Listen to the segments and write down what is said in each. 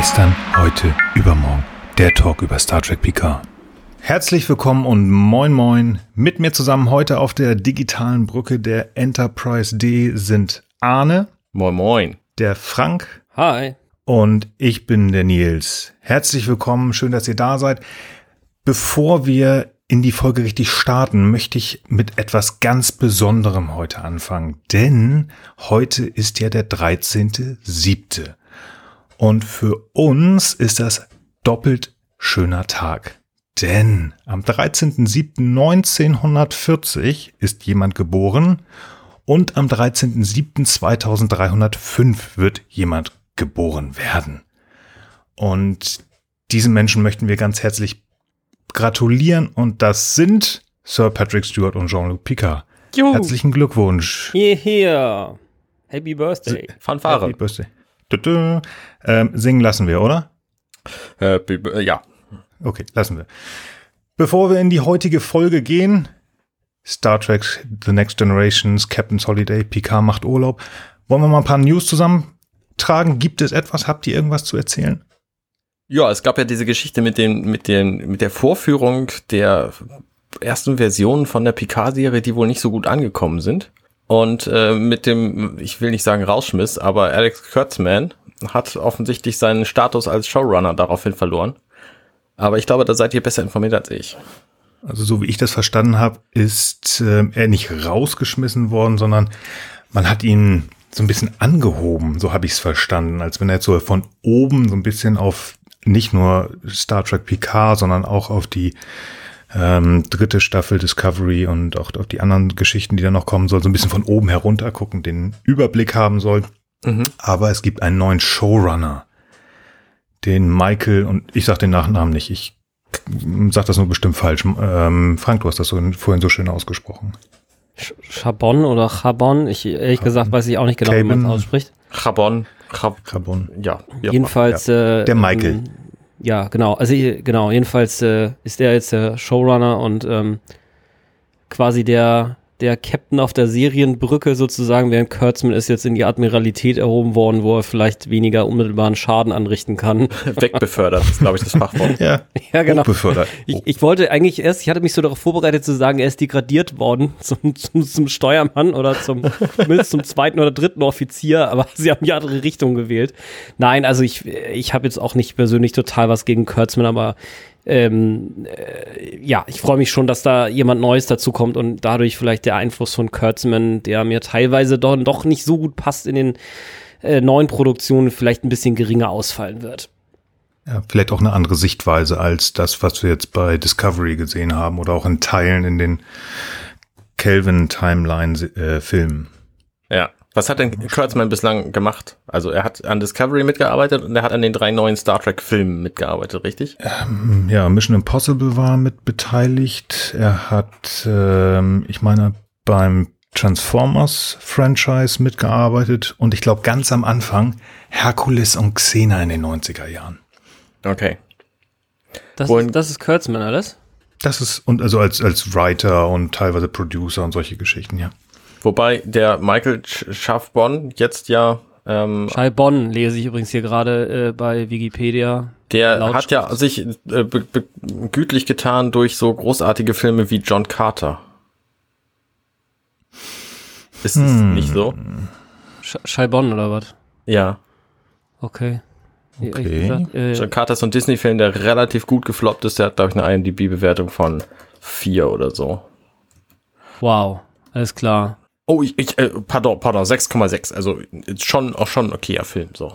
Gestern, heute, übermorgen. Der Talk über Star Trek Picard. Herzlich willkommen und moin moin. Mit mir zusammen heute auf der digitalen Brücke der Enterprise D sind Arne. Moin moin. Der Frank. Hi. Und ich bin der Nils. Herzlich willkommen, schön, dass ihr da seid. Bevor wir in die Folge richtig starten, möchte ich mit etwas ganz Besonderem heute anfangen. Denn heute ist ja der 13.7. Und für uns ist das doppelt schöner Tag. Denn am 13.07.1940 ist jemand geboren und am 13.07.2305 wird jemand geboren werden. Und diesen Menschen möchten wir ganz herzlich gratulieren und das sind Sir Patrick Stewart und Jean-Luc Picard. Juhu. Herzlichen Glückwunsch. Hier, hier. Happy Birthday. Fanfare. Happy Birthday. Ähm, singen lassen wir, oder? Äh, ja. Okay, lassen wir. Bevor wir in die heutige Folge gehen, Star Trek The Next Generations, Captain's Holiday, Picard macht Urlaub, wollen wir mal ein paar News zusammentragen? Gibt es etwas? Habt ihr irgendwas zu erzählen? Ja, es gab ja diese Geschichte mit dem, mit dem, mit der Vorführung der ersten Versionen von der Picard-Serie, die wohl nicht so gut angekommen sind. Und äh, mit dem, ich will nicht sagen Rausschmiss, aber Alex Kurtzman hat offensichtlich seinen Status als Showrunner daraufhin verloren. Aber ich glaube, da seid ihr besser informiert als ich. Also so wie ich das verstanden habe, ist äh, er nicht rausgeschmissen worden, sondern man hat ihn so ein bisschen angehoben, so habe ich es verstanden, als wenn er jetzt so von oben so ein bisschen auf nicht nur Star Trek Picard, sondern auch auf die ähm, dritte Staffel Discovery und auch auf die anderen Geschichten, die da noch kommen soll, so ein bisschen von oben herunter gucken, den Überblick haben soll. Mhm. Aber es gibt einen neuen Showrunner, den Michael, und ich sag den Nachnamen nicht, ich sag das nur bestimmt falsch. Ähm, Frank, du hast das so, vorhin so schön ausgesprochen. Chabon oder Chabon, ich ehrlich gesagt weiß ich auch nicht genau, Cabin. wie man es ausspricht. Chabon. Chabon. Ja. Jedenfalls. Ja. Äh, Der Michael. Ähm, ja, genau. Also genau, jedenfalls äh, ist er jetzt der Showrunner und ähm, quasi der der Captain auf der Serienbrücke sozusagen, während Kurtzman ist jetzt in die Admiralität erhoben worden, wo er vielleicht weniger unmittelbaren Schaden anrichten kann. Wegbefördert ist, glaube ich, das Fachwort. ja, ja, genau. Befördert. Ich, ich wollte eigentlich erst, ich hatte mich so darauf vorbereitet zu sagen, er ist degradiert worden zum, zum, zum Steuermann oder zum, zumindest zum zweiten oder dritten Offizier, aber sie haben die andere Richtung gewählt. Nein, also ich, ich habe jetzt auch nicht persönlich total was gegen Kurtzman, aber ähm, äh, ja, ich freue mich schon, dass da jemand Neues dazu kommt und dadurch vielleicht der Einfluss von Kurtzman, der mir teilweise doch, doch nicht so gut passt in den äh, neuen Produktionen, vielleicht ein bisschen geringer ausfallen wird. Ja, vielleicht auch eine andere Sichtweise als das, was wir jetzt bei Discovery gesehen haben oder auch in Teilen in den Kelvin Timeline äh, Filmen. Ja. Was hat denn Kurtzman bislang gemacht? Also er hat an Discovery mitgearbeitet und er hat an den drei neuen Star Trek Filmen mitgearbeitet, richtig? Ähm, ja, Mission Impossible war mit beteiligt. Er hat, ähm, ich meine, beim Transformers Franchise mitgearbeitet und ich glaube ganz am Anfang Herkules und Xena in den 90er Jahren. Okay. Das, ist, das ist Kurtzman alles? Das ist, und also als, als Writer und teilweise Producer und solche Geschichten, ja. Wobei der Michael Schaffbonn jetzt ja. Ähm, Schalbonn lese ich übrigens hier gerade äh, bei Wikipedia. Der hat ja sich äh, gütlich getan durch so großartige Filme wie John Carter. Ist hm. es nicht so? Sch Schalbonn oder was? Ja. Okay. okay. Gesagt, äh, John Carter ist so ein Disney-Film, der relativ gut gefloppt ist. Der hat, glaube ich, eine IMDb-Bewertung von vier oder so. Wow, alles klar. Oh, ich, ich äh, pardon, pardon, 6,6. Also schon auch schon ein okayer Film, so.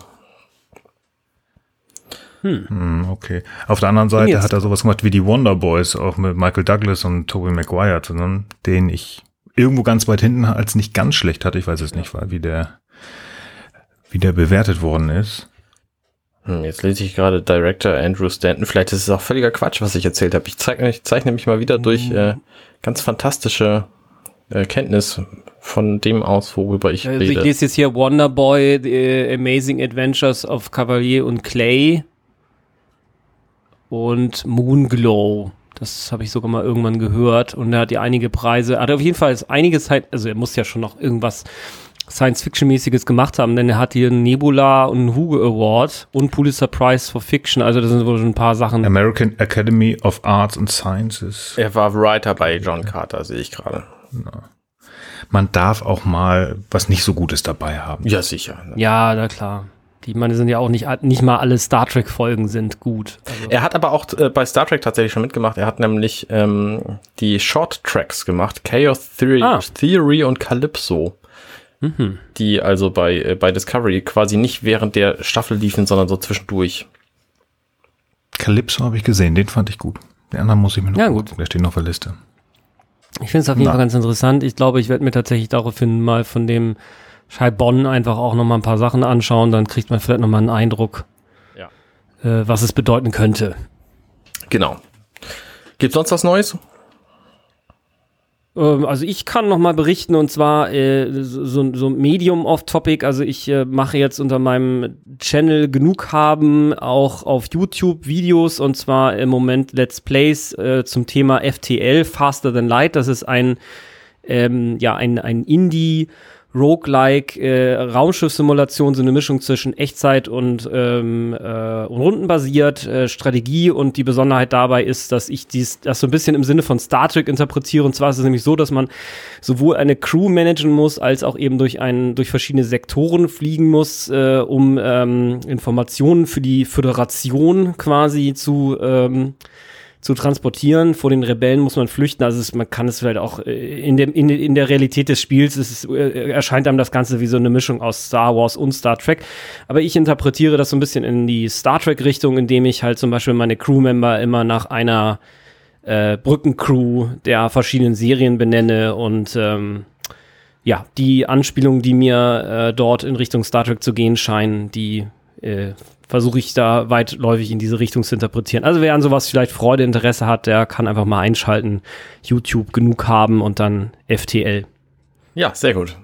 Hm. Okay. Auf der anderen Seite hat er sowas gemacht wie die Wonder Boys, auch mit Michael Douglas und Tobey Maguire zusammen, den ich irgendwo ganz weit hinten als nicht ganz schlecht hatte. Ich weiß es nicht, wie der, wie der bewertet worden ist. Hm, jetzt lese ich gerade Director Andrew Stanton. Vielleicht ist es auch völliger Quatsch, was ich erzählt habe. Ich zeichne, ich zeichne mich mal wieder durch hm. äh, ganz fantastische äh, Kenntnis von dem aus, worüber ich also rede. Ich lese jetzt hier Wonder Boy, The Amazing Adventures of Cavalier und Clay und Moonglow. Das habe ich sogar mal irgendwann gehört und er hat ja einige Preise. Hat auf jeden Fall einiges halt, also er muss ja schon noch irgendwas Science-Fiction-mäßiges gemacht haben, denn er hat hier einen Nebula und einen Hugo Award und Pulitzer Prize for Fiction, also das sind wohl schon ein paar Sachen. American Academy of Arts and Sciences. Er war Writer bei John Carter, sehe ich gerade. Man darf auch mal was nicht so Gutes dabei haben. Ja, sicher. Ja, na klar. Die meine sind ja auch nicht, nicht mal alle Star Trek Folgen sind gut. Also. Er hat aber auch äh, bei Star Trek tatsächlich schon mitgemacht. Er hat nämlich ähm, die Short Tracks gemacht, Chaos Theory, ah. Theory und Calypso. Mhm. Die also bei, äh, bei Discovery quasi nicht während der Staffel liefen, sondern so zwischendurch. Calypso habe ich gesehen, den fand ich gut. Den anderen muss ich mir noch ja, gut. Der steht noch auf der Liste. Ich finde es auf jeden Na. Fall ganz interessant. Ich glaube, ich werde mir tatsächlich daraufhin mal von dem Schei Bonn einfach auch noch mal ein paar Sachen anschauen, dann kriegt man vielleicht noch mal einen Eindruck, ja. äh, was es bedeuten könnte. Genau. Gibt sonst was Neues? Ähm, also ich kann noch mal berichten und zwar äh, so, so Medium off-Topic. Also ich äh, mache jetzt unter meinem Channel genug haben auch auf YouTube Videos und zwar im Moment Let's Plays äh, zum Thema FTL Faster Than Light. Das ist ein ähm, ja ein ein Indie Roguelike äh, Raumschiffsimulation, so eine Mischung zwischen Echtzeit und, ähm, äh, und rundenbasiert, äh, Strategie. Und die Besonderheit dabei ist, dass ich dies, das so ein bisschen im Sinne von Star Trek interpretiere. Und zwar ist es nämlich so, dass man sowohl eine Crew managen muss, als auch eben durch einen, durch verschiedene Sektoren fliegen muss, äh, um ähm, Informationen für die Föderation quasi zu ähm, zu transportieren. Vor den Rebellen muss man flüchten. Also es, man kann es vielleicht auch äh, in, dem, in, in der Realität des Spiels es, äh, erscheint einem das Ganze wie so eine Mischung aus Star Wars und Star Trek. Aber ich interpretiere das so ein bisschen in die Star Trek-Richtung, indem ich halt zum Beispiel meine Crewmember immer nach einer äh, Brückencrew der verschiedenen Serien benenne und ähm, ja, die Anspielungen, die mir äh, dort in Richtung Star Trek zu gehen scheinen, die äh, versuche ich da weitläufig in diese Richtung zu interpretieren. Also wer an sowas vielleicht Freude, Interesse hat, der kann einfach mal einschalten, YouTube genug haben und dann FTL. Ja, sehr gut.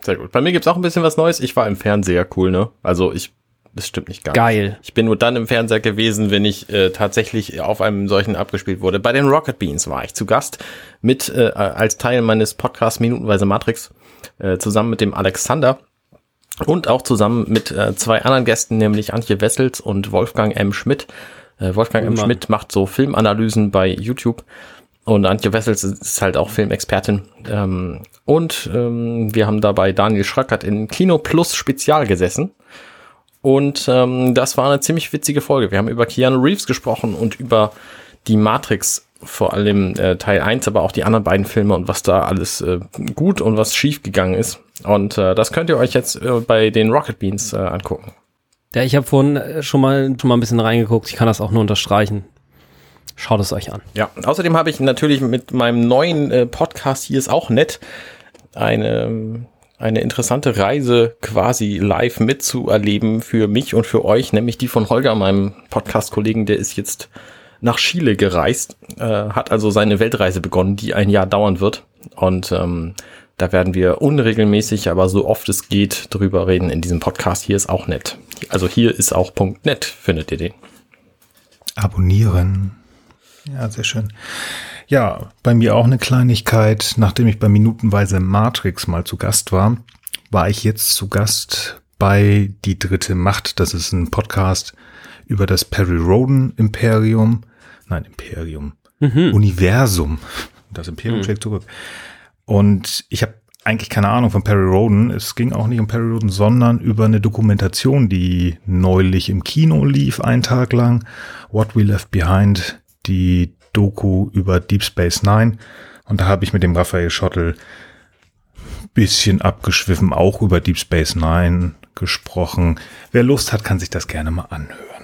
Sehr gut. Bei mir gibt's auch ein bisschen was Neues. Ich war im Fernseher cool, ne? Also ich, das stimmt nicht ganz. Geil. Ich bin nur dann im Fernseher gewesen, wenn ich äh, tatsächlich auf einem solchen abgespielt wurde. Bei den Rocket Beans war ich zu Gast mit, äh, als Teil meines Podcasts Minutenweise Matrix, äh, zusammen mit dem Alexander und auch zusammen mit äh, zwei anderen Gästen, nämlich Antje Wessels und Wolfgang M. Schmidt. Äh, Wolfgang oh, M. Schmidt macht so Filmanalysen bei YouTube und Antje Wessels ist halt auch Filmexpertin. Ähm, und ähm, wir haben dabei Daniel Schröckert in Kino Plus Spezial gesessen. Und ähm, das war eine ziemlich witzige Folge. Wir haben über Keanu Reeves gesprochen und über die Matrix, vor allem äh, Teil 1, aber auch die anderen beiden Filme und was da alles äh, gut und was schief gegangen ist. Und äh, das könnt ihr euch jetzt äh, bei den Rocket Beans äh, angucken. Ja, ich habe vorhin äh, schon mal, schon mal ein bisschen reingeguckt. Ich kann das auch nur unterstreichen. Schaut es euch an. Ja, außerdem habe ich natürlich mit meinem neuen äh, Podcast hier ist auch nett eine eine interessante Reise quasi live mitzuerleben für mich und für euch, nämlich die von Holger, meinem Podcast-Kollegen, der ist jetzt nach Chile gereist, äh, hat also seine Weltreise begonnen, die ein Jahr dauern wird. Und ähm, da werden wir unregelmäßig, aber so oft es geht, drüber reden in diesem Podcast. Hier ist auch nett. Also hier ist auch .net, findet ihr den. Abonnieren. Ja, sehr schön. Ja, bei mir auch eine Kleinigkeit. Nachdem ich bei Minutenweise Matrix mal zu Gast war, war ich jetzt zu Gast bei Die dritte Macht. Das ist ein Podcast über das Perry Roden Imperium. Nein, Imperium. Mhm. Universum. Das Imperium mhm. schlägt zurück. Und ich habe eigentlich keine Ahnung von Perry Roden. Es ging auch nicht um Perry Roden, sondern über eine Dokumentation, die neulich im Kino lief, einen Tag lang. What We Left Behind, die Doku über Deep Space Nine. Und da habe ich mit dem Raphael Schottel bisschen abgeschwiffen, auch über Deep Space Nine gesprochen. Wer Lust hat, kann sich das gerne mal anhören.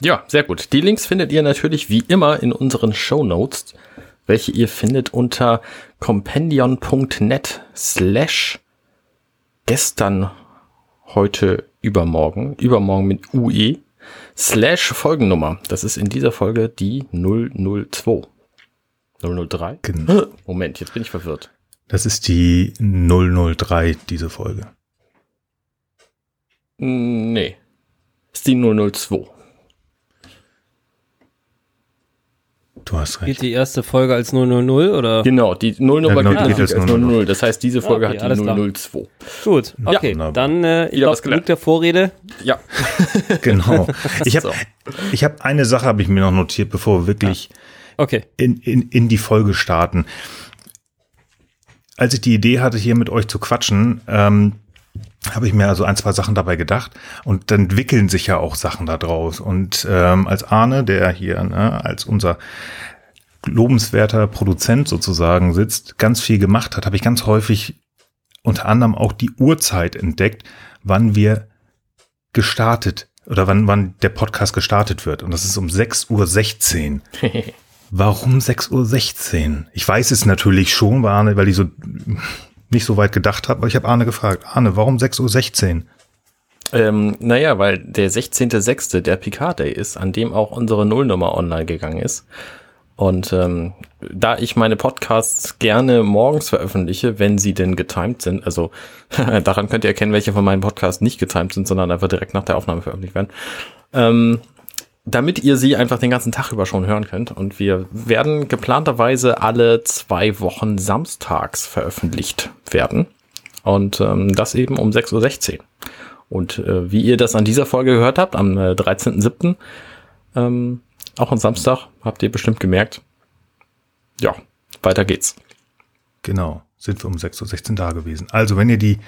Ja, sehr gut. Die Links findet ihr natürlich wie immer in unseren Show Notes welche ihr findet unter compendion.net slash gestern, heute, übermorgen, übermorgen mit UE, slash Folgennummer. Das ist in dieser Folge die 002. 003? Genau. Moment, jetzt bin ich verwirrt. Das ist die 003, diese Folge. Nee. Ist die 002. Du hast recht. Geht die erste Folge als 000 oder? Genau, die Nullnummer Ja, genau, geht geht als 00. Das heißt, diese Folge Okay, hat alles die klar. 002. Gut, okay. wunderbar. dann, äh, ich glaube, genug der Vorrede. Ja. Genau. Ich habe So. ich hab eine Sache habe ich mir noch notiert, bevor wir wirklich Okay. in, in, in die Folge starten. Als ich die Idee hatte, hier mit euch zu quatschen, ähm, habe ich mir also ein, zwei Sachen dabei gedacht und dann entwickeln sich ja auch Sachen daraus. Und ähm, als Arne, der hier ne, als unser lobenswerter Produzent sozusagen sitzt, ganz viel gemacht hat, habe ich ganz häufig unter anderem auch die Uhrzeit entdeckt, wann wir gestartet oder wann, wann der Podcast gestartet wird. Und das ist um 6.16 Uhr. Warum 6.16 Uhr? Ich weiß es natürlich schon, weil, ich so nicht so weit gedacht habe, aber ich habe Arne gefragt, Arne, warum 6.16 Uhr? Ähm, naja, weil der 16.06. der Picard Day ist, an dem auch unsere Nullnummer online gegangen ist. Und ähm, da ich meine Podcasts gerne morgens veröffentliche, wenn sie denn getimed sind, also daran könnt ihr erkennen, welche von meinen Podcasts nicht getimed sind, sondern einfach direkt nach der Aufnahme veröffentlicht werden, ähm, damit ihr sie einfach den ganzen Tag über schon hören könnt. Und wir werden geplanterweise alle zwei Wochen samstags veröffentlicht werden. Und ähm, das eben um 6.16 Uhr. Und äh, wie ihr das an dieser Folge gehört habt, am äh, 13.07., ähm, auch am Samstag, habt ihr bestimmt gemerkt. Ja, weiter geht's. Genau, sind wir um 6.16 Uhr da gewesen. Also, wenn ihr die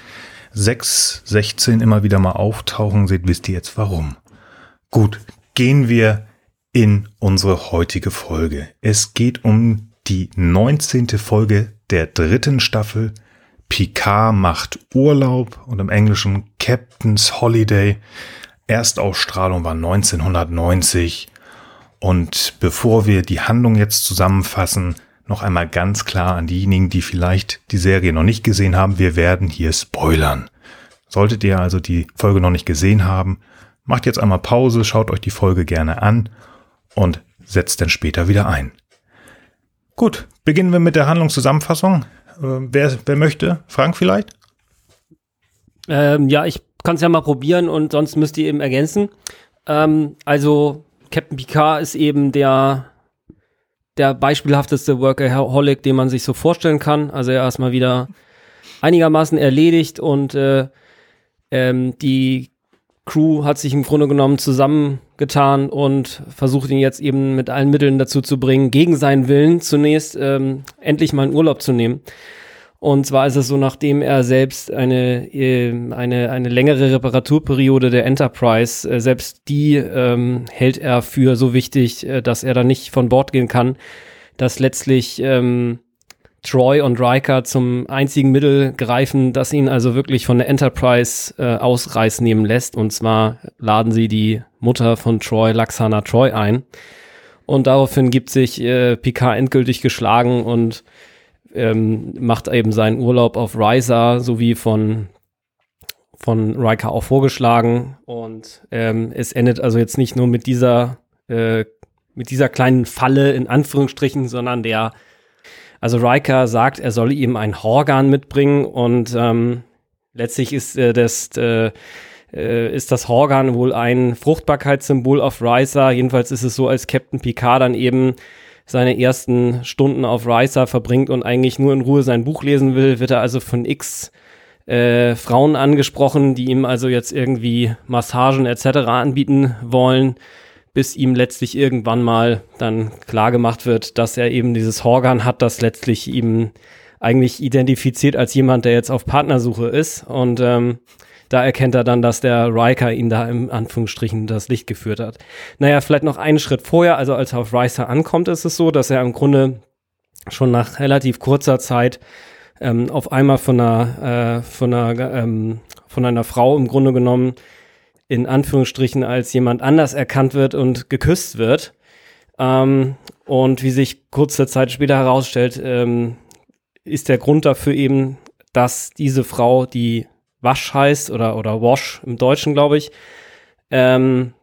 6.16 immer wieder mal auftauchen seht, wisst ihr jetzt warum. Gut, gehen wir in unsere heutige Folge. Es geht um die 19. Folge der dritten Staffel. Picard macht Urlaub und im Englischen Captain's Holiday. Erstausstrahlung war 1990. Und bevor wir die Handlung jetzt zusammenfassen, noch einmal ganz klar an diejenigen, die vielleicht die Serie noch nicht gesehen haben, wir werden hier spoilern. Solltet ihr also die Folge noch nicht gesehen haben, macht jetzt einmal Pause, schaut euch die Folge gerne an und setzt dann später wieder ein. Gut, beginnen wir mit der Handlungszusammenfassung. Äh, wer, wer möchte? Frank vielleicht? Ähm, ja, ich kann es ja mal probieren und sonst müsst ihr eben ergänzen. Ähm, also Captain Picard ist eben der der beispielhafteste Workaholic, den man sich so vorstellen kann. Also er ist mal wieder einigermaßen erledigt und äh, ähm, die Crew hat sich im Grunde genommen zusammengetan und versucht ihn jetzt eben mit allen Mitteln dazu zu bringen, gegen seinen Willen zunächst ähm, endlich mal einen Urlaub zu nehmen. Und zwar ist es so, nachdem er selbst eine, äh, eine, eine längere Reparaturperiode der Enterprise, äh, selbst die ähm, hält er für so wichtig, äh, dass er da nicht von Bord gehen kann, dass letztlich ähm, Troy und Riker zum einzigen Mittel greifen, das ihn also wirklich von der Enterprise äh, ausreiß nehmen lässt. Und zwar laden sie die Mutter von Troy, Laxana Troy, ein. Und daraufhin gibt sich äh, Picard endgültig geschlagen und ähm, macht eben seinen Urlaub auf Risa, sowie von von Riker auch vorgeschlagen. Und ähm, es endet also jetzt nicht nur mit dieser äh, mit dieser kleinen Falle in Anführungsstrichen, sondern der also Riker sagt, er solle ihm ein Horgan mitbringen und ähm, letztlich ist äh, das äh, äh, ist das Horgan wohl ein Fruchtbarkeitssymbol auf Risa. Jedenfalls ist es so, als Captain Picard dann eben seine ersten Stunden auf Risa verbringt und eigentlich nur in Ruhe sein Buch lesen will, wird er also von X äh, Frauen angesprochen, die ihm also jetzt irgendwie Massagen etc. anbieten wollen, bis ihm letztlich irgendwann mal dann klar gemacht wird, dass er eben dieses Horgan hat, das letztlich ihm eigentlich identifiziert als jemand, der jetzt auf Partnersuche ist und ähm, da erkennt er dann, dass der Riker ihn da im Anführungsstrichen das Licht geführt hat. Naja, vielleicht noch einen Schritt vorher, also als er auf Riker ankommt, ist es so, dass er im Grunde schon nach relativ kurzer Zeit ähm, auf einmal von einer, äh, von, einer, ähm, von einer Frau im Grunde genommen in Anführungsstrichen als jemand anders erkannt wird und geküsst wird. Ähm, und wie sich kurze Zeit später herausstellt, ähm, ist der Grund dafür eben, dass diese Frau, die Wasch heißt oder, oder Wash im Deutschen, glaube ich, ähm,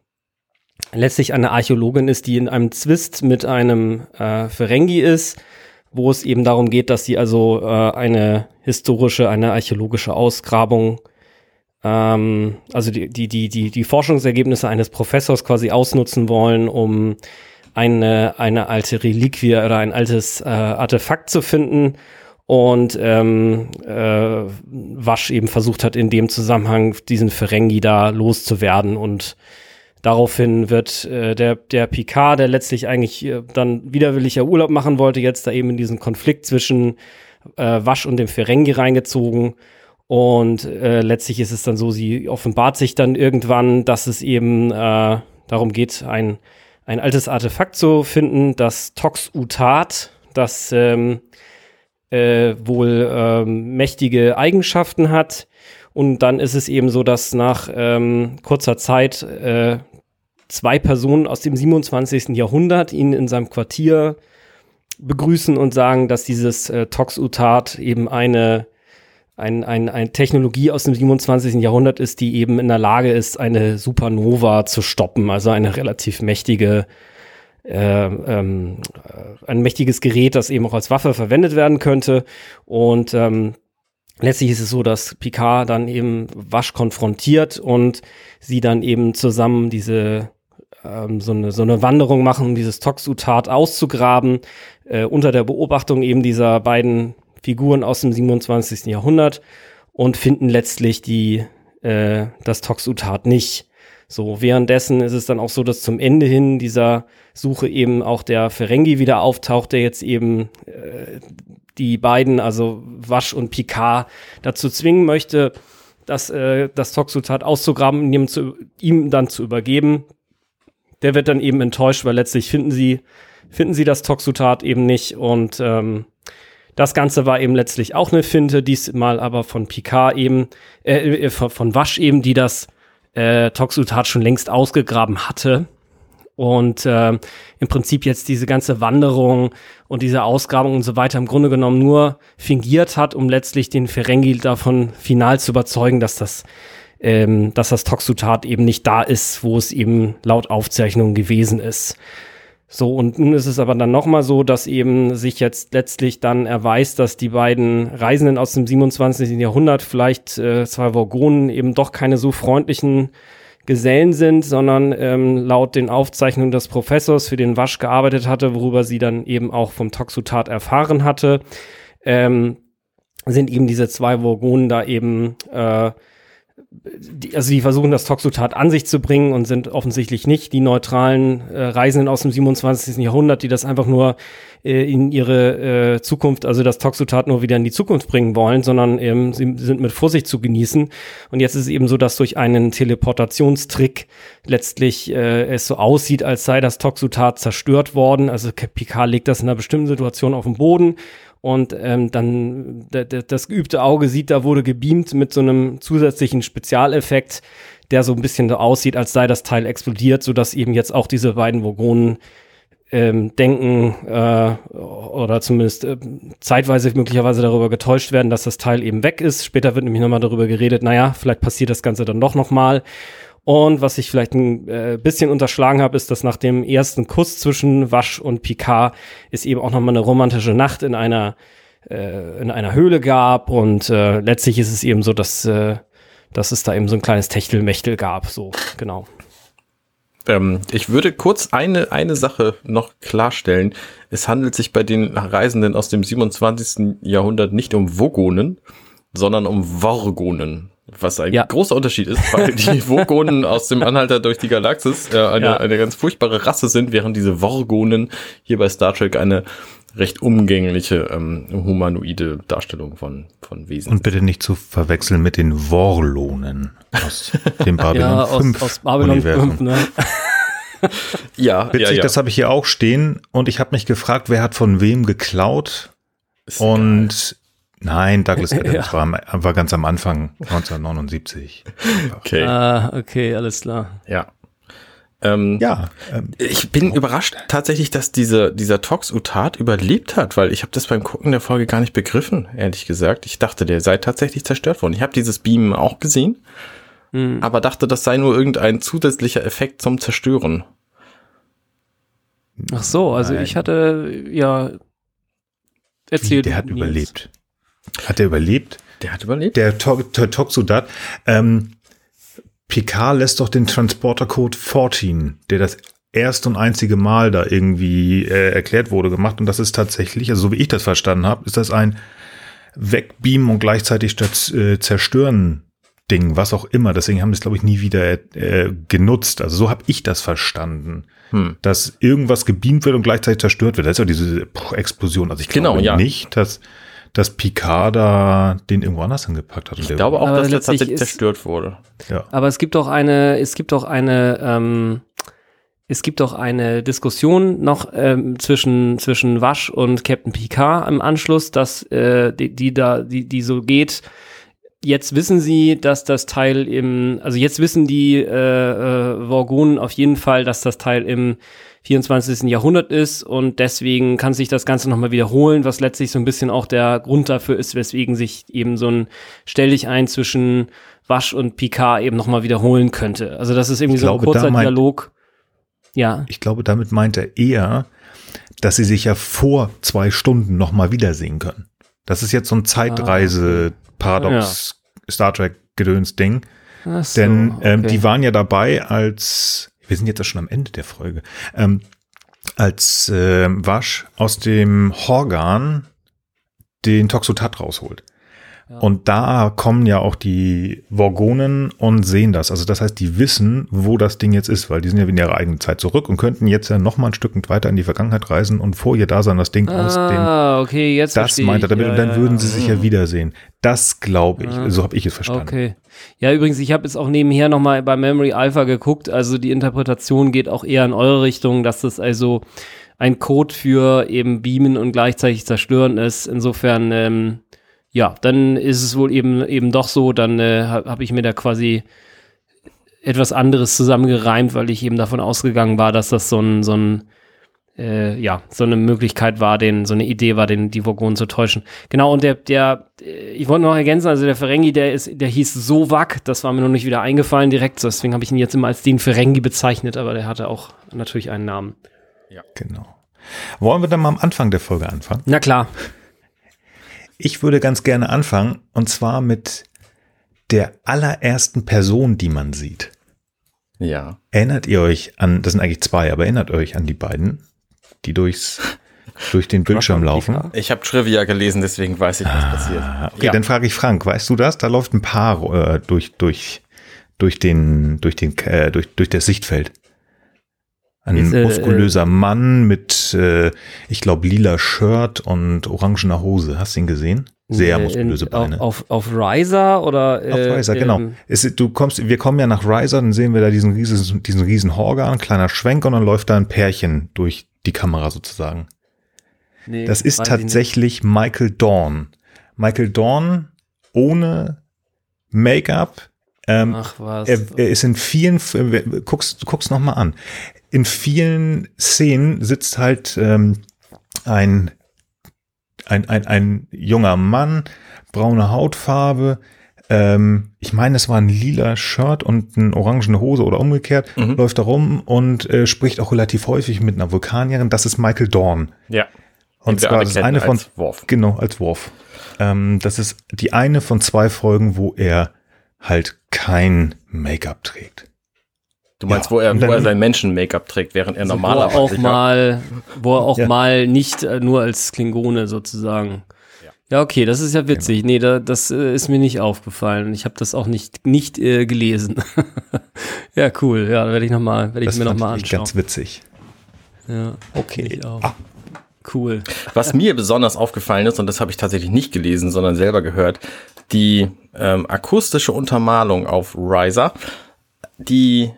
letztlich eine Archäologin ist, die in einem Zwist mit einem äh, Ferengi ist, wo es eben darum geht, dass sie also äh, eine historische, eine archäologische Ausgrabung, ähm, also die, die, die, die, die Forschungsergebnisse eines Professors quasi ausnutzen wollen, um eine, eine alte Reliquie oder ein altes äh, Artefakt zu finden. Und ähm, äh, Wasch eben versucht hat, in dem Zusammenhang diesen Ferengi da loszuwerden. Und daraufhin wird äh, der, der Picard, der letztlich eigentlich äh, dann widerwilliger Urlaub machen wollte, jetzt da eben in diesen Konflikt zwischen äh, Wasch und dem Ferengi reingezogen und äh, letztlich ist es dann so, sie offenbart sich dann irgendwann, dass es eben äh, darum geht, ein, ein altes Artefakt zu finden, das Tox-Utat, das ähm, äh, wohl ähm, mächtige Eigenschaften hat. Und dann ist es eben so, dass nach ähm, kurzer Zeit äh, zwei Personen aus dem 27. Jahrhundert ihn in seinem Quartier begrüßen und sagen, dass dieses äh, Tox-Utat eben eine, ein, ein, eine Technologie aus dem 27. Jahrhundert ist, die eben in der Lage ist, eine Supernova zu stoppen, also eine relativ mächtige äh, ähm, äh, ein mächtiges Gerät, das eben auch als Waffe verwendet werden könnte. Und ähm, letztlich ist es so, dass Picard dann eben Wasch konfrontiert und sie dann eben zusammen diese ähm, so, eine, so eine Wanderung machen, um dieses Toxutat auszugraben, äh, unter der Beobachtung eben dieser beiden Figuren aus dem 27. Jahrhundert und finden letztlich die, äh, das Toxutat nicht. So, währenddessen ist es dann auch so, dass zum Ende hin dieser Suche eben auch der Ferengi wieder auftaucht, der jetzt eben äh, die beiden, also Wasch und Picard, dazu zwingen möchte, das, äh, das Toxutat auszugraben und ihm, zu, ihm dann zu übergeben. Der wird dann eben enttäuscht, weil letztlich finden sie, finden sie das Toxutat eben nicht und ähm, das Ganze war eben letztlich auch eine Finte, diesmal aber von Picard eben, äh, äh von Wasch eben, die das äh, Toxutat schon längst ausgegraben hatte und äh, im Prinzip jetzt diese ganze Wanderung und diese Ausgrabung und so weiter im Grunde genommen nur fingiert hat, um letztlich den Ferengi davon final zu überzeugen, dass das, ähm, dass das Toxutat eben nicht da ist, wo es eben laut Aufzeichnung gewesen ist. So, und nun ist es aber dann nochmal so, dass eben sich jetzt letztlich dann erweist, dass die beiden Reisenden aus dem 27. Jahrhundert, vielleicht äh, zwei Vorgonen, eben doch keine so freundlichen Gesellen sind, sondern ähm, laut den Aufzeichnungen des Professors, für den Wasch gearbeitet hatte, worüber sie dann eben auch vom Toxutat erfahren hatte, ähm, sind eben diese zwei Vorgonen da eben äh, die, also die versuchen das Toxotat an sich zu bringen und sind offensichtlich nicht die neutralen äh, Reisenden aus dem 27. Jahrhundert, die das einfach nur äh, in ihre äh, Zukunft, also das Toxotat nur wieder in die Zukunft bringen wollen, sondern ähm, sie sind mit Vorsicht zu genießen. Und jetzt ist es eben so, dass durch einen Teleportationstrick letztlich äh, es so aussieht, als sei das Toxotat zerstört worden. Also Picard legt das in einer bestimmten Situation auf den Boden und ähm, dann das geübte Auge sieht, da wurde gebeamt mit so einem zusätzlichen Spezialeffekt, der so ein bisschen so aussieht, als sei das Teil explodiert, so dass eben jetzt auch diese beiden Vogonen ähm, denken äh, oder zumindest äh, zeitweise möglicherweise darüber getäuscht werden, dass das Teil eben weg ist. Später wird nämlich nochmal darüber geredet, naja, vielleicht passiert das Ganze dann doch nochmal. Und was ich vielleicht ein äh, bisschen unterschlagen habe, ist, dass nach dem ersten Kuss zwischen Wasch und Picard es eben auch nochmal eine romantische Nacht in einer, äh, in einer Höhle gab. Und äh, letztlich ist es eben so, dass, äh, dass es da eben so ein kleines Techtelmechtel gab. So, genau. Ähm, ich würde kurz eine, eine Sache noch klarstellen. Es handelt sich bei den Reisenden aus dem 27. Jahrhundert nicht um Vogonen, sondern um Worgonen. Was ein ja. großer Unterschied ist, weil die Vogonen aus dem Anhalter durch die Galaxis äh, eine, ja. eine ganz furchtbare Rasse sind, während diese Worgonen hier bei Star Trek eine recht umgängliche ähm, humanoide Darstellung von, von Wesen. Und bitte nicht zu verwechseln mit den Worlonen aus dem Babylon ja, 5 aus, aus Babylon Universum. 5, ne? ja, Witzig, ja, ja. das habe ich hier auch stehen und ich habe mich gefragt, wer hat von wem geklaut? Ist und Nein, Douglas Adams ja. war, war ganz am Anfang 1979. Okay. Ah, okay, alles klar. Ja. Ähm, ja. Ähm, ich bin oh. überrascht tatsächlich, dass diese, dieser Tox-Utat überlebt hat, weil ich habe das beim Gucken der Folge gar nicht begriffen, ehrlich gesagt. Ich dachte, der sei tatsächlich zerstört worden. Ich habe dieses Beam auch gesehen, mhm. aber dachte, das sei nur irgendein zusätzlicher Effekt zum Zerstören. Ach so, also Nein. ich hatte ja erzählt. Wie, der hat überlebt. Hat er überlebt? Der hat überlebt. Der, to der Ähm, Picard lässt doch den Transportercode 14, der das erste und einzige Mal da irgendwie äh, erklärt wurde, gemacht. Und das ist tatsächlich, also so wie ich das verstanden habe, ist das ein Wegbeamen und gleichzeitig das äh, Zerstören Ding, was auch immer. Deswegen haben wir es, glaube ich, nie wieder äh, genutzt. Also so habe ich das verstanden. Hm. Dass irgendwas gebeamt wird und gleichzeitig zerstört wird. Das ist ja diese Explosion. Also ich Genau, glaube ja. nicht, dass, dass Picard da den irgendwo anders hingepackt hat. Und Ich glaube auch, Aber dass der tatsächlich ist- zerstört wurde. ja. Aber es gibt doch eine, es gibt doch eine, ähm, es gibt doch eine Diskussion noch ähm, zwischen zwischen Wasch und Captain Picard im Anschluss, dass äh, die, die da die die so geht. Jetzt wissen sie, dass das Teil im, also jetzt wissen die äh, äh, Vorgonen auf jeden Fall, dass das Teil im 24. Jahrhundert ist und deswegen kann sich das Ganze nochmal wiederholen, was letztlich so ein bisschen auch der Grund dafür ist, weswegen sich eben so ein Stell dich ein zwischen Wasch und Picard eben nochmal wiederholen könnte. Also das ist irgendwie Ich so ein glaube, kurzer meint- Dialog. Ja, Ich glaube, damit meint er eher, dass sie sich ja vor zwei Stunden noch mal wiedersehen können. Das ist jetzt so ein Zeitreise-Paradox Star Trek-Gedöns-Ding. So, Denn ähm, okay. die waren ja dabei, als wir sind jetzt ja schon am Ende der Folge, ähm, als ähm, Wasch aus dem Horgan den Toxotat rausholt. Und da kommen ja auch die Vorgonen und sehen das. Also das heißt, die wissen, wo das Ding jetzt ist, weil die sind ja in ihrer eigenen Zeit zurück und könnten jetzt ja noch mal ein Stück weiter in die Vergangenheit reisen und vor ihr da sein, das Ding aus dem Ah, okay, jetzt das meint er damit Ja, und dann ja, würden sie sich ja wiedersehen. Das glaube ich. Ah. So habe ich es verstanden. Okay. Ja, übrigens, ich habe jetzt auch nebenher nochmal bei Memory Alpha geguckt. Also die Interpretation geht auch eher in eure Richtung, dass das also ein Code für eben Beamen und gleichzeitig Zerstören ist. Insofern, ähm, ja, dann ist es wohl eben eben doch so. Dann äh, habe hab ich mir da quasi etwas anderes zusammengereimt, weil ich eben davon ausgegangen war, dass das so ein, so ein äh, ja, so eine Möglichkeit war, den, so eine Idee war, den die Vogonen zu täuschen. Genau, und der, der, äh, ich wollte noch ergänzen, also der Ferengi, der ist, der hieß Sovak, das war mir noch nicht wieder eingefallen direkt, deswegen habe ich ihn jetzt immer als den Ferengi bezeichnet, aber der hatte auch natürlich einen Namen. Genau. Wollen wir dann mal am Anfang der Folge anfangen? Na klar. Ich würde ganz gerne anfangen und zwar mit der allerersten Person, die man sieht. Ja. Erinnert ihr euch an, das sind eigentlich zwei, aber erinnert euch an die beiden, die durchs, durch den Bildschirm laufen? Ich habe Trivia gelesen, deswegen weiß ich, was passiert. Ah, okay, ja. dann frage ich Frank, weißt du das? Da läuft ein Paar äh, durch, durch, durch den, durch den, äh, durch, durch das Sichtfeld. Ein Ist, äh, muskulöser Mann mit, äh, ich glaube, lila Shirt und orangener Hose. Hast du ihn gesehen? Sehr Äh, muskulöse in, Beine. Auf, auf, auf Riser oder? Auf äh, Riser, genau. ähm, Es, du kommst, wir kommen ja nach Riser, dann sehen wir da diesen riesen, diesen riesen Horgan, kleiner Schwenk und dann läuft da ein Pärchen durch die Kamera sozusagen. nee, Das ist tatsächlich Michael Dorn. Michael Dorn ohne Make-up. Ähm, Ach was. er, er ist in vielen, äh, guckst, du guckst noch mal an. In vielen Szenen sitzt halt ähm, ein, ein, ein, ein junger Mann, braune Hautfarbe. Ähm, ich meine, es war ein lila Shirt und eine orangene Hose oder umgekehrt, Mhm. läuft da rum und äh, spricht auch relativ häufig mit einer Vulkanierin. Das ist Michael Dorn. ja. Und zwar das ist eine von als Worf. genau als Worf. Ähm, das ist die eine von zwei Folgen, wo er halt kein Make-up trägt. Du meinst, Ja, wo er, wo er sein Menschen-Make-up trägt, während er wo normalerweise er auch mal, wo er auch Ja. mal nicht äh, nur als Klingone sozusagen. Ja. Ja, okay, das ist ja witzig. Nee, da, das äh, ist mir nicht aufgefallen. Ich habe das auch nicht nicht äh, gelesen. ja, cool. Ja, da werde ich noch mal, werde ich Das mir noch fand mal ich anschauen. ganz witzig. Ja, Okay. Ah, Cool. Was mir besonders aufgefallen ist, und das habe ich tatsächlich nicht gelesen, sondern selber gehört, die ähm, akustische Untermalung auf Riser, die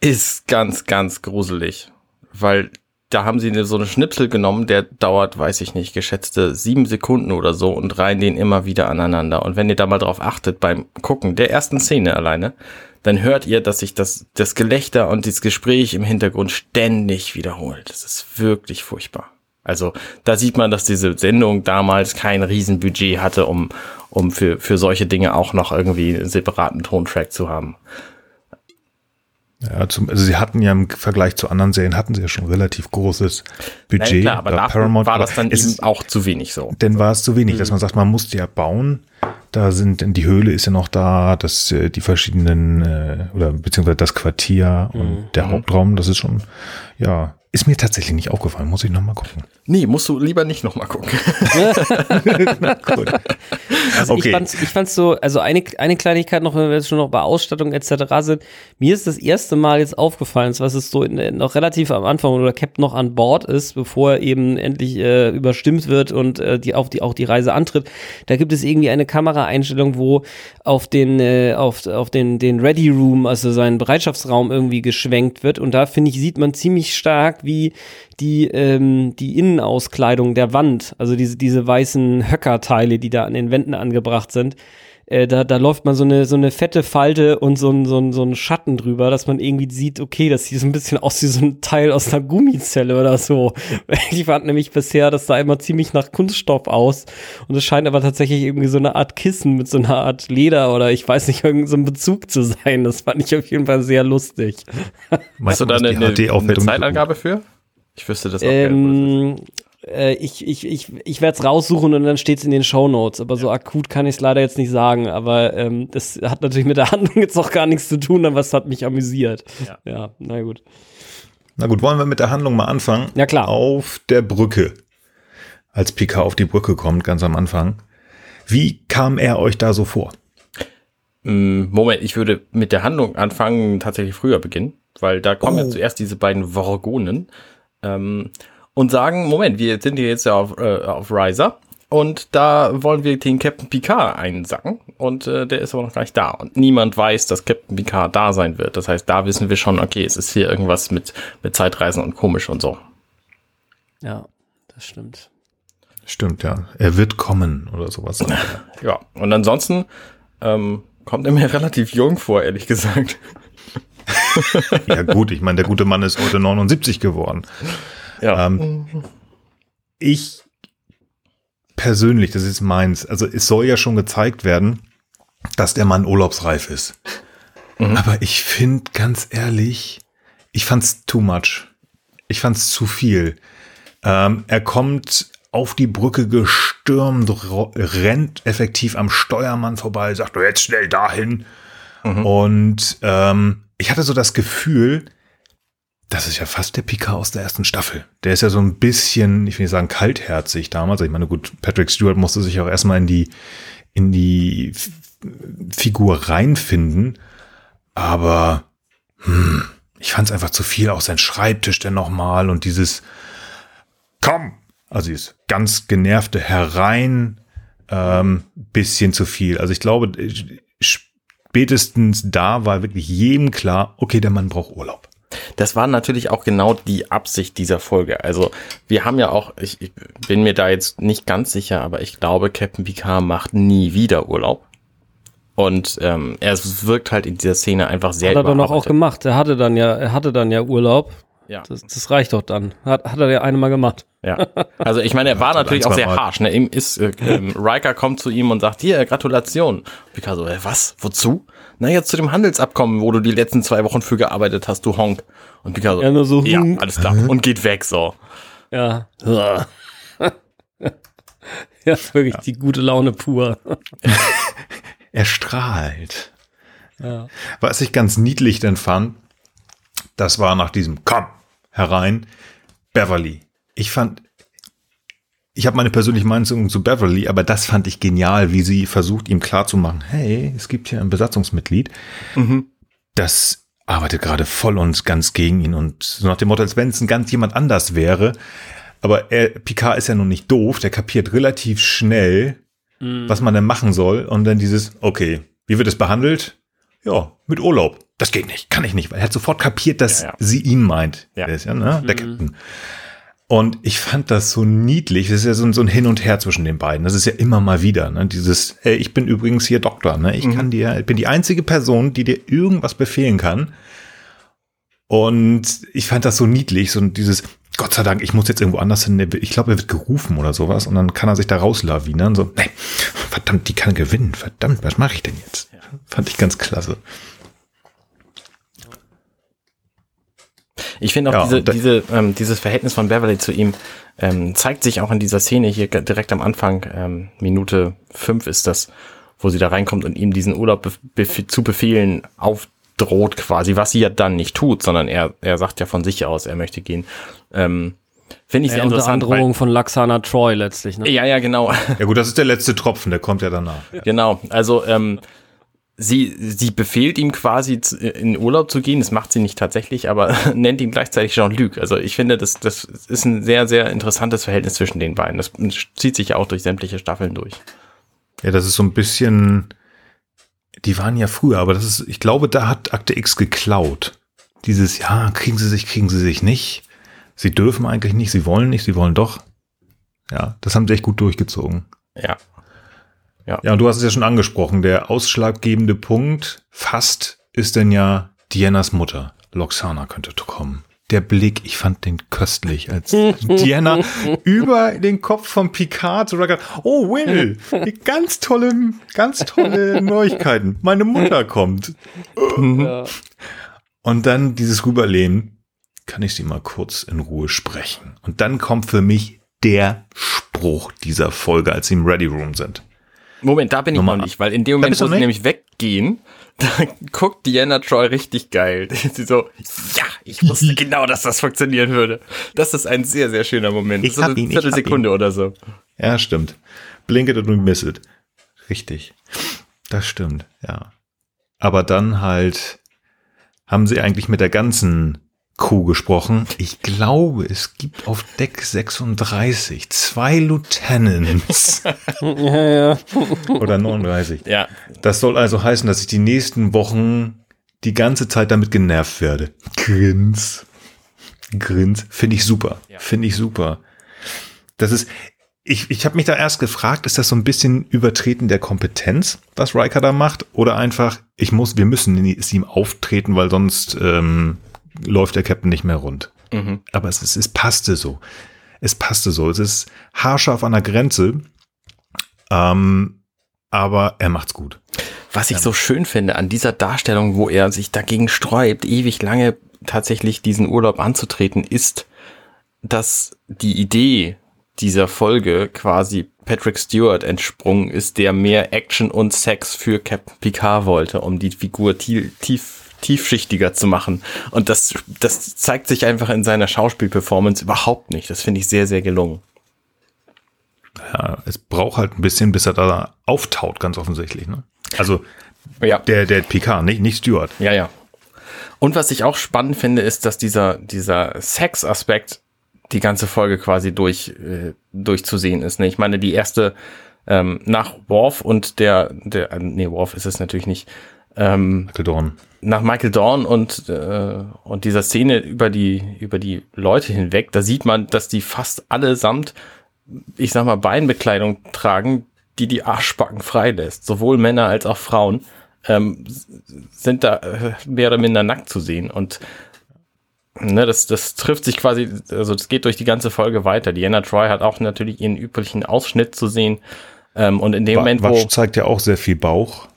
ist ganz, ganz gruselig, weil da haben sie so eine Schnipsel genommen, der dauert, weiß ich nicht, geschätzte sieben Sekunden oder so und reihen den immer wieder aneinander. Und wenn ihr da mal drauf achtet beim Gucken der ersten Szene alleine, dann hört ihr, dass sich das, das Gelächter und das Gespräch im Hintergrund ständig wiederholt. Das ist wirklich furchtbar. Also da sieht man, dass diese Sendung damals kein Riesenbudget hatte, um, um für, für solche Dinge auch noch irgendwie einen separaten Tontrack zu haben. Ja, zum, also sie hatten ja im Vergleich zu anderen Serien hatten sie ja schon relativ großes Budget. Nein, klar, aber bei dafür war das dann ist, auch zu wenig so. Denn war es zu wenig, Mhm. dass man sagt, man musste ja bauen, Da sind, die Höhle ist ja noch da, das, äh, die verschiedenen, äh, oder beziehungsweise das Quartier und Mhm. der Hauptraum, das ist schon, ja, ist mir tatsächlich nicht aufgefallen, muss ich nochmal gucken. Nee, musst du lieber nicht nochmal gucken. Gut. Also Okay. ich fand's, ich fand's so, also eine, eine Kleinigkeit noch, wenn wir jetzt schon noch bei Ausstattung etc. sind. Mir ist das erste Mal jetzt aufgefallen, was ist so in, noch relativ am Anfang, wo der Captain noch an Bord ist, bevor er eben endlich äh, überstimmt wird und äh, die, auch, die, auch die Reise antritt. Da gibt es irgendwie eine Kameraeinstellung, wo auf den, äh, auf, auf den, den Ready Room, also seinen Bereitschaftsraum irgendwie geschwenkt wird. Und da finde ich, sieht man ziemlich stark, wie die, ähm, die Innenauskleidung der Wand, also diese, diese weißen Höckerteile, die da an den Wänden angebracht sind, äh, da, da läuft man so eine, so eine fette Falte und so ein, so, ein, so ein Schatten drüber, dass man irgendwie sieht, okay, das sieht so ein bisschen aus wie so ein Teil aus einer Gummizelle oder so. Ich fand nämlich bisher, das sah immer ziemlich nach Kunststoff aus und es scheint aber tatsächlich irgendwie so eine Art Kissen mit so einer Art Leder oder ich weiß nicht, irgendein so ein Bezug zu sein. Das fand ich auf jeden Fall sehr lustig. Hast du da eine, die eine, eine Zeitangabe für? Ich wüsste das auch gerne. Äh, ich ich, ich, ich werde es raussuchen und dann steht es in den Shownotes. Aber so akut kann ich es leider jetzt nicht sagen. Aber ähm, das hat natürlich mit der Handlung jetzt auch gar nichts zu tun, aber es hat mich amüsiert. Ja. ja na gut. Na gut, wollen wir mit der Handlung mal anfangen? Ja, klar. Auf der Brücke. Als Picard auf die Brücke kommt, ganz am Anfang. Wie kam er euch da so vor? Mm, Moment, ich würde mit der Handlung anfangen, tatsächlich früher beginnen, weil da kommen Oh. ja zuerst diese beiden Vorgonen ähm, und sagen, Moment, wir sind hier jetzt ja auf, äh, auf Riser und da wollen wir den Captain Picard einsacken und äh, der ist aber noch gar nicht da und niemand weiß, dass Captain Picard da sein wird. Das heißt, da wissen wir schon, okay, es ist hier irgendwas mit, mit Zeitreisen und komisch und so. Ja, das stimmt. Stimmt, ja. Er wird kommen oder sowas. Ja, und ansonsten ähm, kommt er mir relativ jung vor, ehrlich gesagt. ja gut, ich meine, der gute Mann ist heute 79 geworden. Ja. Ähm, ich persönlich, das ist meins, also es soll ja schon gezeigt werden, dass der Mann urlaubsreif ist. Aber ich finde, ganz ehrlich, ich fand's too much. Ich fand's zu viel. Ähm, er kommt auf die Brücke gestürmt, rennt effektiv am Steuermann vorbei, sagt, "Du jetzt schnell dahin. Und ähm, ich hatte so das Gefühl, das ist ja fast der Picard aus der ersten Staffel. Der ist ja so ein bisschen, ich will nicht sagen kaltherzig damals. Ich meine, gut, Patrick Stewart musste sich auch erstmal in die, in die Figur reinfinden. Aber hm, ich fand es einfach zu viel. Auch sein Schreibtisch dann nochmal und dieses Komm! Also dieses ganz genervte Herein, ähm, bisschen zu viel. Also ich glaube, spätestens da war wirklich jedem klar, okay, der Mann braucht Urlaub. Das war natürlich auch genau die Absicht dieser Folge. Also wir haben ja auch, ich, ich bin mir da jetzt nicht ganz sicher, aber ich glaube, Captain Picard macht nie wieder Urlaub. Und ähm, er wirkt halt in dieser Szene einfach sehr Hat er dann auch, gemacht. Er hatte dann ja, er hatte dann ja Urlaub. Ja. Das, das reicht doch dann. Hat, hat er ja einmal gemacht. Ja, also ich meine, er war natürlich auch sehr Mal. harsh. Ne? Ihm ist, äh, ähm, Riker kommt zu ihm und sagt, hier, Gratulation. Picard so, äh, was? Wozu? Na, jetzt zu dem Handelsabkommen, wo du die letzten zwei Wochen für gearbeitet hast, du Honk. Und Picard so, Ja, nur so, ja, hm. alles klar. Und geht weg, so. Ja. ja, wirklich die gute Laune pur. Er strahlt. Ja. Was ich ganz niedlich denn fand, das war nach diesem Komm herein, Beverly. Ich fand, ich habe meine persönliche Meinung zu Beverly, aber das fand ich genial, wie sie versucht, ihm klarzumachen, hey, es gibt hier ein Besatzungsmitglied, das arbeitet gerade voll und ganz gegen ihn und so nach dem Motto, als wenn es ein ganz jemand anders wäre. Aber er, Picard ist ja nun nicht doof, der kapiert relativ schnell, was man denn machen soll. Und dann dieses, okay, wie wird es behandelt? Ja, mit Urlaub. Das geht nicht, kann ich nicht, weil er hat sofort kapiert, dass Ja, ja. sie ihn meint. Ja. Der ist ja, ne, der Captain. Und ich fand das so niedlich. Das ist ja so, ein- so ein Hin und Her zwischen den beiden. Das ist ja immer mal wieder. Ne? Dieses, hey, ich bin übrigens hier Doktor. Ne? Ich kann dir, ich bin die einzige Person, die dir irgendwas befehlen kann. Und ich fand das so niedlich. So dieses, Gott sei Dank, ich muss jetzt irgendwo anders hin. Ich glaube, er wird gerufen oder sowas. Und dann kann er sich da rauslawinern. So, nee, verdammt, die kann gewinnen. Verdammt, was mache ich denn jetzt? Fand ich ganz klasse. Ich finde auch Ja, diese, diese, ähm, dieses Verhältnis von Beverly zu ihm ähm, zeigt sich auch in dieser Szene hier direkt am Anfang, ähm, Minute fünf ist das, wo sie da reinkommt und ihm diesen Urlaub bef bef zu befehlen aufdroht quasi, was sie ja dann nicht tut, sondern er, er sagt ja von sich aus, er möchte gehen. Ähm, Finde ich Ja, sehr unter interessant. Androhung von Laxana Troy letztlich. Ne? ja, ja, genau. Ja gut, das ist der letzte Tropfen, der kommt ja danach. Genau, also ähm, sie, sie befehlt ihm quasi in Urlaub zu gehen. Das macht sie nicht tatsächlich, aber nennt ihn gleichzeitig Jean-Luc. Also ich finde, das, das ist ein sehr, sehr interessantes Verhältnis zwischen den beiden. Das zieht sich ja auch durch sämtliche Staffeln durch. Ja, das ist so ein bisschen, die waren ja früher, aber das ist, ich glaube, da hat Akte X geklaut. Dieses, ja, kriegen sie sich, kriegen sie sich nicht. Sie dürfen eigentlich nicht, sie wollen nicht, sie wollen doch. Ja, das haben sie echt gut durchgezogen. Ja. Ja, und du hast es ja schon angesprochen, der ausschlaggebende Punkt fast ist denn ja Dianas Mutter. Loxana könnte kommen. Der Blick, ich fand den köstlich, als Diana über den Kopf von Picard so sagt, oh Will, die ganz tolle, ganz tolle Neuigkeiten. Meine Mutter kommt. Ja. Und dann dieses Rüberlehnen, kann ich sie mal kurz in Ruhe sprechen. Und dann kommt für mich der Spruch dieser Folge, als sie im Ready Room sind. Moment, da bin ich Nochmal- noch nicht, weil in dem Moment, du wo sie nämlich weggehen, da guckt Diana Troy richtig geil. Sie so, ja, ich wusste genau, dass das funktionieren würde. Das ist ein sehr, sehr schöner Moment. Ich so hab eine ihn, ich hab Viertelsekunde oder so. Ja, stimmt. Blinket und misset. Richtig. Das stimmt, ja. Aber dann halt haben sie eigentlich mit der ganzen Crew gesprochen. Ich glaube, es gibt auf Deck 36 zwei Lieutenants ja, ja. oder 39. Ja, Das soll also heißen, dass ich die nächsten Wochen die ganze Zeit damit genervt werde. Grins. Grins. Finde ich super. Finde ich super. Das ist, ich, ich habe mich da erst gefragt, ist das so ein bisschen Übertreten der Kompetenz, was Riker da macht? Oder einfach, ich muss, wir müssen es ihm auftreten, weil sonst ähm, läuft der Captain nicht mehr rund. Mhm. Aber es, ist, es passte so. Es passte so. Es ist haarscharf an der Grenze. Ähm, aber er macht's gut. Was ich so schön finde an dieser Darstellung, wo er sich dagegen sträubt, ewig lange tatsächlich diesen Urlaub anzutreten, ist, dass die Idee dieser Folge quasi Patrick Stewart entsprungen ist, der mehr Action und Sex für Captain Picard wollte, um die Figur tief, tief, tiefschichtiger zu machen. Und das, das zeigt sich einfach in seiner Schauspielperformance überhaupt nicht. Das finde ich sehr, sehr gelungen. Ja, es braucht halt ein bisschen, bis er da auftaut, ganz offensichtlich. Ne? Also Ja. der, der Picard, nicht, nicht Stewart. Ja, ja. Und was ich auch spannend finde, ist, dass dieser, dieser Sex-Aspekt die ganze Folge quasi durch, äh, durchzusehen ist. Ne? Ich meine, die erste ähm, nach Worf und der, der, äh, nee, Worf ist es natürlich nicht, ähm, Michael Dorn. nach Michael Dorn und, äh, und dieser Szene über die, über die Leute hinweg, da sieht man, dass die fast allesamt, ich sag mal, Beinbekleidung tragen, die die Arschbacken freilässt. Sowohl Männer als auch Frauen ähm, sind da äh, mehr oder minder nackt zu sehen. Und ne, das, das trifft sich quasi, also das geht durch die ganze Folge weiter. Diana Troy hat auch natürlich ihren üblichen Ausschnitt zu sehen. Ähm, und in dem Wa- Moment, wo. zeigt ja auch sehr viel Bauch.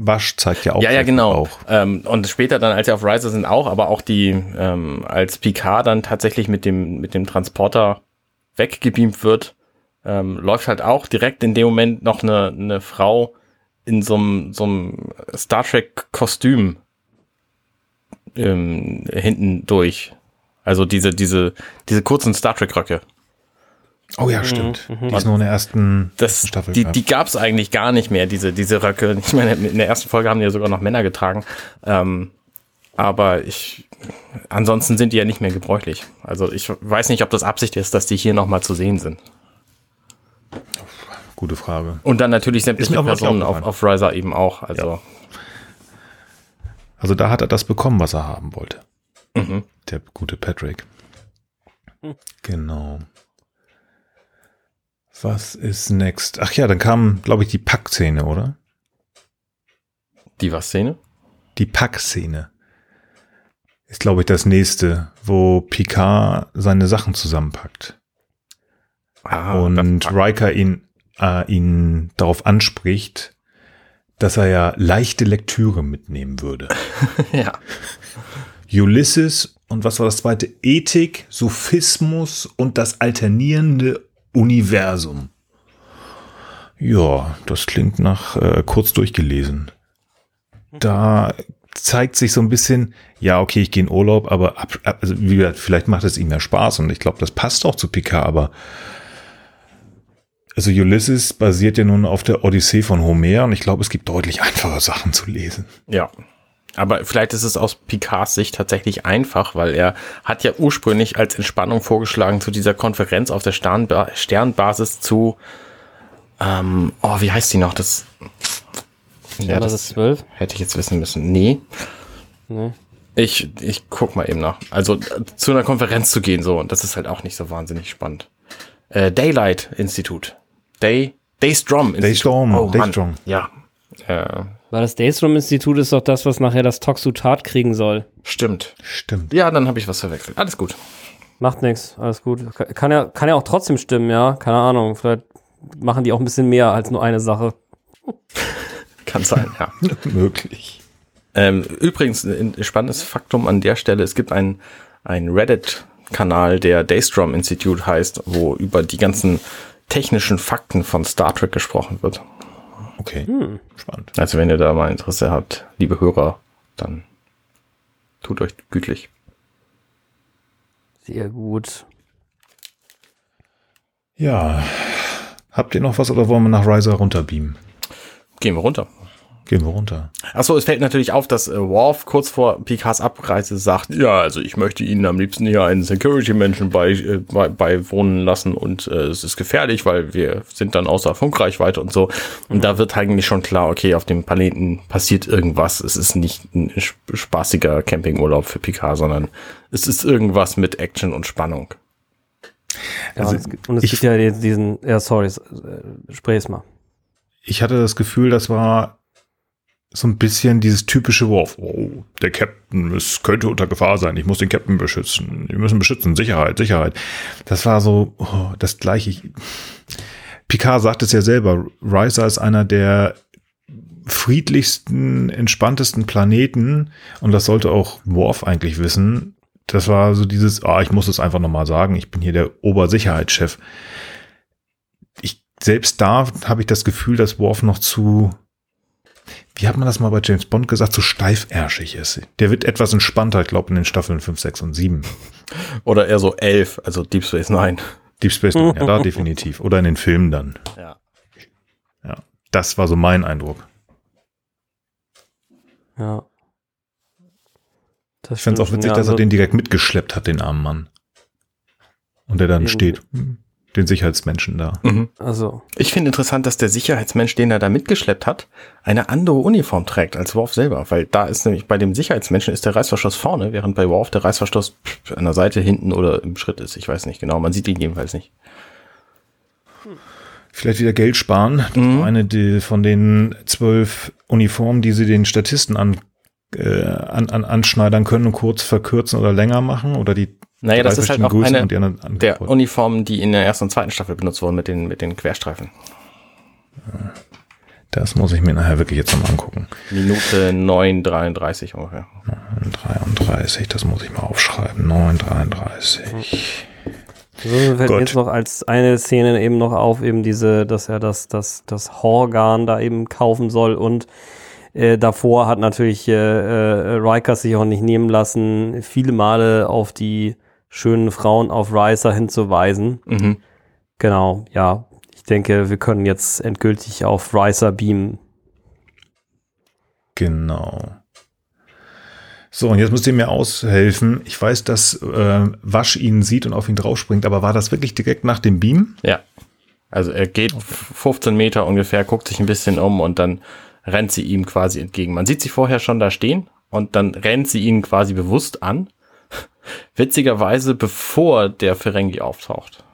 Wasch zeigt ja auch Ja, ja, genau. Bauch. Ähm, und später dann, als sie auf Riser sind, auch, aber auch die, ähm, als Picard dann tatsächlich mit dem, mit dem Transporter weggebeamt wird, ähm, läuft halt auch direkt in dem Moment noch eine, eine Frau in so einem, so einem Star Trek-Kostüm ähm, hinten durch. Also diese, diese, diese kurzen Star Trek-Röcke. Oh ja, stimmt. Die ist nur in der ersten Das, Staffel. die, die gab es eigentlich gar nicht mehr, diese, diese Röcke. Ich meine, in der ersten Folge haben die ja sogar noch Männer getragen. Ähm, aber ich, ansonsten sind die ja nicht mehr gebräuchlich. Also ich weiß nicht, ob das Absicht ist, dass die hier nochmal zu sehen sind. Gute Frage. Und dann natürlich sämtliche Personen auf, auf Riser eben auch. Also Also da hat er das bekommen, was er haben wollte. Mhm. Der gute Patrick. Genau. Was ist next? Ach ja, dann kam, glaube ich, die Packszene, oder? die was Szene? Die Packszene. Ist, glaube ich, das nächste, wo Picard seine Sachen zusammenpackt. Ah, und Riker ihn, äh, ihn darauf anspricht, dass er ja leichte Lektüre mitnehmen würde. ja. Ulysses und was war das zweite? Ethik, Sophismus und das alternierende Universum. Ja, das klingt nach äh, kurz durchgelesen. Da zeigt sich so ein bisschen, ja, okay, ich gehe in Urlaub, aber ab, ab, also wie gesagt, vielleicht macht es ihm ja Spaß und ich glaube, das passt auch zu Picard, aber also Ulysses basiert ja nun auf der Odyssee von Homer und ich glaube, es gibt deutlich einfache Sachen zu lesen. Ja. Aber vielleicht ist es aus Picards Sicht tatsächlich einfach, weil er hat ja ursprünglich als Entspannung vorgeschlagen zu dieser Konferenz auf der Sternba Sternbasis zu, ähm, oh, wie heißt die noch? Das, ja, das ist zwölf. Hätte ich jetzt wissen müssen. Nee. nee. Ich, ich guck mal eben nach. Also äh, zu einer Konferenz zu gehen, so, und das ist halt auch nicht so wahnsinnig spannend. Äh, Daylight Institut. Day, Daystrom Institut. Daystrom, oh, Daystrom. Ja. Äh, Weil das Daystrom-Institut ist doch das, was nachher das Toxutat kriegen soll. Stimmt. Stimmt. Ja, dann habe ich was verwechselt. Alles gut. Macht nichts, alles gut. Kann ja, kann ja auch trotzdem stimmen, ja. Keine Ahnung. Vielleicht machen die auch ein bisschen mehr als nur eine Sache. Kann sein, ja. Möglich. Ähm, übrigens, ein spannendes Faktum an der Stelle, es gibt ein, ein Reddit-Kanal, der Daystrom Institute heißt, wo über die ganzen technischen Fakten von Star Trek gesprochen wird. Okay, hm. spannend. Also wenn ihr da mal Interesse habt, liebe Hörer, dann tut euch gütlich. Sehr gut. Ja, habt ihr noch was oder wollen wir nach Riser runterbeamen? Gehen wir runter. Gehen wir runter. Achso, es fällt natürlich auf, dass äh, Worf kurz vor Picards Abreise sagt, ja, also ich möchte Ihnen am liebsten hier einen Security-Menschen bei, äh, bei, beiwohnen lassen und äh, es ist gefährlich, weil wir sind dann außer Funkreichweite und so. Und da wird eigentlich schon klar, okay, auf dem Planeten passiert irgendwas. Es ist nicht ein spaßiger Campingurlaub für Picard, sondern es ist irgendwas mit Action und Spannung. Ja, also, und es, gibt, und es gibt ja diesen, ja, sorry, äh, sprech's mal. Ich hatte das Gefühl, das war so ein bisschen dieses typische Wurf. Oh, der Captain, es könnte unter Gefahr sein. Ich muss den Captain beschützen. Wir müssen beschützen. Sicherheit, Sicherheit. Das war so oh, das gleiche. Picard sagt es ja selber. Riser ist einer der friedlichsten, entspanntesten Planeten. Und das sollte auch Worf eigentlich wissen. Das war so dieses, ah, ich muss es einfach nochmal sagen. Ich bin hier der Obersicherheitschef. Ich, selbst da habe ich das Gefühl, dass Worf noch zu wie hat man das mal bei James Bond gesagt, so steifärschig ist. Der wird etwas entspannter, ich glaube, in den Staffeln 5, 6 und 7. Oder eher so 11, also Deep Space Nine. Deep Space Nine, ja, da definitiv. Oder in den Filmen dann. Ja. Ja, das war so mein Eindruck. Ja. Das ich fand es auch witzig, ja, dass er also den direkt mitgeschleppt hat, den armen Mann. Und der dann steht. Hm den Sicherheitsmenschen da. Mhm. Also. Ich finde interessant, dass der Sicherheitsmensch, den er da mitgeschleppt hat, eine andere Uniform trägt als Worf selber, weil da ist nämlich bei dem Sicherheitsmenschen ist der Reißverschluss vorne, während bei Worf der Reißverschluss an der Seite hinten oder im Schritt ist. Ich weiß nicht genau, man sieht ihn jedenfalls nicht. Vielleicht wieder Geld sparen. Mhm. Eine die, von den zwölf Uniformen, die sie den Statisten an, äh, an, an, anschneidern können und kurz verkürzen oder länger machen oder die naja, das ist halt auch Größen eine der Uniformen, die in der ersten und zweiten Staffel benutzt wurden mit den, mit den Querstreifen. Das muss ich mir nachher wirklich jetzt nochmal angucken. Minute 9,33 ungefähr. 33, das muss ich mal aufschreiben. 9,33. So fällt mir jetzt noch als eine Szene eben noch auf, eben diese, dass er das, das, das Horgan da eben kaufen soll und äh, davor hat natürlich äh, äh, Riker sich auch nicht nehmen lassen, viele Male auf die schönen Frauen auf Riser hinzuweisen. Mhm. Genau, ja. Ich denke, wir können jetzt endgültig auf Riser beamen. Genau. So, und jetzt müsst ihr mir aushelfen. Ich weiß, dass äh, Wasch ihn sieht und auf ihn draufspringt, aber war das wirklich direkt nach dem Beam? Ja. Also er geht okay. 15 Meter ungefähr, guckt sich ein bisschen um und dann rennt sie ihm quasi entgegen. Man sieht sie vorher schon da stehen und dann rennt sie ihn quasi bewusst an Witzigerweise bevor der Ferengi auftaucht.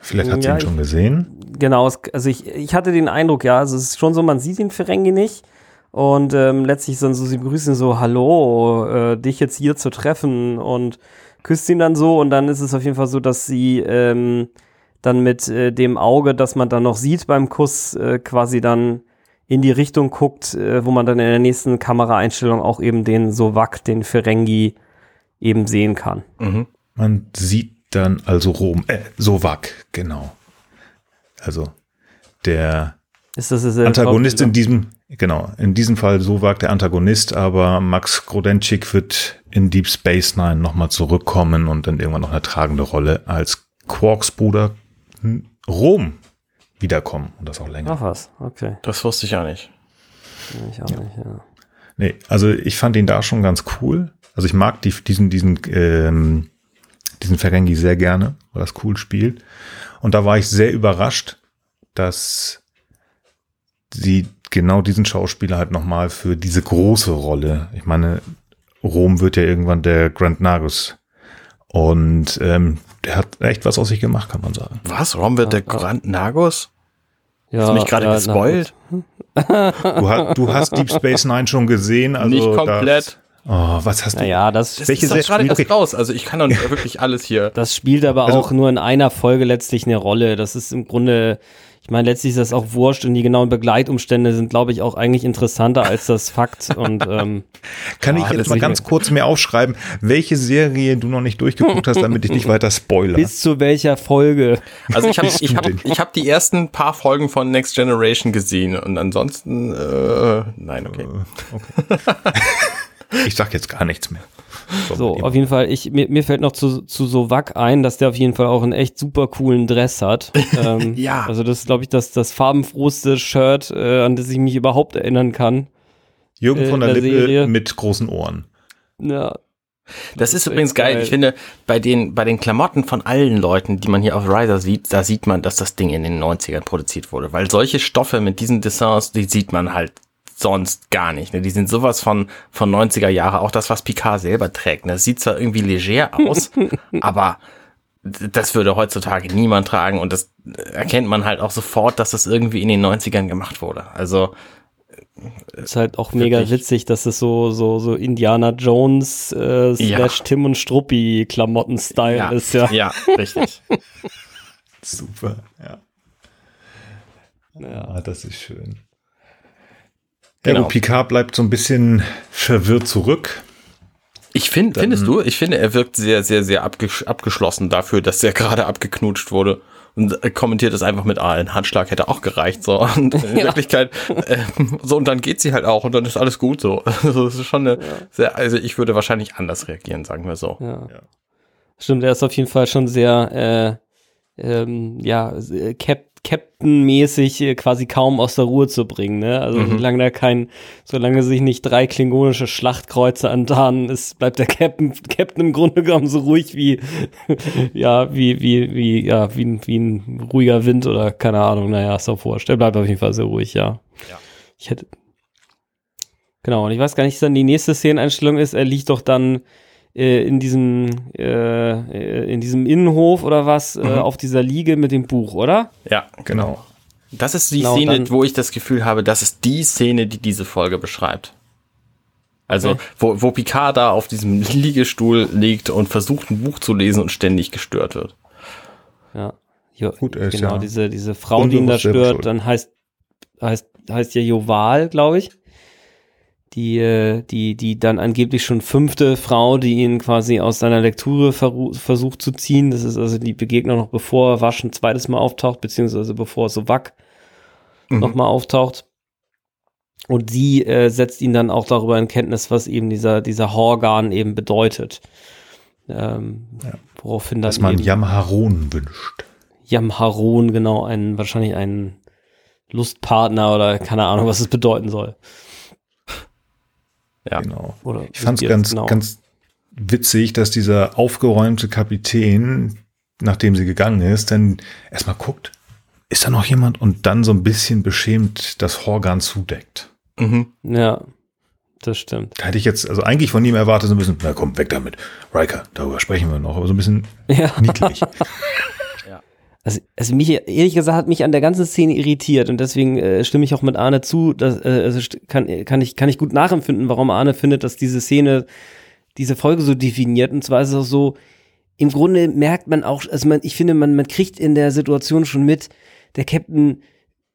Vielleicht hat sie ihn schon gesehen. Genau, also ich, ich hatte den Eindruck, ja, also es ist schon so, man sieht den Ferengi nicht. Und ähm, letztlich sind so, sie begrüßen so, hallo, äh, dich jetzt hier zu treffen und küsst ihn dann so und dann ist es auf jeden Fall so, dass sie ähm, dann mit äh, dem Auge, das man dann noch sieht beim Kuss, äh, quasi dann in die Richtung guckt, äh, wo man dann in der nächsten Kameraeinstellung auch eben den Sovak, den Ferengi eben sehen kann. Mhm. Man sieht dann also Rom, äh, Sovak, genau. Also der Ist das Antagonist in diesem, genau, in diesem Fall so wagt der Antagonist, aber Max Grodenchik wird in Deep Space Nine nochmal zurückkommen und dann irgendwann noch eine tragende Rolle als Quarks Bruder Rom wiederkommen und das auch länger. Ach was, okay. Das wusste ich auch nicht. Ich auch nicht, ja. Nee, also ich fand ihn da schon ganz cool. Also ich mag die, diesen, diesen, ähm, diesen Ferengi sehr gerne, weil das cool spielt. Und da war ich sehr überrascht, dass sie genau diesen Schauspieler halt nochmal für diese große Rolle, ich meine, Rom wird ja irgendwann der Grand Nagus. Und ähm, der hat echt was aus sich gemacht, kann man sagen. Was? Rom wird der Grand Nagus? ja Hast du mich gerade ja, gespoilt? Du, hast, du hast Deep Space Nine schon gesehen. Also Nicht komplett. oh, was hast du? Naja, das, Das Welche ist doch gerade erst raus. Also ich kann doch nicht wirklich alles hier. das spielt aber Also- auch nur in einer Folge letztlich eine Rolle. Das ist im Grunde, ich meine, letztlich ist das auch wurscht und die genauen Begleitumstände sind, glaube ich, auch eigentlich interessanter als das Fakt. Und ähm, Kann Ja, ich jetzt mal ganz kurz mir aufschreiben, welche Serie du noch nicht durchgeguckt hast, damit ich nicht weiter spoilere? bis zu welcher Folge? Also ich habe ich hab, ich hab die ersten paar Folgen von Next Generation gesehen und ansonsten äh, nein, okay. Ich sag jetzt gar nichts mehr. So, auf jeden Fall, ich, mir, mir fällt noch zu, zu Sowak ein, dass der auf jeden Fall auch einen echt super coolen Dress hat. ähm, Ja. Also das ist, glaube ich, das, das farbenfrohste Shirt, äh, an das ich mich überhaupt erinnern kann. Jürgen äh, von der der Lippe Serie. mit großen Ohren. Ja, Das ist ist übrigens geil. geil. Ich finde, bei den, bei den Klamotten von allen Leuten, die man hier auf Riser sieht, da sieht man, dass das Ding in den 90ern produziert wurde. Weil solche Stoffe mit diesen Dessins, die sieht man halt sonst gar nicht. Ne? Die sind sowas von, von 90er Jahre. Auch das, was Picard selber trägt. Ne? Das sieht zwar irgendwie leger aus, aber das würde heutzutage niemand tragen. Und das erkennt man halt auch sofort, dass das irgendwie in den 90ern gemacht wurde. Also, ist halt auch mega Wirklich. witzig, dass es so, so, so Indiana Jones äh, slash Tim und Struppi Klamotten-Style ja, ist, ja. ja, richtig. Super, ja. Ja. Ah, das ist schön. Ja, Genau. Picard bleibt so ein bisschen verwirrt zurück. Ich finde, findest du? Ich finde, er wirkt sehr, sehr, sehr abgesch abgeschlossen dafür, dass er gerade abgeknutscht wurde. Und äh, kommentiert es einfach mit, ah, ein Handschlag hätte auch gereicht, so. Und in Wirklichkeit, äh, so, und dann geht sie halt auch und dann ist alles gut, so. Also, das ist schon eine sehr, also ich würde wahrscheinlich anders reagieren, sagen wir so. Ja. Ja. Stimmt, er ist auf jeden Fall schon sehr, äh, ähm, ja, äh, Cap Captain-mäßig äh, quasi kaum aus der Ruhe zu bringen, ne? Also Mhm. solange er kein, solange sich nicht drei klingonische Schlachtkreuze antarnen, ist, bleibt der Captain, Captain im Grunde genommen so ruhig wie, ja, wie, wie, wie, ja, wie, ein- wie ein ruhiger Wind oder keine Ahnung, naja, ist auch wurscht. Er bleibt auf jeden Fall sehr ruhig, ja. Ja. Ich hätte, genau, und ich weiß gar nicht, was dann die nächste Szeneneinstellung ist, er liegt doch dann äh, in diesem äh, in diesem Innenhof oder was äh, Mhm. auf dieser Liege mit dem Buch, oder? Ja, Genau. Das ist die Genau, Szene, wo ich das Gefühl habe, das ist die Szene, die diese Folge beschreibt. Also, Okay. wo, wo Picard da auf diesem Liegestuhl liegt und versucht, ein Buch zu lesen und ständig gestört wird. Ja. Jo, Gut, ist genau, ja diese diese Frau, die ihn da stört, dann heißt heißt heißt ja Joval, glaube ich. Die, äh, die, die dann angeblich schon fünfte Frau, die ihn quasi aus seiner Lektüre versucht zu ziehen. Das ist also die Begegnung noch bevor Wasch ein zweites Mal auftaucht, beziehungsweise bevor Sowak Mhm. nochmal auftaucht. Und sie äh, setzt ihn dann auch darüber in Kenntnis, was eben dieser, dieser Horgan eben bedeutet. Ähm, Ja. Woraufhin dann dass man Yamharon wünscht. Yamharon, genau, einen, wahrscheinlich einen Lustpartner oder keine Ahnung, was es bedeuten soll. Ja. Genau. Oder Ich fand es ganz, genau. ganz witzig, dass dieser aufgeräumte Kapitän, nachdem sie gegangen ist, dann erstmal guckt, ist da noch jemand? Und dann so ein bisschen beschämt das Horgan zudeckt. Mhm. Ja, das stimmt. Da hätte ich jetzt, also eigentlich von ihm erwartet, so ein bisschen, na komm, weg damit. Riker, darüber sprechen wir noch, aber so ein bisschen Ja. niedlich. Also, also mich, ehrlich gesagt, hat mich an der ganzen Szene irritiert und deswegen äh, stimme ich auch mit Arne zu, dass, äh, also kann, kann, ich, kann ich gut nachempfinden, warum Arne findet, dass diese Szene diese Folge so definiert. Und zwar ist es auch so, im Grunde merkt man auch, also man, ich finde, man, man kriegt in der Situation schon mit, der Captain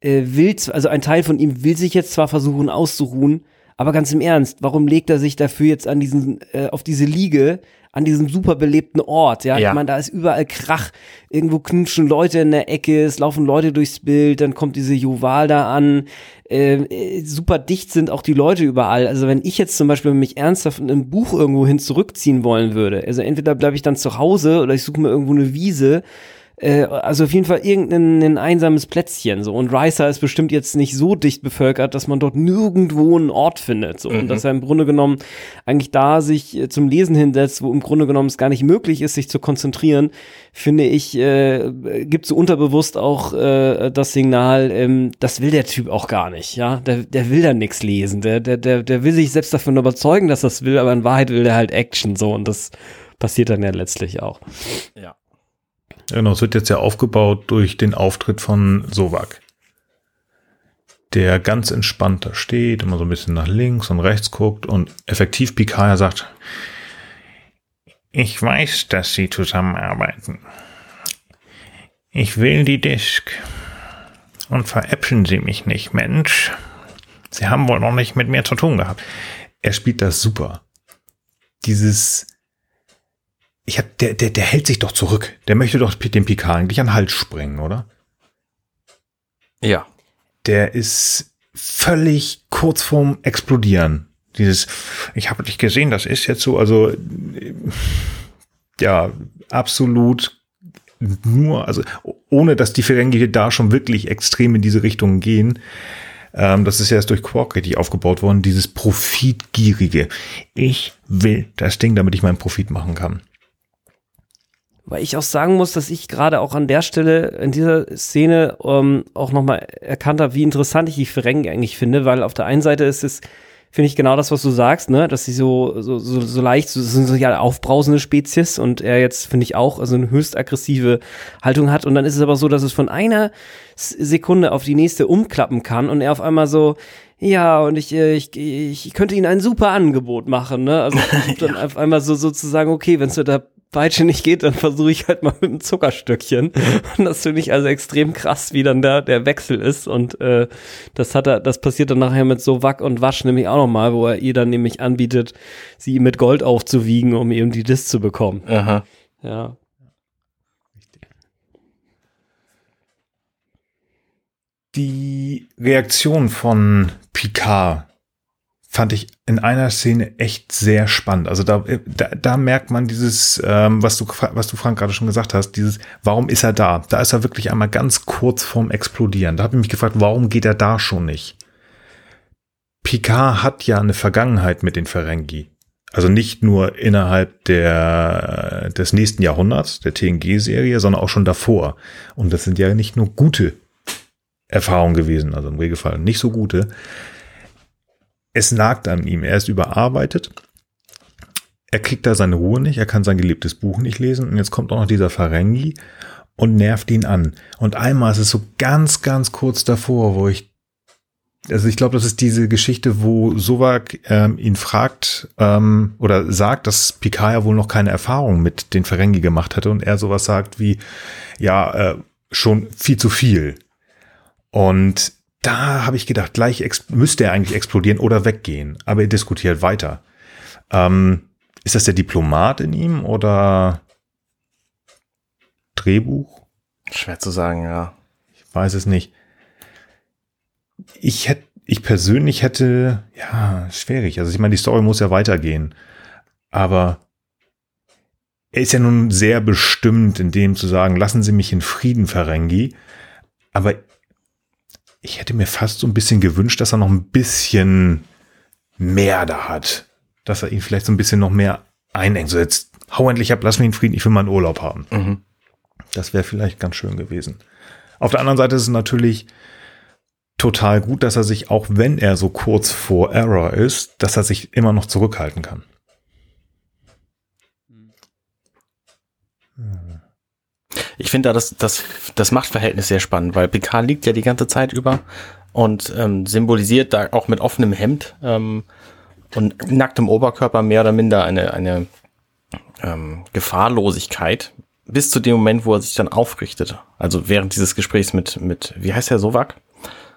äh, will, also ein Teil von ihm will sich jetzt zwar versuchen auszuruhen, Aber ganz im Ernst, warum legt er sich dafür jetzt an diesen, äh, auf diese Liege, an diesem super belebten Ort? Ja, Ja. ich meine, da ist überall Krach. Irgendwo knutschen Leute in der Ecke, es laufen Leute durchs Bild, dann kommt diese Juval da an. Äh, äh, super dicht sind auch die Leute überall. Also wenn ich jetzt zum Beispiel mich ernsthaft in einem Buch irgendwo hin zurückziehen wollen würde, also entweder bleibe ich dann zu Hause oder ich suche mir irgendwo eine Wiese, äh, also auf jeden Fall irgendein ein einsames Plätzchen so. Und Ricer ist bestimmt jetzt nicht so dicht bevölkert, dass man dort nirgendwo einen Ort findet so. Und dass er im Grunde genommen eigentlich da sich äh, zum Lesen hinsetzt, wo im Grunde genommen es gar nicht möglich ist, sich zu konzentrieren, finde ich, äh, gibt so unterbewusst auch äh, das Signal, ähm, das will der Typ auch gar nicht, ja, der, der will da nichts lesen, der, der, der, der will sich selbst davon überzeugen, dass das will, aber in Wahrheit will der halt Action so. Und das passiert dann ja letztlich auch. Ja. Genau, es wird jetzt ja aufgebaut durch den Auftritt von Sovak. Der ganz entspannt da steht, immer so ein bisschen nach links und rechts guckt und effektiv Picard sagt, ich weiß, dass sie zusammenarbeiten. Ich will die Disk. Und veräppeln Sie mich nicht, Mensch. Sie haben wohl noch nicht mit mir zu tun gehabt. Er spielt das super. Dieses, ich hab, der, der, der hält sich doch zurück. Der möchte doch dem Picard eigentlich an den Hals springen, oder? Ja. Der ist völlig kurz vorm Explodieren. Dieses, ich habe dich gesehen, das ist jetzt so, also ja, absolut nur, also ohne dass die Ferengi da schon wirklich extrem in diese Richtung gehen. Ähm, das ist ja erst durch Quark richtig aufgebaut worden, dieses Profitgierige. Ich will das Ding, damit ich meinen Profit machen kann. Weil ich auch sagen muss, dass ich gerade auch an der Stelle, in dieser Szene, ähm, auch nochmal erkannt habe, wie interessant ich die Ferengi eigentlich finde, weil auf der einen Seite ist es, finde ich genau das, was du sagst, ne, dass sie so, so, so, so leicht, so, sind so ja aufbrausende Spezies und er jetzt, finde ich auch, also eine höchst aggressive Haltung hat. Und dann ist es aber so, dass es von einer Sekunde auf die nächste umklappen kann und er auf einmal so, ja, und ich, äh, ich, ich könnte Ihnen ein super Angebot machen, ne? Also dann auf einmal so sozusagen, okay, wenn es mit der Peitsche nicht geht, dann versuche ich halt mal mit einem Zuckerstückchen. Und das finde ich also extrem krass, wie dann der, der Wechsel ist. Und äh, das hat er, das passiert dann nachher mit so Wack und Wasch nämlich auch nochmal, wo er ihr dann nämlich anbietet, sie mit Gold aufzuwiegen, um eben die Disc zu bekommen. Aha. Ja. Die Reaktion von Picard fand ich in einer Szene echt sehr spannend. Also da, da, da merkt man dieses, ähm, was du, was du Frank gerade schon gesagt hast, dieses, warum ist er da? Da ist er wirklich einmal ganz kurz vorm Explodieren. Da habe ich mich gefragt, warum geht er da schon nicht? Picard hat ja eine Vergangenheit mit den Ferengi. Also nicht nur innerhalb der, des nächsten Jahrhunderts, der TNG-Serie, sondern auch schon davor. Und das sind ja nicht nur gute Erfahrungen gewesen, also im Regelfall nicht so gute. Es nagt an ihm, er ist überarbeitet. Er kriegt da seine Ruhe nicht, er kann sein geliebtes Buch nicht lesen und jetzt kommt auch noch dieser Ferengi und nervt ihn an. Und einmal ist es so ganz, ganz kurz davor, wo ich also ich glaube, das ist diese Geschichte, wo Sovak ähm, ihn fragt ähm, oder sagt, dass Picard ja wohl noch keine Erfahrung mit den Ferengi gemacht hatte und er sowas sagt wie, ja, äh, schon viel zu viel. Und da habe ich gedacht, gleich müsste er eigentlich explodieren oder weggehen, aber er diskutiert weiter. Ähm, ist das der Diplomat in ihm oder Drehbuch? Schwer zu sagen, ja. Ich weiß es nicht. Ich hätte, ich persönlich hätte, ja, schwierig. Also ich meine, die Story muss ja weitergehen. Aber er ist ja nun sehr bestimmt in dem zu sagen, lassen Sie mich in Frieden, Ferengi. Aber ich hätte mir fast so ein bisschen gewünscht, dass er noch ein bisschen mehr da hat. Dass er ihn vielleicht so ein bisschen noch mehr einengt. So jetzt, hau endlich ab, lass mich in Frieden, ich will meinen Urlaub haben. Mhm. Das wäre vielleicht ganz schön gewesen. Auf der anderen Seite ist es natürlich total gut, dass er sich, auch wenn er so kurz vor Error ist, dass er sich immer noch zurückhalten kann. Ich finde da das, das, das Machtverhältnis sehr spannend, weil Picard liegt ja die ganze Zeit über und ähm, symbolisiert da auch mit offenem Hemd ähm, und nacktem Oberkörper mehr oder minder eine, eine ähm, Gefahrlosigkeit bis zu dem Moment, wo er sich dann aufrichtet. Also während dieses Gesprächs mit, mit wie heißt der, Sovak?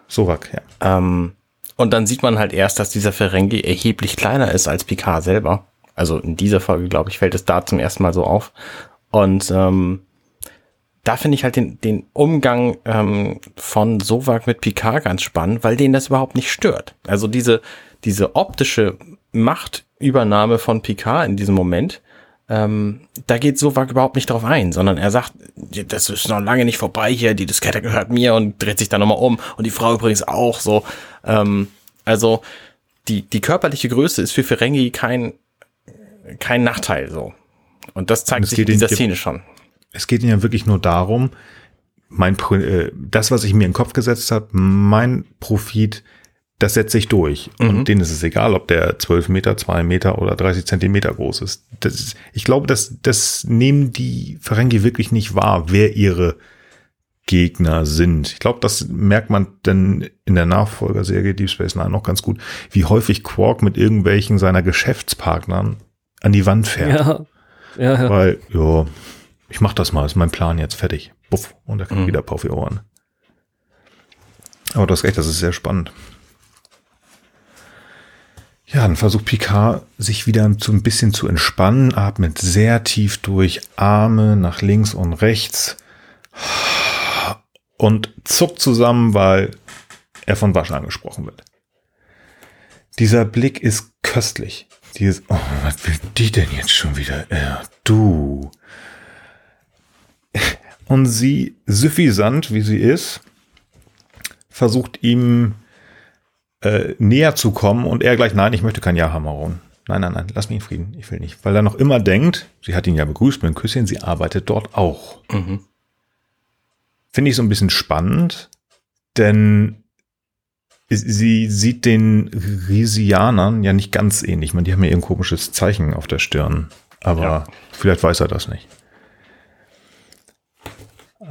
Sovak, ja. Ähm, und dann sieht man halt erst, dass dieser Ferengi erheblich kleiner ist als Picard selber. Also in dieser Folge, glaube ich, fällt es da zum ersten Mal so auf. Und ähm, da finde ich halt den, den Umgang ähm, von Sovak mit Picard ganz spannend, weil den das überhaupt nicht stört. Also diese, diese optische Machtübernahme von Picard in diesem Moment, ähm, da geht Sovak überhaupt nicht drauf ein, sondern er sagt, das ist noch lange nicht vorbei hier, die Diskette gehört mir und dreht sich dann nochmal um und die Frau übrigens auch so. Ähm, also die, die körperliche Größe ist für Ferengi kein, kein Nachteil so. Und das zeigt und sich in dieser Szene schon. Es geht ihnen ja wirklich nur darum, mein, äh, das, was ich mir in den Kopf gesetzt habe, mein Profit das setzt sich durch. Mhm. Und denen ist es egal, ob der 12 Meter, 2 Meter oder 30 Zentimeter groß ist. Ist ich glaube, das, das nehmen die Ferengi wirklich nicht wahr, wer ihre Gegner sind. Ich glaube, das merkt man dann in der Nachfolgerserie Deep Space Nine noch ganz gut, wie häufig Quark mit irgendwelchen seiner Geschäftspartnern an die Wand fährt. Ja. Ja, ja. Weil, ja, ich mach das mal, ist mein Plan jetzt fertig. Buff, und er kriegt mhm. wieder die Ohren. Aber du hast recht, das ist sehr spannend. Ja, dann versucht Picard sich wieder so ein bisschen zu entspannen, atmet sehr tief durch, Arme nach links und rechts und zuckt zusammen, weil er von Wasch angesprochen wird. Dieser Blick ist köstlich. Dieses, oh, was will die denn jetzt schon wieder? Ja, du. Und sie, suffisant wie sie ist, versucht ihm äh, näher zu kommen und er gleich, nein, ich möchte kein Ja haben, Aaron. Nein, nein, nein, lass mich in Frieden, ich will nicht. Weil er noch immer denkt, sie hat ihn ja begrüßt mit einem Küsschen, sie arbeitet dort auch. Mhm. Finde ich so ein bisschen spannend, denn sie sieht den Risianern ja nicht ganz ähnlich. Ich meine, die haben ja ein komisches Zeichen auf der Stirn. Aber ja. vielleicht weiß er das nicht.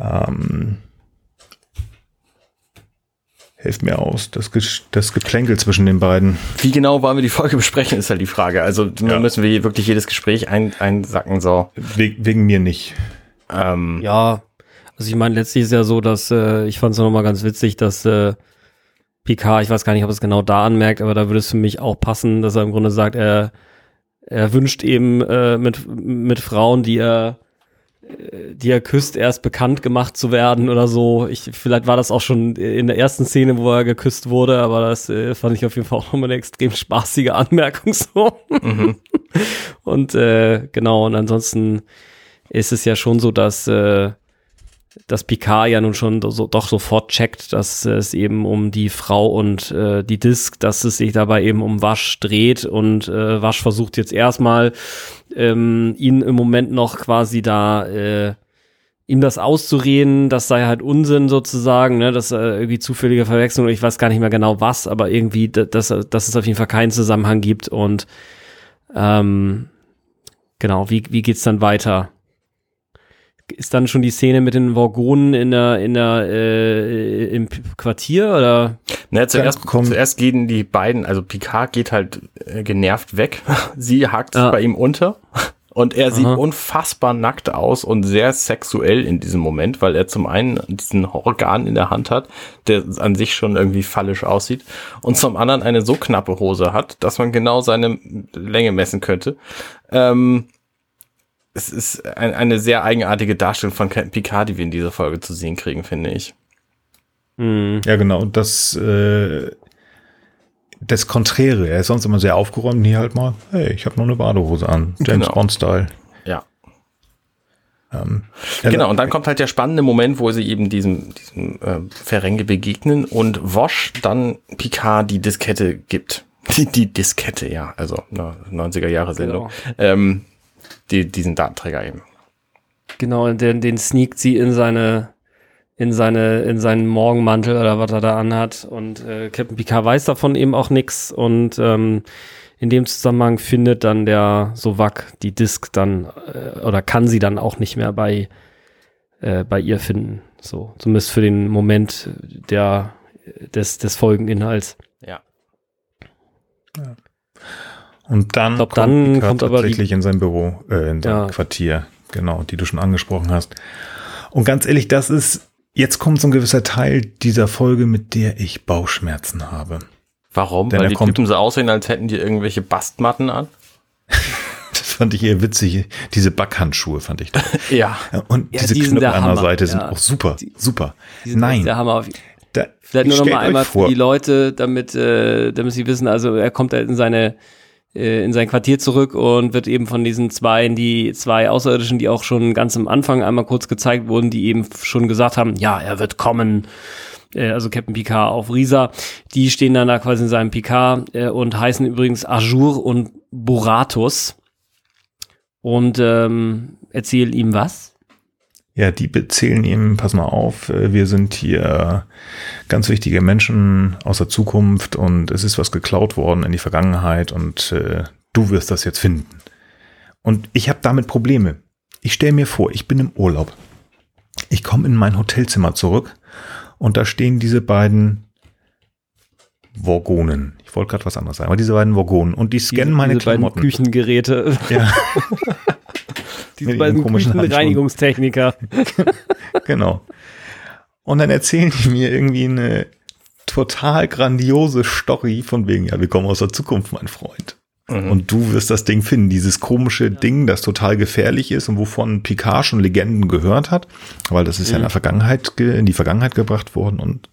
Ähm, Hilft mir aus, das, das Geplänkel zwischen den beiden. Wie genau wollen wir die Folge besprechen, ist halt die Frage. Also ja. müssen wir wirklich jedes Gespräch ein, einsacken, so. We wegen mir nicht. Ähm, ja, also ich meine, letztlich ist ja so, dass äh, ich fand es nochmal ganz witzig, dass äh, PK, ich weiß gar nicht, ob es genau da anmerkt, aber da würde es für mich auch passen, dass er im Grunde sagt, er, er wünscht eben äh, mit, mit Frauen, die er die er küsst, erst bekannt gemacht zu werden oder so. Ich, vielleicht war das auch schon in der ersten Szene, wo er geküsst wurde, aber das äh, fand ich auf jeden Fall auch nochmal eine extrem spaßige Anmerkung so. Mhm. Und äh, genau, und ansonsten ist es ja schon so, dass äh, dass Picard ja nun schon so, doch sofort checkt, dass es eben um die Frau und äh, die Disk, dass es sich dabei eben um Wasch dreht und äh, Wasch versucht jetzt erstmal ähm, ihn im Moment noch quasi da äh, ihm das auszureden, das sei halt Unsinn sozusagen, ne, dass äh, irgendwie zufällige Verwechslung, ich weiß gar nicht mehr genau was, aber irgendwie, dass, dass es auf jeden Fall keinen Zusammenhang gibt und ähm, genau, wie, wie geht's dann weiter? Ist dann schon die Szene mit den Vorgonen in der, in der, äh, im Quartier oder? Na, zuerst, zuerst gehen die beiden, also Picard geht halt äh, genervt weg. Sie hakt ah. bei ihm unter. Und er Aha. sieht unfassbar nackt aus und sehr sexuell in diesem Moment, weil er zum einen diesen Organ in der Hand hat, der an sich schon irgendwie fallisch aussieht, und zum anderen eine so knappe Hose hat, dass man genau seine Länge messen könnte. Ähm, es ist ein, eine sehr eigenartige Darstellung von Captain Picard, die wir in dieser Folge zu sehen kriegen, finde ich. Mhm. Ja, genau. Und das, äh, das Konträre. Er ist sonst immer sehr aufgeräumt. Hier halt mal, hey, ich habe noch eine Badehose an. James genau. Bond-Style. Ja. Ähm, genau, und dann kommt halt der spannende Moment, wo sie eben diesem, diesem äh, Ferenge begegnen und Wosch dann Picard die Diskette gibt. Die, die Diskette, ja, also eine 90er Jahre Sendung. Genau. Ähm, die, diesen Datenträger eben. Genau, den, den sneakt sie in seine, in seine, in seinen Morgenmantel oder was er da anhat. Und äh, Captain Picard weiß davon eben auch nichts. Und ähm, in dem Zusammenhang findet dann der Sovak die Disk dann äh, oder kann sie dann auch nicht mehr bei, äh, bei ihr finden. So, zumindest für den Moment der, des, des Folgeninhalts. Ja. ja. Und dann glaub, kommt, dann kommt aber tatsächlich in sein Büro, äh, in sein ja. Quartier, genau, die du schon angesprochen hast. Und ganz ehrlich, das ist, jetzt kommt so ein gewisser Teil dieser Folge, mit der ich Bauchschmerzen habe. Warum? Denn Weil er die kommt- Typen so aussehen, als hätten die irgendwelche Bastmatten an? Das fand ich eher witzig. Diese Backhandschuhe fand ich toll. Ja. Und Ja, diese die sind der an der Seite sind ja. auch super. super. Die sind Nein. Der Hammer. Da, Vielleicht nur noch mal einmal vor, für die Leute, damit, äh, damit sie wissen, also er kommt halt in seine in sein Quartier zurück und wird eben von diesen zwei, die zwei Außerirdischen, die auch schon ganz am Anfang einmal kurz gezeigt wurden, die eben schon gesagt haben, ja, er wird kommen. Äh, Also Captain Picard auf Risa, die stehen dann da quasi in seinem Picard äh, und heißen übrigens Azur und Buratus und ähm, erzählen ihm was? Ja, die erzählen ihm, pass mal auf, äh, wir sind hier ganz wichtige Menschen aus der Zukunft und es ist was geklaut worden in die Vergangenheit und äh, du wirst das jetzt finden. Und ich habe damit Probleme. Ich stelle mir vor, ich bin im Urlaub. Ich komme in mein Hotelzimmer zurück und da stehen diese beiden Vorgonen. Ich wollte gerade was anderes sagen, aber diese beiden Vorgonen und die scannen Diese- meine diese beiden Klamotten. Küchengeräte, Ja, diese Mit beiden komischen Küchenreinigungstechniker. Genau. Und dann erzählen die mir irgendwie eine total grandiose Story von wegen, ja, wir kommen aus der Zukunft, mein Freund. Und du wirst das Ding finden, dieses komische Ding, das total gefährlich ist und wovon Picard schon Legenden gehört hat, weil das ist ja in der Vergangenheit, ge- in die Vergangenheit gebracht worden und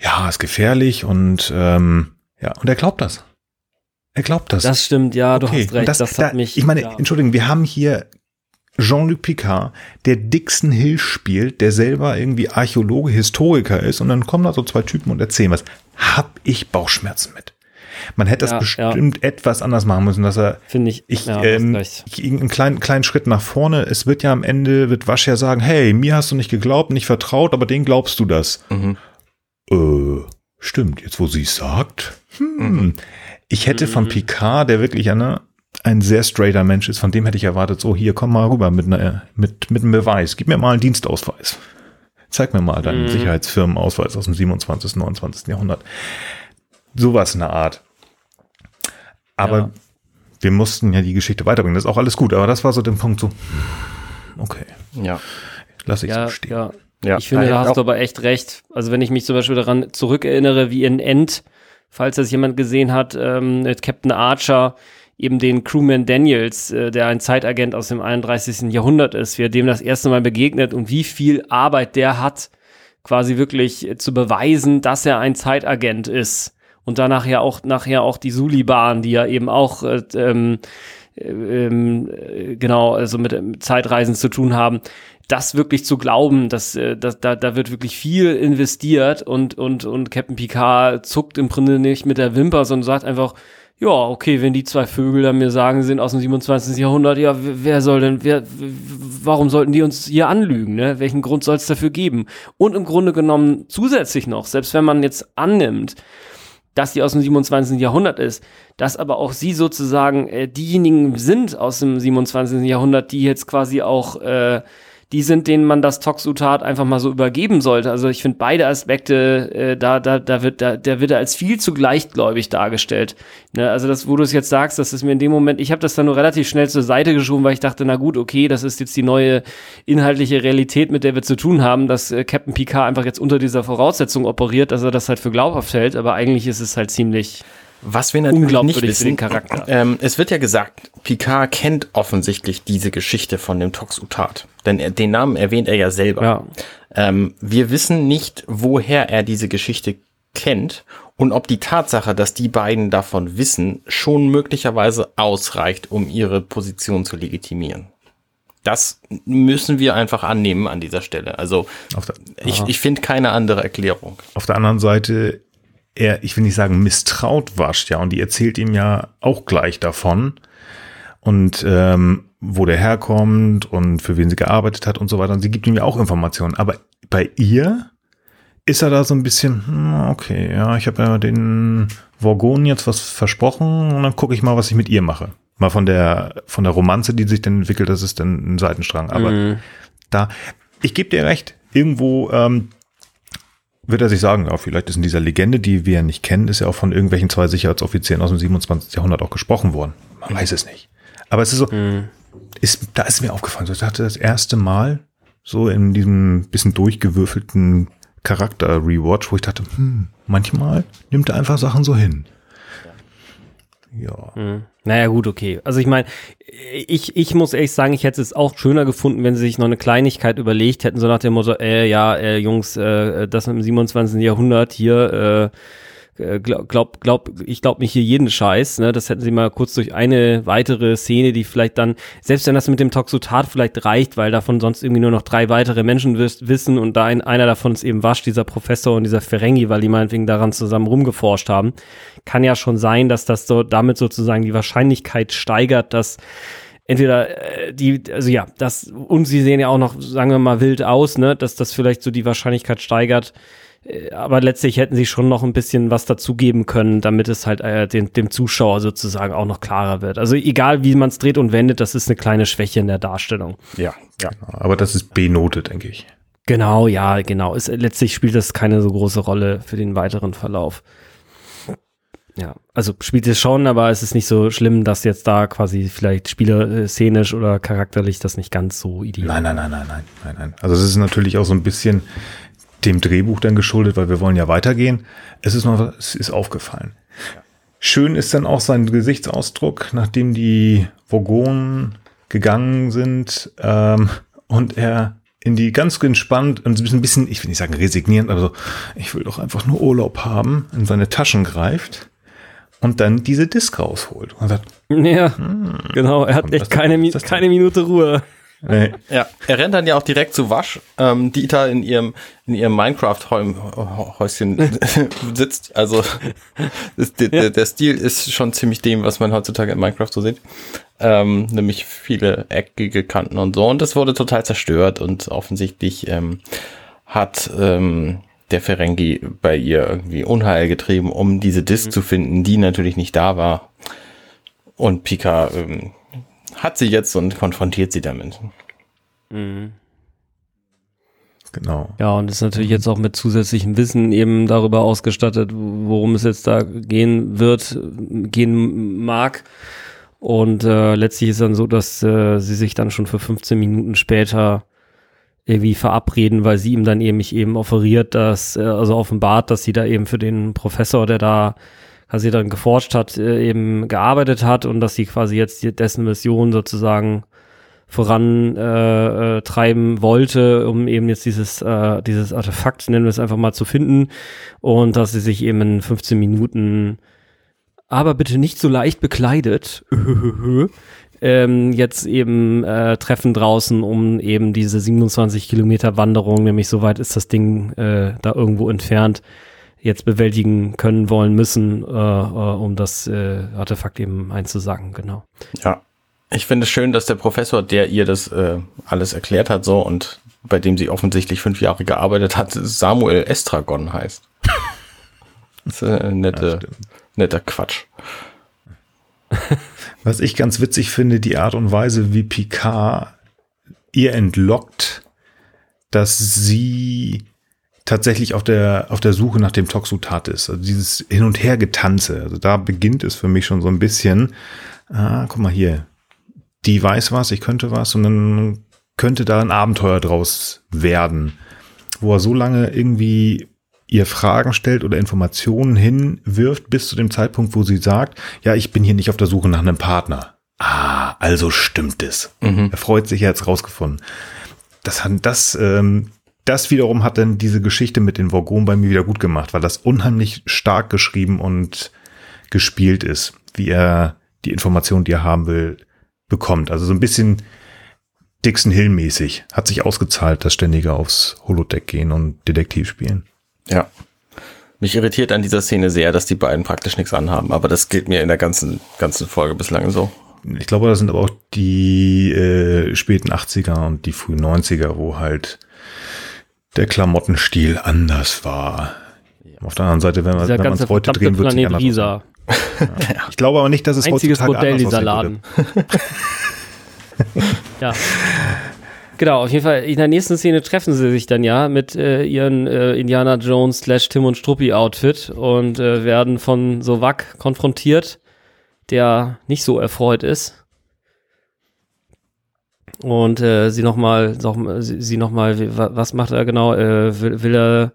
ja, ist gefährlich und ähm, ja, und er glaubt das. Er glaubt das. Das stimmt, ja, du Okay, hast recht. das, Das, da, hat mich. ich meine, ja. entschuldigen, wir haben hier Jean-Luc Picard, der Dixon Hill spielt, der selber irgendwie Archäologe, Historiker ist, und dann kommen da so zwei Typen und erzählen was. Hab ich Bauchschmerzen mit. Man hätte Ja, das bestimmt etwas anders machen müssen, dass er Finde ich. ich, ja, ähm, ich einen kleinen, kleinen Schritt nach vorne. Es wird ja am Ende, wird Wasch ja sagen, hey, mir hast du nicht geglaubt, nicht vertraut, aber den glaubst du das. Mhm. Äh, stimmt, jetzt wo sie es sagt. Hm. Ich hätte Mhm. von Picard, der wirklich eine, ein sehr straighter Mensch ist, von dem hätte ich erwartet, so hier, komm mal rüber mit, einer, mit, mit einem Beweis. Gib mir mal einen Dienstausweis. Zeig mir mal deinen Mhm. Sicherheitsfirmenausweis aus dem 27., 29. Jahrhundert. Sowas in der Art. Aber Ja. wir mussten ja die Geschichte weiterbringen. Das ist auch alles gut, aber das war so der Punkt so, okay, Ja. lass ich Ja, so stehen. ja. Ja. Ich finde, da hast du aber echt recht. Also wenn ich mich zum Beispiel daran zurückerinnere, wie in End, falls das jemand gesehen hat, ähm, mit Captain Archer, eben den Crewman Daniels, äh, der ein Zeitagent aus dem 31. Jahrhundert ist, wie er dem das erste Mal begegnet und wie viel Arbeit der hat, quasi wirklich äh, zu beweisen, dass er ein Zeitagent ist. Und danach ja auch nachher auch die Suliban, die ja eben auch äh, ähm, ähm, äh, genau, also mit Zeitreisen zu tun haben, das wirklich zu glauben, dass, äh, dass da, da wird wirklich viel investiert und, und, und Captain Picard zuckt im Grunde nicht mit der Wimper, sondern sagt einfach, ja, okay, wenn die zwei Vögel da mir sagen, sind aus dem 27. Jahrhundert, ja, wer soll denn, wer, warum sollten die uns hier anlügen, ne? Welchen Grund soll es dafür geben? Und im Grunde genommen zusätzlich noch, selbst wenn man jetzt annimmt, dass die aus dem 27. Jahrhundert ist, dass aber auch sie sozusagen äh, diejenigen sind aus dem 27. Jahrhundert, die jetzt quasi auch äh, die sind, denen man das Toxutat einfach mal so übergeben sollte. Also ich finde beide Aspekte, äh, da, da, da wird, da, der wird als viel zu gleichgläubig dargestellt. Ne? Also das, wo du es jetzt sagst, das ist mir in dem Moment, ich habe das dann nur relativ schnell zur Seite geschoben, weil ich dachte, na gut, okay, das ist jetzt die neue inhaltliche Realität, mit der wir zu tun haben, dass äh, Captain Picard einfach jetzt unter dieser Voraussetzung operiert, dass er das halt für glaubhaft hält, aber eigentlich ist es halt ziemlich Was wir natürlich nicht unglaubwürdig für wissen, den Charakter. Ähm, es wird ja gesagt, Picard kennt offensichtlich diese Geschichte von dem Toxutat. Denn er, den Namen erwähnt er ja selber. Ja. Ähm, wir wissen nicht, woher er diese Geschichte kennt und ob die Tatsache, dass die beiden davon wissen, schon möglicherweise ausreicht, um ihre Position zu legitimieren. Das müssen wir einfach annehmen an dieser Stelle. Also der, ich, ich finde keine andere Erklärung. auf der anderen Seite, er, ich will nicht sagen, misstraut Wasch, ja, und die erzählt ihm ja auch gleich davon. Und ähm, wo der herkommt und für wen sie gearbeitet hat und so weiter. Und sie gibt ihm ja auch Informationen. Aber bei ihr ist er da so ein bisschen, hm, okay, ja, ich habe ja den Vorgon jetzt was versprochen und dann gucke ich mal, was ich mit ihr mache. Mal von der, von der Romanze, die sich dann entwickelt, das ist dann ein Seitenstrang. Aber Mhm. da, ich gebe dir recht, irgendwo ähm, wird er sich sagen, ja, vielleicht ist in dieser Legende, die wir nicht kennen, ist ja auch von irgendwelchen zwei Sicherheitsoffizieren aus dem 27. Jahrhundert auch gesprochen worden. Man weiß es nicht. Aber es ist so, ist, da ist mir aufgefallen, so, ich dachte das erste Mal so in diesem bisschen durchgewürfelten Charakter-Rewatch, wo ich dachte, hm, manchmal nimmt er einfach Sachen so hin. Ja. Hm. Naja, gut, okay. Also ich meine, ich, ich muss ehrlich sagen, ich hätte es auch schöner gefunden, wenn sie sich noch eine Kleinigkeit überlegt hätten, so nach dem Motto, äh, ja, äh, Jungs, äh, das im 27. Jahrhundert hier, äh, glaub, glaub, glaub, ich glaube nicht hier jeden Scheiß. Ne? Das hätten sie mal kurz durch eine weitere Szene, die vielleicht dann, selbst wenn das mit dem Toxotat vielleicht reicht, weil davon sonst irgendwie nur noch drei weitere Menschen wissen und da ein, einer davon ist eben Wasch, dieser Professor und dieser Ferengi, weil die meinetwegen daran zusammen rumgeforscht haben, kann ja schon sein, dass das so damit sozusagen die Wahrscheinlichkeit steigert, dass entweder äh, die, also ja, das, und sie sehen ja auch noch, sagen wir mal, wild aus, ne, dass das vielleicht so die Wahrscheinlichkeit steigert, äh, aber letztlich hätten sie schon noch ein bisschen was dazugeben können, damit es halt äh, den, dem Zuschauer sozusagen auch noch klarer wird. Also egal, wie man es dreht und wendet, das ist eine kleine Schwäche in der Darstellung. Ja, ja. Aber das ist B-Note, denke ich. Genau, ja, genau. Ist, letztlich spielt das keine so große Rolle für den weiteren Verlauf. Ja, also spielt es schon, aber es ist nicht so schlimm, dass jetzt da quasi vielleicht spielerszenisch oder charakterlich das nicht ganz so ideal. Nein, nein, nein, nein, nein, nein, nein. Also es ist natürlich auch so ein bisschen dem Drehbuch dann geschuldet, weil wir wollen ja weitergehen. Es ist noch, es ist aufgefallen. Schön ist dann auch sein Gesichtsausdruck, nachdem die Vogonen gegangen sind ähm, und er in die ganz entspannt und ein bisschen, ich will nicht sagen resignierend, aber so, ich will doch einfach nur Urlaub haben, in seine Taschen greift und dann diese Disk rausholt und sagt, ja, hm, genau, er hat echt keine, keine Minute Ruhe. Nee. Ja, er rennt dann ja auch direkt zu Wasch, ähm, die da in ihrem, in ihrem Minecraft-Häuschen sitzt. Also der, ja. der Stil ist schon ziemlich dem, was man heutzutage in Minecraft so sieht. Ähm, nämlich viele eckige Kanten und so. Und das wurde total zerstört und offensichtlich ähm, hat ähm, der Ferengi bei ihr irgendwie Unheil getrieben, um diese Disk mhm. zu finden, die natürlich nicht da war. Und Pika ähm, hat sie jetzt und konfrontiert sie damit. Mhm. Genau. Ja, und ist natürlich jetzt auch mit zusätzlichem Wissen eben darüber ausgestattet, worum es jetzt da gehen wird, gehen mag. Und äh, letztlich ist dann so, dass äh, sie sich dann schon für 15 Minuten später irgendwie verabreden, weil sie ihm dann eben eben offeriert, dass, äh, also offenbart, dass sie da eben für den Professor, der da quasi dann geforscht hat, äh, eben gearbeitet hat und dass sie quasi jetzt dessen Mission sozusagen vorantreiben äh, treiben wollte, um eben jetzt dieses, äh, dieses Artefakt, nennen wir es einfach mal, zu finden. Und dass sie sich eben in 15 Minuten, aber bitte nicht so leicht bekleidet, ähm, jetzt eben äh, treffen draußen, um eben diese 27 Kilometer Wanderung, nämlich so weit ist das Ding äh, da irgendwo entfernt, jetzt bewältigen können, wollen, müssen, äh, äh, um das äh, Artefakt eben einzusagen, genau. Ja, ich finde es schön, dass der Professor, der ihr das äh, alles erklärt hat, so und bei dem sie offensichtlich fünf Jahre gearbeitet hat, Samuel Estragon heißt. das ist äh, nette, ja, netter Quatsch. Was ich ganz witzig finde, die Art und Weise, wie Picard ihr entlockt, dass sie tatsächlich auf der, auf der Suche nach dem Toxotat ist. Also dieses Hin- und Hergetanze. Also da beginnt es für mich schon so ein bisschen. Ah, guck mal hier. Die weiß was, ich könnte was und dann könnte da ein Abenteuer draus werden. Wo er so lange irgendwie ihr Fragen stellt oder Informationen hinwirft bis zu dem Zeitpunkt, wo sie sagt, ja, ich bin hier nicht auf der Suche nach einem Partner. Ah, also stimmt es. Mhm. Er freut sich, er hat es rausgefunden. Das, hat das ähm, das wiederum hat dann diese Geschichte mit den Vorgon bei mir wieder gut gemacht, weil das unheimlich stark geschrieben und gespielt ist, wie er die Informationen, die er haben will, bekommt. Also so ein bisschen Dixon Hill mäßig. Hat sich ausgezahlt, das ständige aufs Holodeck gehen und Detektiv spielen. Ja. Mich irritiert an dieser Szene sehr, dass die beiden praktisch nichts anhaben, aber das gilt mir in der ganzen, ganzen Folge bislang so. Ich glaube, das sind aber auch die äh, späten 80er und die frühen 90er, wo halt der Klamottenstil anders war. Ja. Auf der anderen Seite, wenn man es heute drehen, wird sich anders ja. Ich glaube aber nicht, dass es Einziges heutzutage Modell dieser Laden. ja. Genau, auf jeden Fall, in der nächsten Szene treffen sie sich dann ja mit äh, ihren äh, Indiana Jones slash Tim und Struppi Outfit und äh, werden von Sovak konfrontiert, der nicht so erfreut ist und äh, sie nochmal, noch, sie, sie nochmal, was macht er genau? Äh, will, will er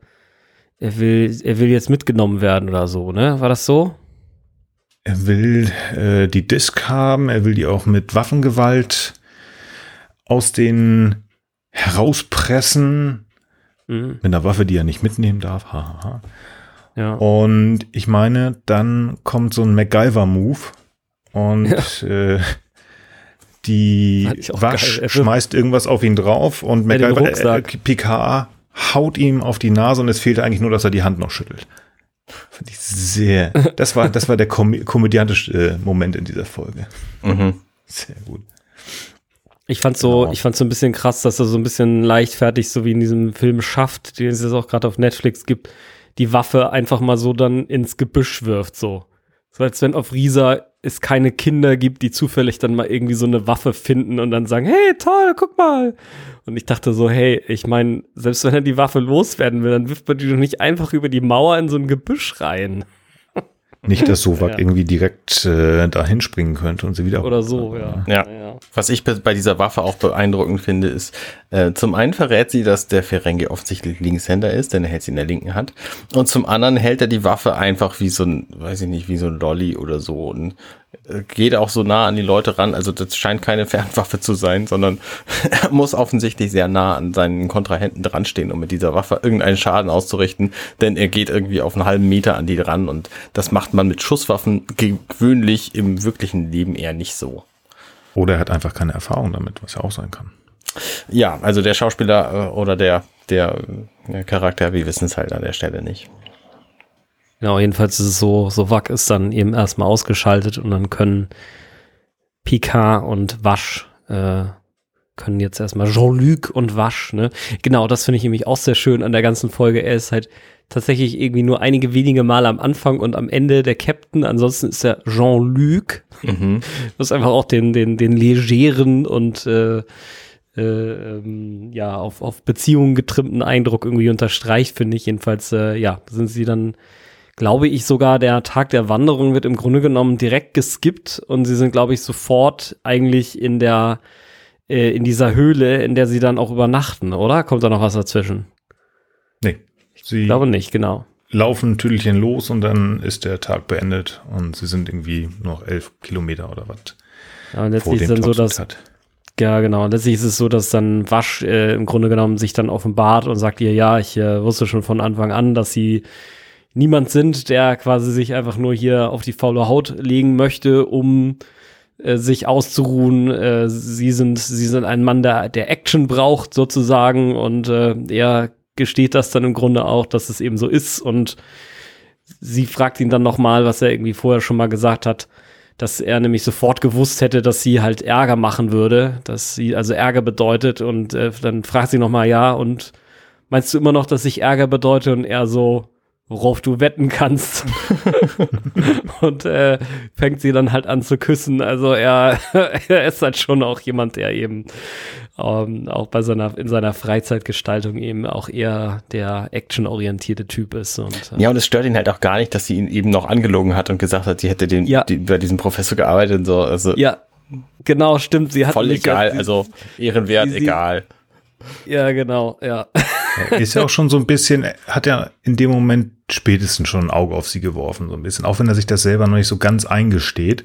er will, er will jetzt mitgenommen werden oder so, ne? War das so? Er will äh, die Disk haben, er will die auch mit Waffengewalt aus den herauspressen. Mhm. Mit einer Waffe, die er nicht mitnehmen darf. Ha, ha, ha. Ja. Und ich meine, dann kommt so ein MacGyver-Move und ja. äh, die Wasch schmeißt irgendwas auf ihn drauf und MacGyver, äh, Picard haut ihm auf die Nase und es fehlte eigentlich nur, dass er die Hand noch schüttelt. Finde ich sehr. Das war, das war der kom komödiantische äh, Moment in dieser Folge. Mhm. Sehr gut. Ich fand so, genau. ich fand so ein bisschen krass, dass er so ein bisschen leichtfertig, so wie in diesem Film schafft, den es jetzt auch gerade auf Netflix gibt, die Waffe einfach mal so dann ins Gebüsch wirft, so. So als wenn auf Risa es keine Kinder gibt, die zufällig dann mal irgendwie so eine Waffe finden und dann sagen, hey, toll, guck mal. Und ich dachte so, hey, ich meine, selbst wenn er die Waffe loswerden will, dann wirft man die doch nicht einfach über die Mauer in so ein Gebüsch rein. Nicht, dass Sovak ja. irgendwie direkt äh, da hinspringen könnte und sie wieder. Oder so, ja. ja. ja. Was ich bei dieser Waffe auch beeindruckend finde, ist, äh, zum einen verrät sie, dass der Ferengi offensichtlich Linkshänder ist, denn er hält sie in der linken Hand. Und zum anderen hält er die Waffe einfach wie so ein, weiß ich nicht, wie so ein Lolly oder so und geht auch so nah an die Leute ran. Also das scheint keine Fernwaffe zu sein, sondern er muss offensichtlich sehr nah an seinen Kontrahenten dran stehen, um mit dieser Waffe irgendeinen Schaden auszurichten, denn er geht irgendwie auf einen halben Meter an die dran und das macht man mit Schusswaffen gewöhnlich im wirklichen Leben eher nicht so. Oder er hat einfach keine Erfahrung damit, was ja auch sein kann. Ja, also der Schauspieler äh, oder der, der äh, Charakter, wir wissen es halt an der Stelle nicht. Genau, jedenfalls ist es so, so Wack ist dann eben erstmal ausgeschaltet und dann können Picard und Wasch äh, können jetzt erstmal Jean-Luc und Wasch, ne? Genau, das finde ich nämlich auch sehr schön an der ganzen Folge. Er ist halt tatsächlich irgendwie nur einige wenige Male am Anfang und am Ende der Captain. Ansonsten ist er Jean-Luc. Mhm. Ist einfach auch den, den, den legeren und äh, äh, ähm, ja, auf, auf Beziehungen getrimmten Eindruck irgendwie unterstreicht, finde ich. Jedenfalls, äh, ja, sind sie dann glaube ich sogar, der Tag der Wanderung wird im Grunde genommen direkt geskippt und sie sind, glaube ich, sofort eigentlich in der, äh, in dieser Höhle, in der sie dann auch übernachten, oder? Kommt da noch was dazwischen? Nee. Sie ich glaube nicht, genau. Laufen Tüdelchen los und dann ist der Tag beendet und sie sind irgendwie noch elf Kilometer oder was. Ja, und letztlich ist dann so, dass. Hat. Ja, genau. Letztlich ist es so, dass dann Wasch äh, im Grunde genommen sich dann offenbart und sagt ihr, ja, ich äh, wusste schon von Anfang an, dass sie niemand sind, der quasi sich einfach nur hier auf die faule Haut legen möchte, um äh, sich auszuruhen. Äh, sie sind, sie sind ein Mann, der, der Action braucht sozusagen und äh, er gesteht das dann im Grunde auch, dass es eben so ist und sie fragt ihn dann nochmal, was er irgendwie vorher schon mal gesagt hat, dass er nämlich sofort gewusst hätte, dass sie halt Ärger machen würde, dass sie also Ärger bedeutet und äh, dann fragt sie nochmal, ja und meinst du immer noch, dass ich Ärger bedeute und er so, worauf du wetten kannst. und äh, fängt sie dann halt an zu küssen. Also er, er ist halt schon auch jemand, der eben ähm, auch bei seiner in seiner Freizeitgestaltung eben auch eher der actionorientierte Typ ist. Und, äh, ja, und es stört ihn halt auch gar nicht, dass sie ihn eben noch angelogen hat und gesagt hat, sie hätte den, ja. die, bei diesem Professor gearbeitet und so. Also ja, genau, stimmt. Sie hat voll egal, sie, also ehrenwert, sie, egal. Ja, genau, ja. Ist ja auch schon so ein bisschen, hat ja in dem Moment spätestens schon ein Auge auf sie geworfen, so ein bisschen. Auch wenn er sich das selber noch nicht so ganz eingesteht.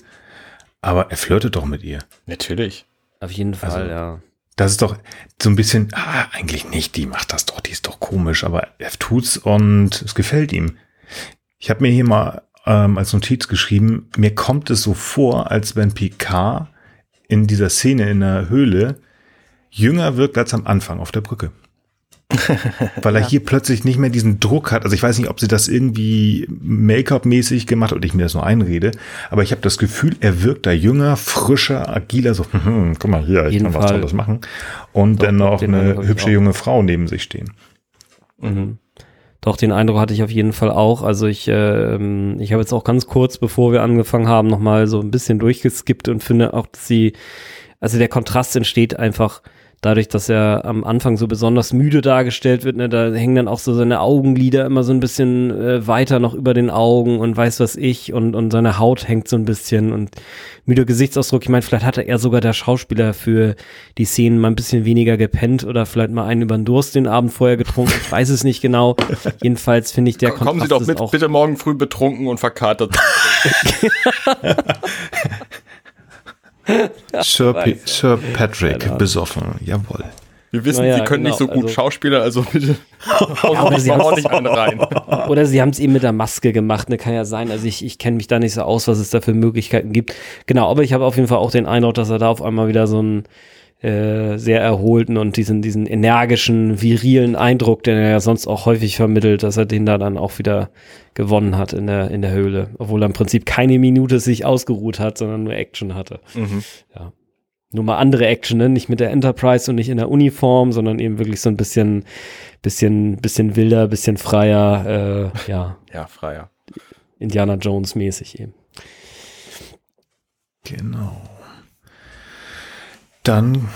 Aber er flirtet doch mit ihr. Natürlich. Auf jeden Fall, also, ja. Das ist doch so ein bisschen, ah, eigentlich nicht, die macht das doch, die ist doch komisch, aber er tut's und es gefällt ihm. Ich habe mir hier mal ähm, als Notiz geschrieben, mir kommt es so vor, als wenn Picard in dieser Szene in der Höhle jünger wirkt als am Anfang auf der Brücke. Weil er ja. hier plötzlich nicht mehr diesen Druck hat. Also ich weiß nicht, ob sie das irgendwie Make-up-mäßig gemacht oder ich mir das nur einrede, aber ich habe das Gefühl, er wirkt da jünger, frischer, agiler, so, hm, guck mal hier, ich Jeden kann Fall. was Tolles machen. Und Doch, dann noch eine hübsche junge Frau neben sich stehen. Mhm. Doch, den Eindruck hatte ich auf jeden Fall auch. Also ich, äh, ich habe jetzt auch ganz kurz, bevor wir angefangen haben, nochmal so ein bisschen durchgeskippt und finde auch, dass sie, also der Kontrast entsteht einfach dadurch, dass er am Anfang so besonders müde dargestellt wird, ne, da hängen dann auch so seine Augenlider immer so ein bisschen äh, weiter noch über den Augen und weiß was ich und, und seine Haut hängt so ein bisschen und müder Gesichtsausdruck. Ich meine, vielleicht hatte er sogar der Schauspieler für die Szenen mal ein bisschen weniger gepennt oder vielleicht mal einen über den Durst den Abend vorher getrunken. Ich weiß es nicht genau. Jedenfalls finde ich der Kontrast Kommen Sie doch mit, bitte morgen früh betrunken und verkatert. Sir, P Sir Patrick, besoffen, jawohl. Wir wissen, naja, sie können genau, nicht so gut also, Schauspieler, also bitte ja, oder sie auch nicht einen rein. Oder sie haben es eben mit der Maske gemacht, ne, kann ja sein. Also ich, ich kenne mich da nicht so aus, was es da für Möglichkeiten gibt. Genau, aber ich habe auf jeden Fall auch den Eindruck, dass er da auf einmal wieder so ein äh, sehr erholten und diesen, diesen energischen, virilen Eindruck, den er ja sonst auch häufig vermittelt, dass er den da dann auch wieder gewonnen hat in der, in der Höhle. Obwohl er im Prinzip keine Minute sich ausgeruht hat, sondern nur Action hatte. Mhm. Ja. Nur mal andere Action, ne? nicht mit der Enterprise und nicht in der Uniform, sondern eben wirklich so ein bisschen, bisschen, bisschen wilder, bisschen freier, äh, ja. Ja, freier. Indiana Jones mäßig eben. Genau. Dann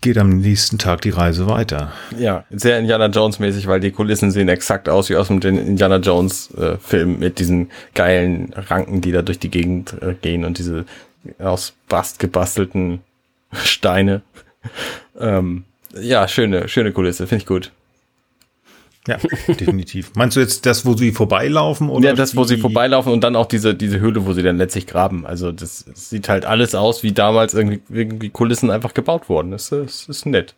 geht am nächsten Tag die Reise weiter. Ja, sehr Indiana Jones mäßig, weil die Kulissen sehen exakt aus wie aus dem Indiana Jones äh, Film mit diesen geilen Ranken, die da durch die Gegend äh, gehen und diese aus Bast gebastelten Steine. ähm, ja, schöne, schöne Kulisse, finde ich gut. Ja, definitiv. Meinst du jetzt das, wo sie vorbeilaufen? Oder ja, das, wo sie vorbeilaufen und dann auch diese, diese Höhle, wo sie dann letztlich graben. Also das, das sieht halt alles aus, wie damals irgendwie, irgendwie Kulissen einfach gebaut wurden. Das, das ist nett.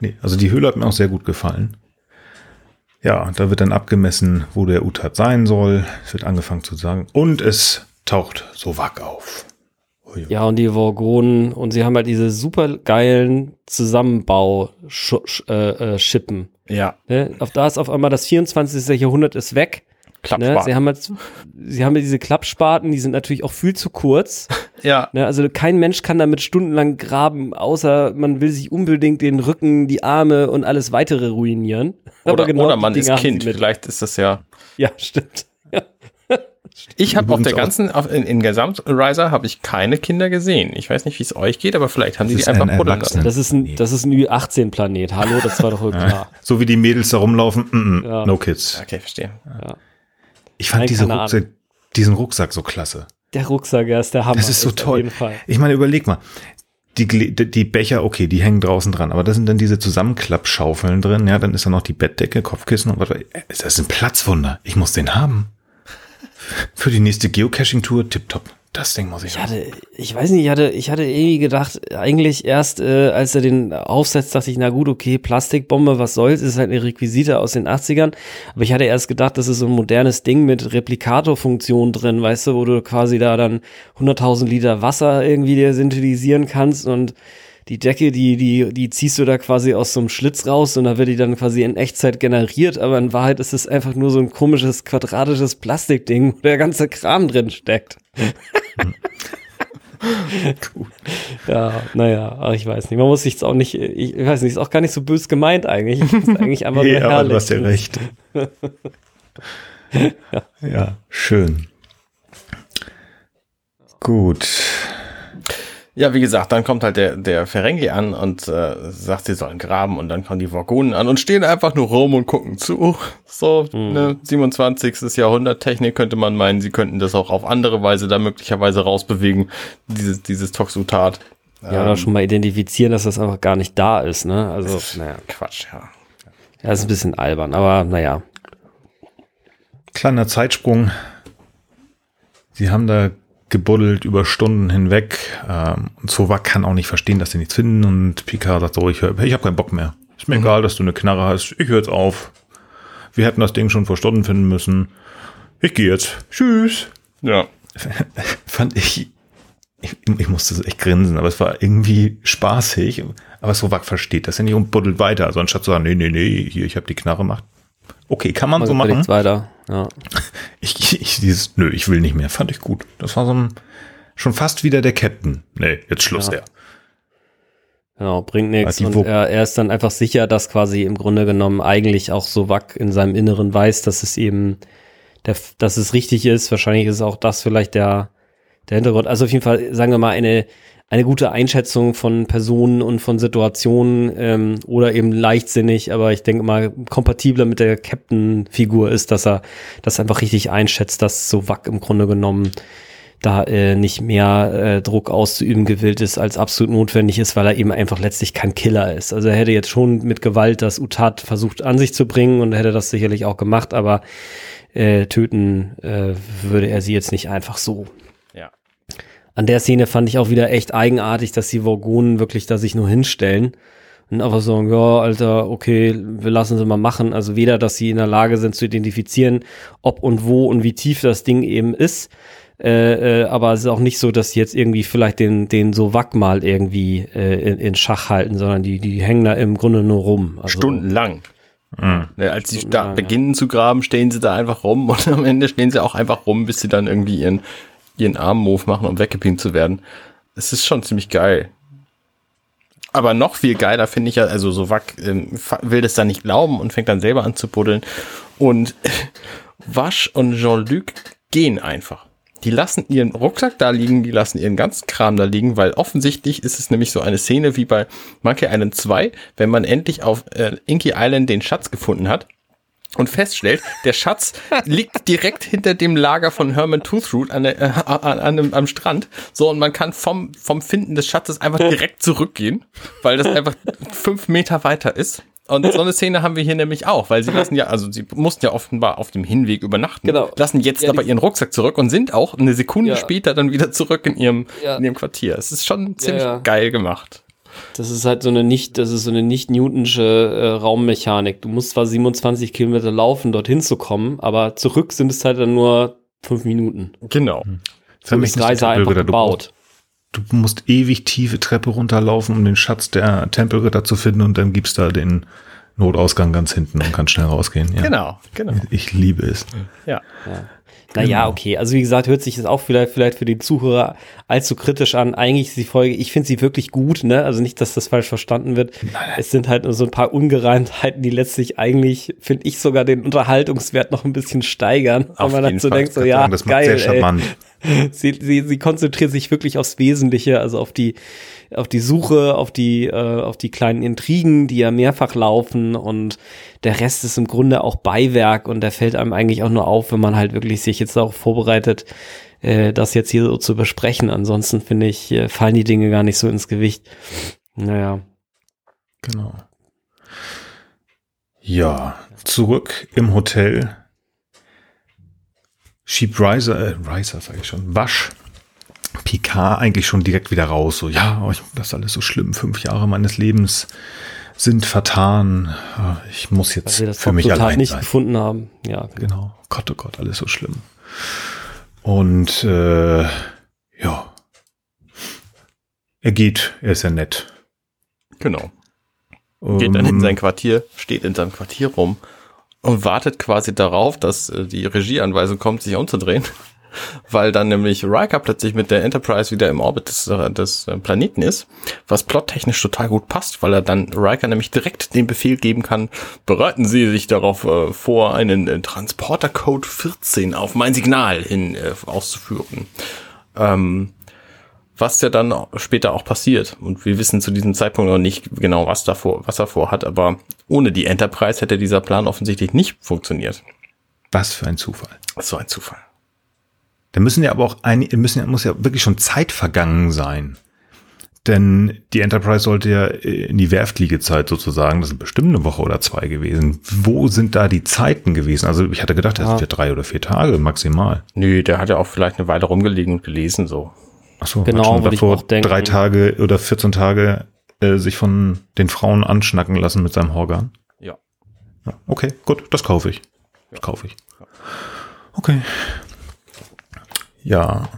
Nee, also die Höhle hat mir auch sehr gut gefallen. Ja, da wird dann abgemessen, wo der Utat sein soll. Es wird angefangen zu sagen. Und es taucht so wack auf. Ja, und die Vorgonen, und sie haben halt diese super geilen Zusammenbau-Schippen. Äh, äh, ja. Ne? Auf da ist auf einmal das 24. Jahrhundert ist weg. Ne? Sie haben halt, sie haben diese Klappspaten, die sind natürlich auch viel zu kurz. ja. Ne? Also kein Mensch kann damit stundenlang graben, außer man will sich unbedingt den Rücken, die Arme und alles weitere ruinieren. Oder, genau oder man ist Kind, vielleicht ist das ja. Ja, stimmt. Ich habe auf der ganzen, auf, in, in Gesamtriser habe ich keine Kinder gesehen. Ich weiß nicht, wie es euch geht, aber vielleicht haben die die einfach buddeln lassen. Das ist ein, das ist ein Ü18-Planet. Hallo, das war doch wohl klar. So wie die Mädels da rumlaufen, mm, mm, ja. no kids. Okay, verstehe. Ja. Ich fand diese Rucksack, diesen Rucksack so klasse. Der Rucksack, ja, ist der Hammer. Das ist so ist toll. Ich meine, überleg mal. Die, die Becher, okay, die hängen draußen dran, aber da sind dann diese Zusammenklappschaufeln drin, ja, dann ist da noch die Bettdecke, Kopfkissen und was. Das ist ein Platzwunder. Ich muss den haben. Für die nächste Geocaching-Tour tipptopp. Das Ding muss ich, ich hatte, ich weiß nicht, ich hatte, ich hatte irgendwie gedacht, eigentlich erst, äh, als er den aufsetzt, dachte ich, na gut, okay, Plastikbombe, was soll's, ist halt eine Requisite aus den 80ern. Aber ich hatte erst gedacht, das ist so ein modernes Ding mit Replikatorfunktion drin, weißt du, wo du quasi da dann 100.000 Liter Wasser irgendwie dir synthetisieren kannst und die Decke, die, die, die ziehst du da quasi aus so einem Schlitz raus und da wird die dann quasi in Echtzeit generiert, aber in Wahrheit ist es einfach nur so ein komisches quadratisches Plastikding, wo der ganze Kram drin steckt. cool. Ja, naja, ich weiß nicht. Man muss sich jetzt auch nicht, ich weiß nicht, ist auch gar nicht so bös gemeint eigentlich. Ist eigentlich einfach nur herrlich. aber du hast ja recht. ja. ja, schön. Gut. Ja, wie gesagt, dann kommt halt der, der Ferengi an und äh, sagt, sie sollen graben und dann kommen die Vorgonen an und stehen einfach nur rum und gucken zu. So, mhm. ne, 27. Jahrhundert Technik könnte man meinen, sie könnten das auch auf andere Weise da möglicherweise rausbewegen, dieses, dieses Toxutat. Ja, oder ähm, schon mal identifizieren, dass das einfach gar nicht da ist, ne? Also, naja. Quatsch, ja. Ja, ist ein bisschen albern, aber naja. Kleiner Zeitsprung. Sie haben da gebuddelt über Stunden hinweg. Ähm, und Sovak kann auch nicht verstehen, dass sie nichts finden. Und Picard sagt so, ich, ich habe keinen Bock mehr. Ist mir mhm. egal, dass du eine Knarre hast. Ich höre jetzt auf. Wir hätten das Ding schon vor Stunden finden müssen. Ich gehe jetzt. Tschüss. Ja. Fand ich, ich, ich musste echt grinsen, aber es war irgendwie spaßig. Aber Sovak versteht das ja nicht und buddelt weiter. Also anstatt zu sagen, nee, nee, nee, hier, ich habe die Knarre gemacht. Okay, kann man, man so machen. weiter. Ja. Ich, ich, dieses, nö, ich will nicht mehr. Fand ich gut. Das war so ein, schon fast wieder der Captain. Nee, jetzt Schluss, ja. Genau, bringt nichts. Und er, er, ist dann einfach sicher, dass quasi im Grunde genommen eigentlich auch so Wack in seinem Inneren weiß, dass es eben, der, dass es richtig ist. Wahrscheinlich ist auch das vielleicht der, der Hintergrund. Also auf jeden Fall, sagen wir mal, eine, eine gute Einschätzung von Personen und von Situationen ähm, oder eben leichtsinnig, aber ich denke mal, kompatibler mit der Captain-Figur ist, dass er das einfach richtig einschätzt, dass so Wack im Grunde genommen da äh, nicht mehr äh, Druck auszuüben gewillt ist, als absolut notwendig ist, weil er eben einfach letztlich kein Killer ist. Also er hätte jetzt schon mit Gewalt das Utat versucht an sich zu bringen und hätte das sicherlich auch gemacht, aber äh, töten äh, würde er sie jetzt nicht einfach so. An der Szene fand ich auch wieder echt eigenartig, dass die Vorgonen wirklich da sich nur hinstellen und einfach sagen, ja, Alter, okay, wir lassen sie mal machen. Also weder, dass sie in der Lage sind zu identifizieren, ob und wo und wie tief das Ding eben ist, äh, äh, aber es ist auch nicht so, dass sie jetzt irgendwie vielleicht den, den so Wack mal irgendwie äh, in, in Schach halten, sondern die, die hängen da im Grunde nur rum. Also, Stundenlang. Mhm. Als sie da ja, beginnen zu graben, stehen sie da einfach rum und am Ende stehen sie auch einfach rum, bis sie dann irgendwie ihren, ihren Arm-Move machen, um weggepinnt zu werden. Es ist schon ziemlich geil. Aber noch viel geiler finde ich ja, also so Wack ähm, will das dann nicht glauben und fängt dann selber an zu buddeln. Und Wasch und Jean-Luc gehen einfach die lassen ihren Rucksack da liegen, die lassen ihren ganzen Kram da liegen, weil offensichtlich ist es nämlich so eine Szene wie bei Monkey Island 2, wenn man endlich auf äh, Inky Island den Schatz gefunden hat und feststellt, der Schatz liegt direkt hinter dem Lager von Herman Toothroot an der, äh, an, an, am Strand. So, und man kann vom, vom Finden des Schatzes einfach direkt zurückgehen, weil das einfach fünf Meter weiter ist. Und so eine Szene haben wir hier nämlich auch, weil sie lassen ja, also sie mussten ja offenbar auf dem Hinweg übernachten, genau. lassen jetzt ja, aber ihren Rucksack zurück und sind auch eine Sekunde ja. später dann wieder zurück in ihrem, ja. in ihrem Quartier. Es ist schon ziemlich geil gemacht. Das ist halt so eine nicht, das ist so eine nicht Newtonsche äh, Raummechanik. Du musst zwar 27 Kilometer laufen, dorthin zu kommen, aber zurück sind es halt dann nur fünf Minuten. Genau. Hm. So ist Reise einfach gebaut du musst ewig tiefe Treppe runterlaufen, um den Schatz der Tempelritter zu finden und dann gibt's da den Notausgang ganz hinten und kannst schnell rausgehen. Ja. Genau, genau. Ich liebe es. Ja. ja. Naja, okay. Also wie gesagt, hört sich das auch vielleicht, vielleicht für den Zuhörer allzu kritisch an. Eigentlich ist die Folge, ich finde sie wirklich gut, ne? Also nicht, dass das falsch verstanden wird. Nein. Es sind halt nur so ein paar Ungereimtheiten, die letztlich eigentlich, finde ich, sogar den Unterhaltungswert noch ein bisschen steigern. Auf wenn man dann so denkt, so, ja, das geil, sehr charmant. Ey sie, sie, sie konzentriert sich wirklich aufs Wesentliche, also auf die, auf die Suche, auf die, äh, auf die kleinen Intrigen, die ja mehrfach laufen und der Rest ist im Grunde auch Beiwerk und der fällt einem eigentlich auch nur auf, wenn man halt wirklich sich jetzt auch vorbereitet, äh, das jetzt hier so zu besprechen. Ansonsten finde ich, äh, fallen die Dinge gar nicht so ins Gewicht. Naja. Genau. Ja, zurück im Hotel schiebt Riser, äh, Riser sage ich schon, Wasch Picard eigentlich schon direkt wieder raus. So, ja, oh, das ist alles so schlimm. Fünf Jahre meines Lebens sind vertan. Ich muss jetzt Weil wir das für mich allein nicht sein. gefunden haben. Ja, genau. genau. Gott, oh Gott, alles so schlimm. Und äh, ja, er geht. Er ist ja nett. Genau. Geht dann in ähm, sein Quartier, steht in seinem Quartier rum und wartet quasi darauf, dass äh, die Regieanweisung kommt, sich umzudrehen. Weil dann nämlich Riker plötzlich mit der Enterprise wieder im Orbit des, äh, des äh, Planeten ist, was plottechnisch total gut passt, weil er dann Riker nämlich direkt den Befehl geben kann, bereiten Sie sich darauf äh, vor, einen äh, Transporter-Code 14 auf mein Signal hin äh, auszuführen. Ähm, was ja dann später auch passiert. Und wir wissen zu diesem Zeitpunkt noch nicht genau, was davor, was er vorhat, aber ohne die Enterprise hätte dieser Plan offensichtlich nicht funktioniert. Was für ein Zufall. So ein Zufall. Da müssen ja aber auch ein, müssen ja, muss ja wirklich schon Zeit vergangen sein. Denn die Enterprise sollte ja in die Werftliegezeit sozusagen, das sind bestimmt eine Woche oder zwei gewesen. Wo sind da die Zeiten gewesen? Also ich hatte gedacht, das sind ja drei oder vier Tage maximal. Nö, der hat ja auch vielleicht eine Weile rumgelegen und gelesen so. Ach so, genau, hat schon davor drei Tage oder 14 Tage äh, sich von den Frauen anschnacken lassen mit seinem Horgan. Ja. ja. Okay, gut, das kaufe ich. Das kaufe ich. Okay. Ja.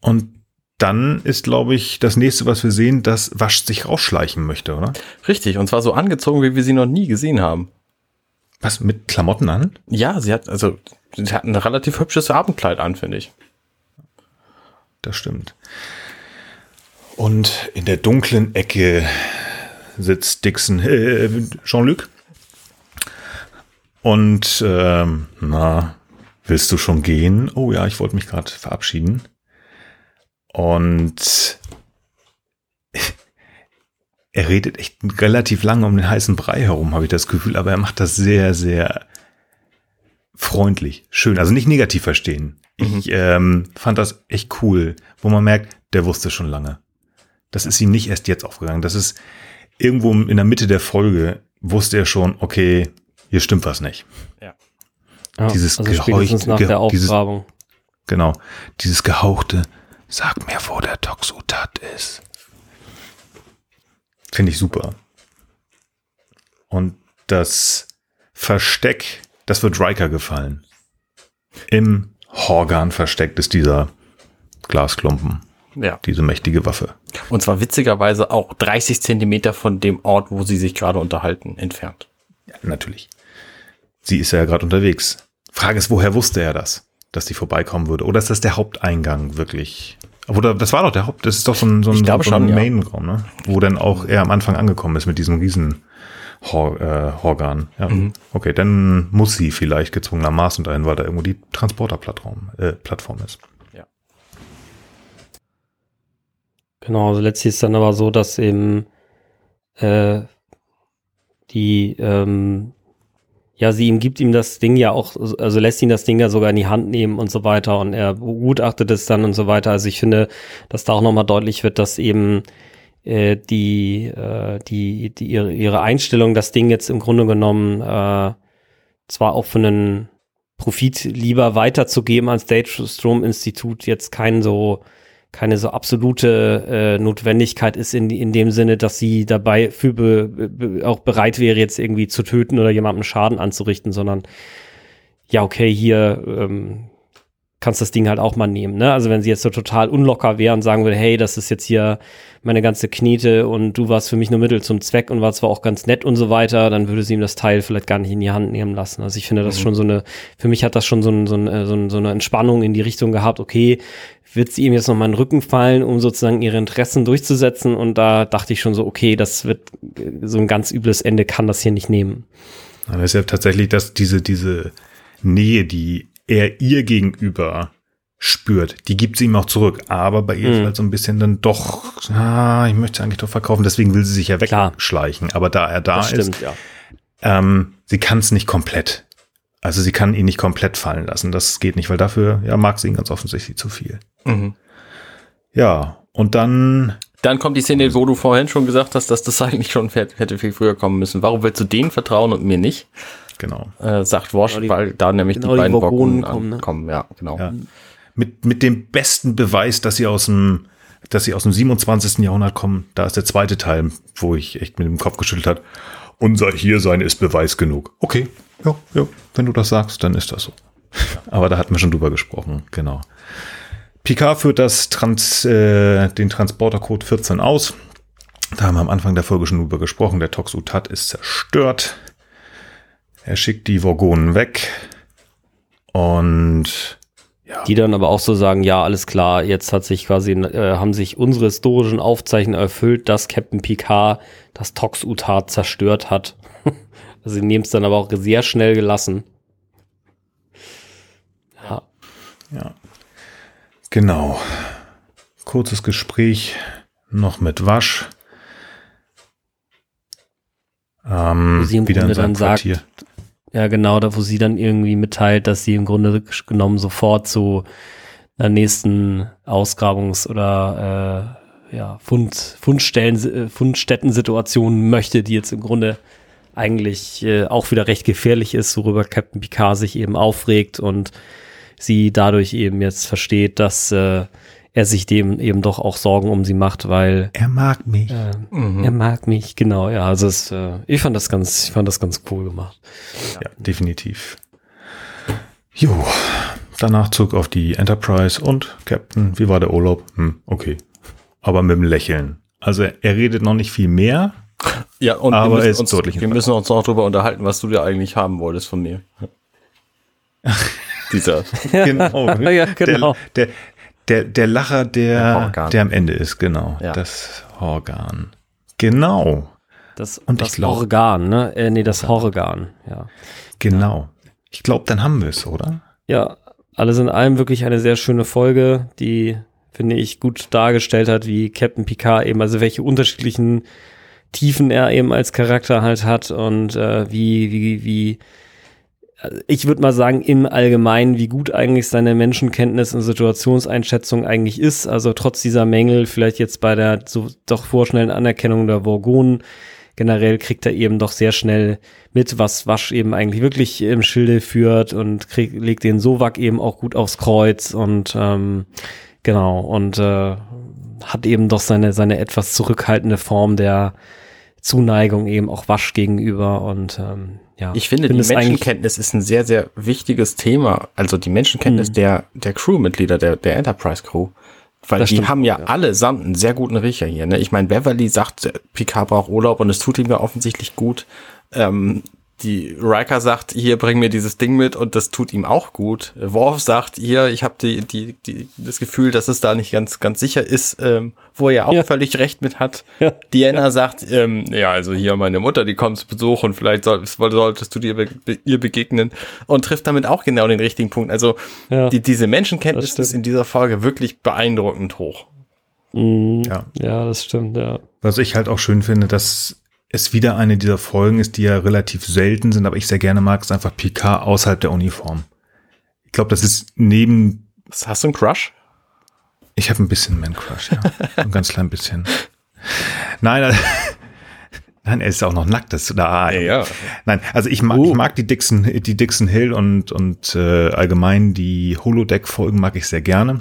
Und dann ist, glaube ich, das nächste, was wir sehen, dass Wasch sich rausschleichen möchte, oder? Richtig, und zwar so angezogen, wie wir sie noch nie gesehen haben. Was, mit Klamotten an? Ja, sie hat, also, sie hat ein relativ hübsches Abendkleid an, finde ich das stimmt. Und in der dunklen Ecke sitzt Dixon, äh, Jean-Luc. Und ähm, na, willst du schon gehen? Oh ja, ich wollte mich gerade verabschieden. Und er redet echt relativ lange um den heißen Brei herum, habe ich das Gefühl, aber er macht das sehr, sehr freundlich, schön, also nicht negativ verstehen. Mhm. Ich ähm, fand das echt cool, wo man merkt, der wusste schon lange. Das ist ihm nicht erst jetzt aufgegangen. Das ist irgendwo in der Mitte der Folge wusste er schon, okay, hier stimmt was nicht. Ja. ja dieses also geheucht, nach der Aufgrabung. Dieses, genau, dieses gehauchte, sag mir, wo der Toxutat ist. Finde ich super. Und das Versteck, das wird Riker gefallen. Im Horgan versteckt ist dieser Glasklumpen. Ja. Diese mächtige Waffe. Und zwar witzigerweise auch 30 Zentimeter von dem Ort, wo sie sich gerade unterhalten, entfernt. Ja, natürlich. Sie ist ja gerade unterwegs. Frage ist, woher wusste er das, dass sie vorbeikommen würde? Oder ist das der Haupteingang wirklich? Oder das war doch der Haupt, das ist doch so ein, so ein, so ein Main-Raum, ne? Wo dann auch er am Anfang angekommen ist mit diesem riesen Hor äh, Horgan. Ja. Mhm. Okay, dann muss sie vielleicht gezwungenermaßen dahin, weil da irgendwo die Transporterplattform äh, Plattform ist. Genau, also letztlich ist dann aber so, dass eben äh, die, ähm, ja, sie ihm gibt ihm das Ding ja auch, also lässt ihn das Ding ja sogar in die Hand nehmen und so weiter und er begutachtet es dann und so weiter. Also ich finde, dass da auch nochmal deutlich wird, dass eben äh, die, äh, die, die ihre, ihre Einstellung, das Ding jetzt im Grunde genommen äh, zwar auch für einen Profit lieber weiterzugeben als Date Strom Institut jetzt kein so keine so absolute äh, Notwendigkeit ist in, in dem Sinne, dass sie dabei für be, be, auch bereit wäre, jetzt irgendwie zu töten oder jemandem Schaden anzurichten, sondern ja, okay, hier ähm, kannst das Ding halt auch mal nehmen. Ne? Also wenn sie jetzt so total unlocker wäre und sagen würde, hey, das ist jetzt hier meine ganze Knete und du warst für mich nur Mittel zum Zweck und war zwar auch ganz nett und so weiter, dann würde sie ihm das Teil vielleicht gar nicht in die Hand nehmen lassen. Also ich finde das mhm. schon so eine, für mich hat das schon so, ein, so, ein, äh, so, ein, so eine Entspannung in die Richtung gehabt, okay, wird sie ihm jetzt noch mal in den Rücken fallen, um sozusagen ihre Interessen durchzusetzen und da dachte ich schon so, okay, das wird so ein ganz übles Ende kann das hier nicht nehmen. Aber es ist ja tatsächlich, dass diese, diese Nähe, die er ihr gegenüber spürt, die gibt sie ihm auch zurück. Aber bei ihr mhm. ist halt so ein bisschen dann doch, ah, ich möchte eigentlich doch verkaufen, deswegen will sie sich ja wegschleichen. Aber da er da stimmt, ist, ja. ähm, sie kann es nicht komplett. Also sie kann ihn nicht komplett fallen lassen. Das geht nicht, weil dafür ja mag sie ihn ganz offensichtlich zu viel. Mhm. Ja, und dann. Dann kommt die Szene, wo du vorhin schon gesagt hast, dass das eigentlich schon hätte viel früher kommen müssen. Warum willst du denen vertrauen und mir nicht? Genau. Äh, sagt Wash, genau die, weil da nämlich genau die beiden Vogonen kommen, ne? kommen. Ja, genau. Ja. Mit, mit dem besten Beweis, dass sie aus dem, dass sie aus dem 27. Jahrhundert kommen, da ist der zweite Teil, wo ich echt mit dem Kopf geschüttelt hat. Unser Hiersein ist Beweis genug. Okay, ja, ja, wenn du das sagst, dann ist das so. Aber da hatten wir schon drüber gesprochen, genau. Picard führt das Trans, äh, den Transportercode 14 aus. Da haben wir am Anfang der Folge schon drüber gesprochen. Der Toxutat ist zerstört. Er schickt die Vorgonen weg und ja. Die dann aber auch so sagen, ja, alles klar, jetzt hat sich quasi, äh, haben sich unsere historischen Aufzeichnungen erfüllt, dass Captain Picard das Toxutat zerstört hat. also sie nehmen es dann aber auch sehr schnell gelassen. Ja. Ja. Genau. Kurzes Gespräch noch mit Wasch. Ähm, sie im wieder Grunde dann Quartier. sagt, ja, genau, da wo sie dann irgendwie mitteilt, dass sie im Grunde genommen sofort zu einer nächsten Ausgrabungs- oder äh, ja, Fund, Fundstellen, äh, Fundstätten-Situation möchte, die jetzt im Grunde eigentlich äh, auch wieder recht gefährlich ist, worüber Captain Picard sich eben aufregt und sie dadurch eben jetzt versteht, dass äh, er sich dem eben doch auch Sorgen um sie macht, weil er mag mich. Äh, mhm. Er mag mich, genau. Ja, also es, äh, ich fand das ganz, ich fand das ganz cool gemacht. Ja, definitiv. Jo, danach Zug auf die Enterprise und Captain. Wie war der Urlaub? Hm, okay, aber mit dem Lächeln. Also er redet noch nicht viel mehr. Ja, und aber wir, müssen uns, deutlich wir müssen uns noch darüber unterhalten, was du dir eigentlich haben wolltest von mir. Dieser. genau. ja, genau. Der, der, der, der Lacher, der, der, der am Ende ist, genau. Ja. Das Organ. Genau. Das, und das glaub, Organ, ne? Äh, nee, das Horgan, ja. Genau. Ich glaube, dann haben wir es, oder? Ja, alles in allem wirklich eine sehr schöne Folge, die finde ich, gut dargestellt hat, wie Captain Picard eben, also welche unterschiedlichen Tiefen er eben als Charakter halt hat und äh, wie, wie, wie, ich würde mal sagen, im Allgemeinen, wie gut eigentlich seine Menschenkenntnis und Situationseinschätzung eigentlich ist. Also trotz dieser Mängel, vielleicht jetzt bei der so doch vorschnellen Anerkennung der Vorgonen, generell kriegt er eben doch sehr schnell mit, was Wasch eben eigentlich wirklich im Schilde führt und krieg, legt den Sowak eben auch gut aufs Kreuz und ähm, genau und äh, hat eben doch seine, seine etwas zurückhaltende Form der Zuneigung eben auch Wasch gegenüber und ähm, ja. Ich finde, die Menschenkenntnis ist ein sehr, sehr wichtiges Thema. Also die Menschenkenntnis mhm. der, der Crewmitglieder, der, der Enterprise Crew. Weil das die stimmt, haben ja, ja allesamt einen sehr guten Riecher hier. Ne? Ich meine, Beverly sagt, Picard braucht Urlaub und es tut ihm ja offensichtlich gut. Ähm, die Riker sagt, hier bring mir dieses Ding mit und das tut ihm auch gut. Worf sagt, hier, ich habe die, die, die, das Gefühl, dass es da nicht ganz, ganz sicher ist, ähm, wo er auch ja. völlig recht mit hat. Ja. Diana ja. sagt, ähm, ja, also hier meine Mutter, die kommt zu Besuch und vielleicht soll, solltest du dir be ihr begegnen und trifft damit auch genau den richtigen Punkt. Also die, diese Menschenkenntnis ist in dieser Folge wirklich beeindruckend hoch. Mhm. Ja. ja, das stimmt, ja. Was ich halt auch schön finde, dass es wieder eine dieser Folgen ist, die ja relativ selten sind, aber ich sehr gerne mag, ist einfach Picard außerhalb der Uniform. Ich glaube, das ist neben. Hast du einen Crush? Ich habe ein bisschen Man-Crush, ja. ein ganz klein bisschen. Nein, also, nein, er ist auch noch nackt. Das, da, ja, ja. Nein, also ich mag, uh. ich mag die Dixon, die Dixon Hill und, und äh, allgemein die Holodeck-Folgen mag ich sehr gerne.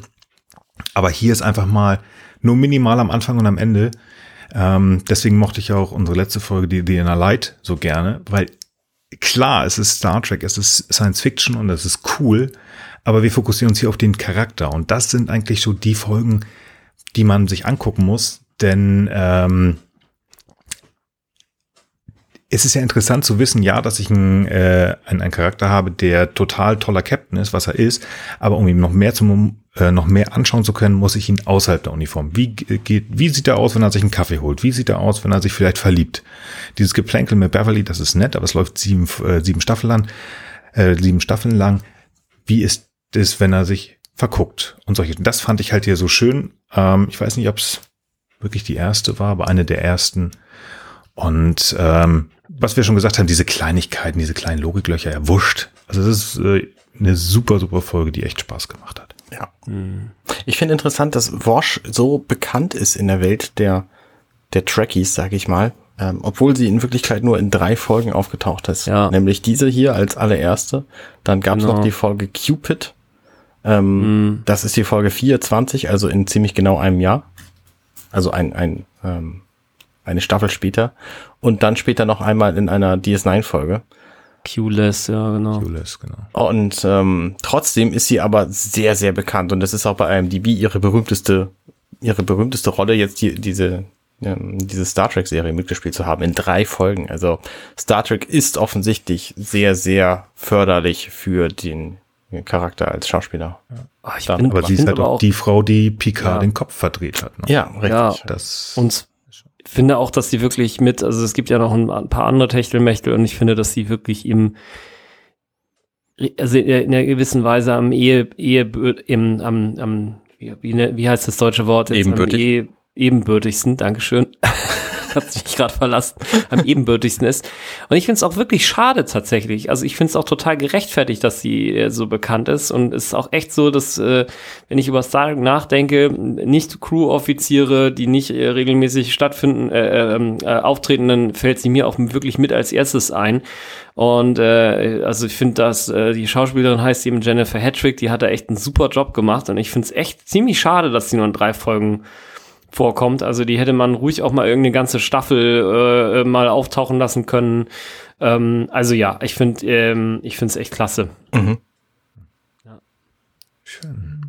Aber hier ist einfach mal nur minimal am Anfang und am Ende ähm, deswegen mochte ich auch unsere letzte Folge, die Inner Light, so gerne, weil klar, es ist Star Trek, es ist Science Fiction und es ist cool, aber wir fokussieren uns hier auf den Charakter und das sind eigentlich so die Folgen, die man sich angucken muss, denn ähm, es ist ja interessant zu wissen, ja, dass ich einen, äh, einen, einen Charakter habe, der total toller Captain ist, was er ist, aber um ihm noch mehr zum äh, noch mehr anschauen zu können, muss ich ihn außerhalb der Uniform. Wie geht, wie sieht er aus, wenn er sich einen Kaffee holt? Wie sieht er aus, wenn er sich vielleicht verliebt? Dieses Geplänkel mit Beverly, das ist nett, aber es läuft sieben, äh, sieben Staffeln lang, äh, sieben Staffeln lang. Wie ist es, wenn er sich verguckt und solche? Das fand ich halt hier so schön. Ähm, ich weiß nicht, ob es wirklich die erste war, aber eine der ersten. Und ähm, was wir schon gesagt haben, diese Kleinigkeiten, diese kleinen Logiklöcher, er wuscht. Also das ist äh, eine super, super Folge, die echt Spaß gemacht hat. Ja. Mhm. Ich finde interessant, dass Wosch so bekannt ist in der Welt der, der Trekkies, sag ich mal. Ähm, obwohl sie in Wirklichkeit nur in drei Folgen aufgetaucht ist. Ja. Nämlich diese hier als allererste. Dann gab es genau. noch die Folge Cupid. Ähm, mhm. Das ist die Folge 24, also in ziemlich genau einem Jahr. Also ein, ein, ähm, eine Staffel später. Und dann später noch einmal in einer DS9-Folge. Q-less, ja, genau. Q-less, genau. Und ähm, trotzdem ist sie aber sehr, sehr bekannt und das ist auch bei IMDb ihre berühmteste, ihre berühmteste Rolle, jetzt die, diese, ähm, diese Star Trek-Serie mitgespielt zu haben in drei Folgen. Also Star Trek ist offensichtlich sehr, sehr förderlich für den Charakter als Schauspieler. Ja. Ach, ich bin, aber sie ist halt auch die Frau, die Picard ja. den Kopf verdreht hat. Ne? Ja, richtig. Ja, das und finde auch, dass sie wirklich mit, also es gibt ja noch ein, paar andere Techtelmechtel und ich finde, dass sie wirklich im, also in einer gewissen Weise am Ehe, Ehe, im, am, am, wie, wie heißt das deutsche Wort? Jetzt, Ebenbürtig. Ehe, ebenbürtigsten, Dankeschön hat sich gerade verlassen, am ebenbürtigsten ist. Und ich finde es auch wirklich schade tatsächlich. Also ich finde es auch total gerechtfertigt, dass sie äh, so bekannt ist. Und es ist auch echt so, dass, äh, wenn ich über Star Trek nachdenke, nicht Crew-Offiziere, die nicht äh, regelmäßig stattfinden, äh, ähm, äh, auftreten, dann fällt sie mir auch wirklich mit als erstes ein. Und äh, also ich finde, dass äh, die Schauspielerin heißt eben Jennifer Hedrick, die hat da echt einen super Job gemacht. Und ich finde es echt ziemlich schade, dass sie nur in drei Folgen vorkommt. Also die hätte man ruhig auch mal irgendeine ganze Staffel äh, mal auftauchen lassen können. Ähm, also ja, ich finde ähm, ich finde es echt klasse. Mhm. Ja. Schön.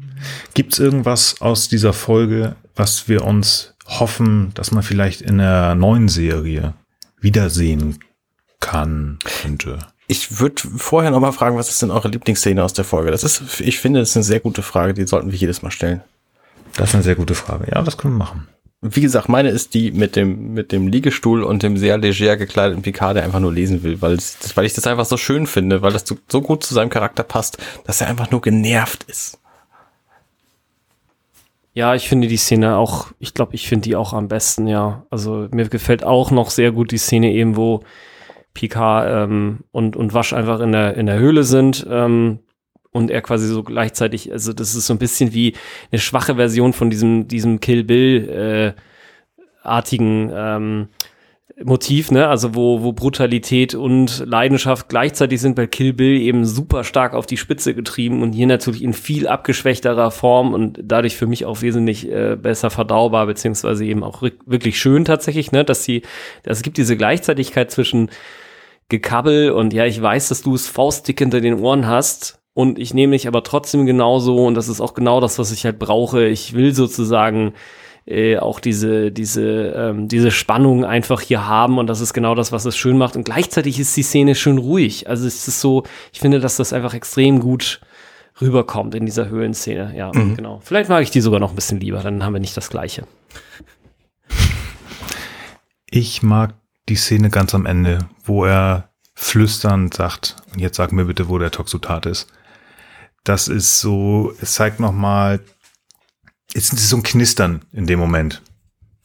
Gibt es irgendwas aus dieser Folge, was wir uns hoffen, dass man vielleicht in der neuen Serie wiedersehen kann, könnte? Ich würde vorher noch mal fragen, was ist denn eure Lieblingsszene aus der Folge? Das ist, ich finde, das ist eine sehr gute Frage, die sollten wir jedes Mal stellen. Das ist eine sehr gute Frage. Ja, das können wir machen. Wie gesagt, meine ist die mit dem, mit dem Liegestuhl und dem sehr leger gekleideten Picard, der einfach nur lesen will, weil, es, weil ich das einfach so schön finde, weil das so, so gut zu seinem Charakter passt, dass er einfach nur genervt ist. Ja, ich finde die Szene auch, ich glaube, ich finde die auch am besten, ja. Also mir gefällt auch noch sehr gut die Szene eben, wo Picard ähm, und, und Wasch einfach in der, in der Höhle sind. Ähm, und er quasi so gleichzeitig, also das ist so ein bisschen wie eine schwache Version von diesem, diesem Kill Bill äh, artigen ähm, Motiv, ne? Also wo, wo Brutalität und Leidenschaft gleichzeitig sind bei Kill Bill eben super stark auf die Spitze getrieben und hier natürlich in viel abgeschwächterer Form und dadurch für mich auch wesentlich äh, besser verdaubar, beziehungsweise eben auch wirklich schön tatsächlich, ne? Dass sie, dass es gibt diese Gleichzeitigkeit zwischen Gekabbel und ja, ich weiß, dass du es faustdick hinter den Ohren hast und ich nehme dich aber trotzdem genauso und das ist auch genau das, was ich halt brauche. Ich will sozusagen äh, auch diese, diese, ähm, diese Spannung einfach hier haben und das ist genau das, was es schön macht. Und gleichzeitig ist die Szene schön ruhig. Also es ist so, ich finde, dass das einfach extrem gut rüberkommt in dieser Höhlenszene. Ja, mhm. genau. Vielleicht mag ich die sogar noch ein bisschen lieber, dann haben wir nicht das Gleiche. Ich mag die Szene ganz am Ende, wo er flüsternd sagt, jetzt sag mir bitte, wo der Toxotat ist. Das ist so, es zeigt nochmal Jetzt ist so ein Knistern in dem Moment.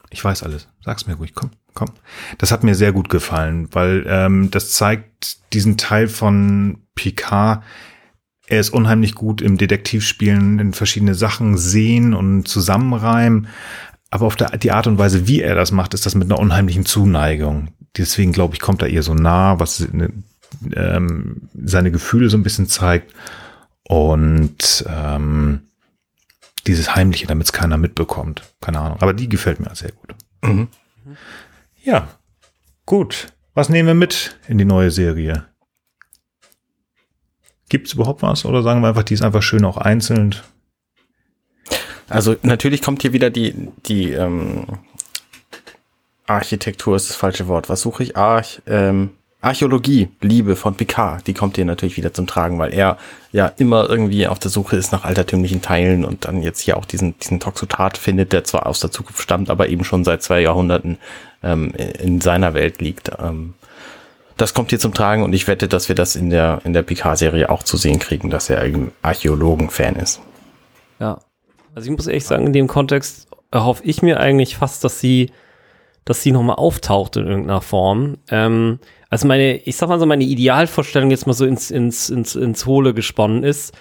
Ich weiß alles. Sag's mir ruhig. Komm, komm. Das hat mir sehr gut gefallen, weil ähm, das zeigt diesen Teil von Picard. Er ist unheimlich gut im Detektivspielen, in verschiedene Sachen sehen und zusammenreimen. Aber auf der, die Art und Weise, wie er das macht, ist das mit einer unheimlichen Zuneigung. Deswegen glaube ich, kommt er ihr so nah, was ähm, seine Gefühle so ein bisschen zeigt. Und ähm, dieses Heimliche, damit es keiner mitbekommt. Keine Ahnung. Aber die gefällt mir sehr gut. Mhm. Ja, gut. Was nehmen wir mit in die neue Serie? Gibt es überhaupt was? Oder sagen wir einfach, die ist einfach schön auch einzeln? Also natürlich kommt hier wieder die, die ähm, Architektur ist das falsche Wort. Was suche ich? Arch, ähm, Archäologie, Liebe von Picard, die kommt hier natürlich wieder zum Tragen, weil er ja immer irgendwie auf der Suche ist nach altertümlichen Teilen und dann jetzt hier auch diesen, diesen Toxotat findet, der zwar aus der Zukunft stammt, aber eben schon seit zwei Jahrhunderten ähm, in seiner Welt liegt. Ähm, das kommt hier zum Tragen und ich wette, dass wir das in der, in der Picard-Serie auch zu sehen kriegen, dass er ein Archäologen-Fan ist. Ja. Also ich muss ehrlich sagen, in dem Kontext erhoffe ich mir eigentlich fast, dass sie, dass sie nochmal auftaucht in irgendeiner Form. Ähm, also meine, ich sag mal so, meine Idealvorstellung jetzt mal so ins, ins, ins, ins Hohle gesponnen ist,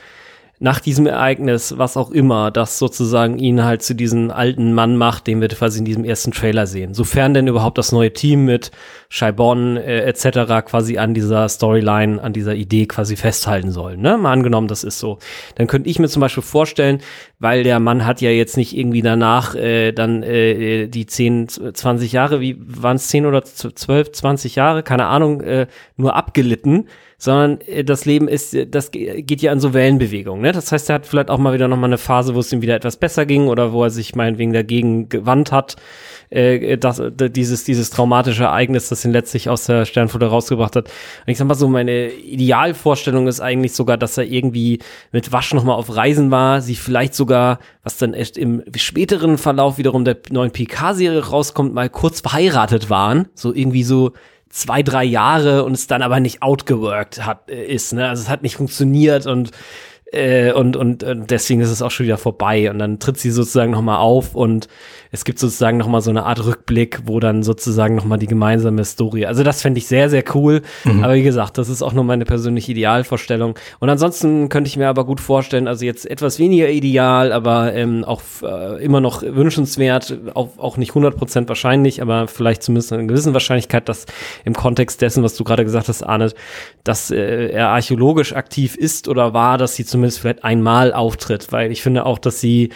nach diesem Ereignis, was auch immer, das sozusagen ihn halt zu diesem alten Mann macht, den wir quasi in diesem ersten Trailer sehen. Sofern denn überhaupt das neue Team mit Scheibon äh, etc. quasi an dieser Storyline, an dieser Idee quasi festhalten soll. Ne? Mal angenommen, das ist so. Dann könnte ich mir zum Beispiel vorstellen, weil der Mann hat ja jetzt nicht irgendwie danach äh, dann äh, die 10, 20 Jahre, wie waren es 10 oder 12, 20 Jahre, keine Ahnung, äh, nur abgelitten, sondern äh, das Leben ist, das geht ja an so Wellenbewegungen. Ne? Das heißt, er hat vielleicht auch mal wieder nochmal eine Phase, wo es ihm wieder etwas besser ging oder wo er sich meinetwegen dagegen gewandt hat. Äh, das, dieses, dieses traumatische Ereignis, das ihn letztlich aus der Sternflotte rausgebracht hat. Und ich sag mal so, meine Idealvorstellung ist eigentlich sogar, dass er irgendwie mit Wasch nochmal auf Reisen war, sie vielleicht sogar, was dann echt im späteren Verlauf wiederum der neuen PK-Serie rauskommt, mal kurz verheiratet waren. So irgendwie so zwei, drei Jahre und es dann aber nicht outgeworked hat, äh, ist, ne? Also es hat nicht funktioniert und äh, und, und, und deswegen ist es auch schon wieder vorbei. Und dann tritt sie sozusagen nochmal auf und es gibt sozusagen nochmal so eine Art Rückblick, wo dann sozusagen nochmal die gemeinsame Story. Also das fände ich sehr, sehr cool. Mhm. Aber wie gesagt, das ist auch nur meine persönliche Idealvorstellung. Und ansonsten könnte ich mir aber gut vorstellen, also jetzt etwas weniger ideal, aber ähm, auch äh, immer noch wünschenswert, auch, auch nicht 100% wahrscheinlich, aber vielleicht zumindest eine gewisse Wahrscheinlichkeit, dass im Kontext dessen, was du gerade gesagt hast, Arne, dass äh, er archäologisch aktiv ist oder war, dass sie zumindest vielleicht einmal auftritt, weil ich finde auch, dass sie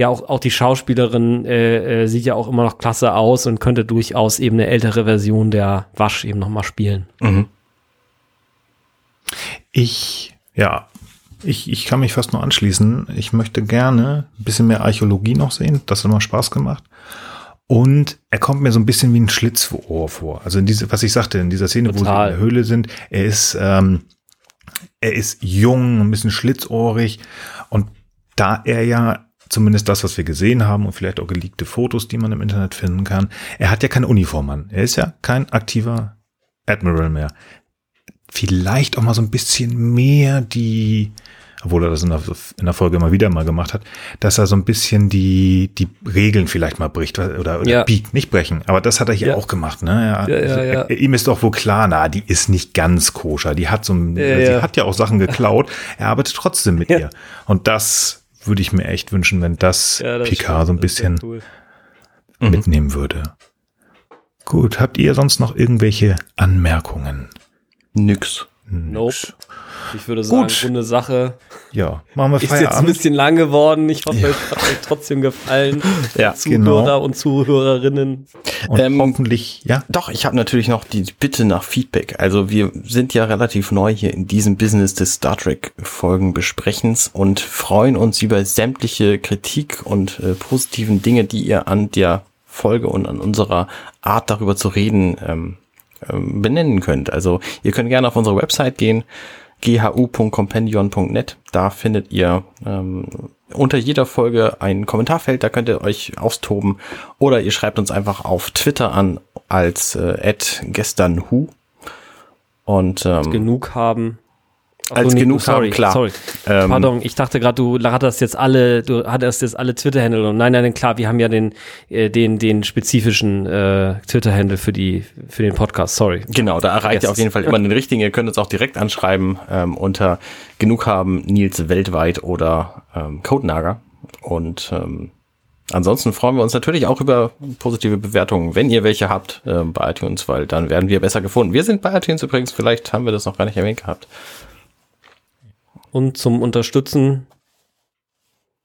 ja auch, auch die Schauspielerin äh, äh, sieht ja auch immer noch klasse aus und könnte durchaus eben eine ältere Version der Wasch eben nochmal spielen. Mhm. Ich, ja, ich, ich kann mich fast nur anschließen. Ich möchte gerne ein bisschen mehr Archäologie noch sehen. Das hat immer Spaß gemacht. Und er kommt mir so ein bisschen wie ein Schlitzohr vor. Also in diese, was ich sagte, in dieser Szene, Total. wo sie in der Höhle sind, er ist, ähm, er ist jung, ein bisschen schlitzohrig. Und da er ja zumindest das, was wir gesehen haben und vielleicht auch geleakte Fotos, die man im Internet finden kann. Er hat ja keine Uniform an. Er ist ja kein aktiver Admiral mehr. Vielleicht auch mal so ein bisschen mehr die obwohl er das in der, in der Folge immer wieder mal gemacht hat, dass er so ein bisschen die, die Regeln vielleicht mal bricht oder, oder Ja. biegt, nicht brechen. Aber das hat er hier Ja. auch gemacht, ne? Er, Ja, ja, ja. Er, ihm ist doch wohl klar, na, die ist nicht ganz koscher. Die hat so sie hat ja auch Sachen geklaut. Er arbeitet trotzdem mit ihr. Und das würde ich mir echt wünschen, wenn das, Ja, das Picard stimmt. so ein bisschen cool. mitnehmen würde. Gut, habt ihr sonst noch irgendwelche Anmerkungen? Nix. Nope. Ich würde sagen, Gut. runde Sache. Ja, machen wir Ist jetzt ein Feierabend. bisschen lang geworden. Ich hoffe, es hat euch trotzdem gefallen. Ja, Zuhörer genau. und Zuhörerinnen. Und Ähm, hoffentlich, ja, Doch, ich habe natürlich noch die Bitte nach Feedback. Also wir sind ja relativ neu hier in diesem Business des Star Trek Folgen besprechens und freuen uns über sämtliche Kritik und äh, positiven Dinge, die ihr an der Folge und an unserer Art darüber zu reden ähm, benennen könnt. Also ihr könnt gerne auf unsere Website gehen, ghu.compendion.net. Da findet ihr ähm, unter jeder Folge ein Kommentarfeld, da könnt ihr euch austoben. Oder ihr schreibt uns einfach auf Twitter an als äh, gesternhu. Und ähm, Genug haben. Als nee, genug sorry, haben, klar. Sorry. Ähm, Pardon, ich dachte gerade, du hattest jetzt alle, du hattest jetzt alle Twitter-Handle und nein, nein, klar, wir haben ja den, äh, den, den spezifischen äh, Twitter-Handle für die, für den Podcast. Sorry. Genau, da erreicht ihr Yes. auf jeden Fall immer den richtigen. Ihr könnt uns auch direkt anschreiben ähm, unter genug haben Nils weltweit oder ähm, Codenager. Und ähm, ansonsten freuen wir uns natürlich auch über positive Bewertungen, wenn ihr welche habt ähm, bei iTunes, weil dann werden wir besser gefunden. Wir sind bei iTunes übrigens, vielleicht haben wir das noch gar nicht erwähnt gehabt. Und zum Unterstützen,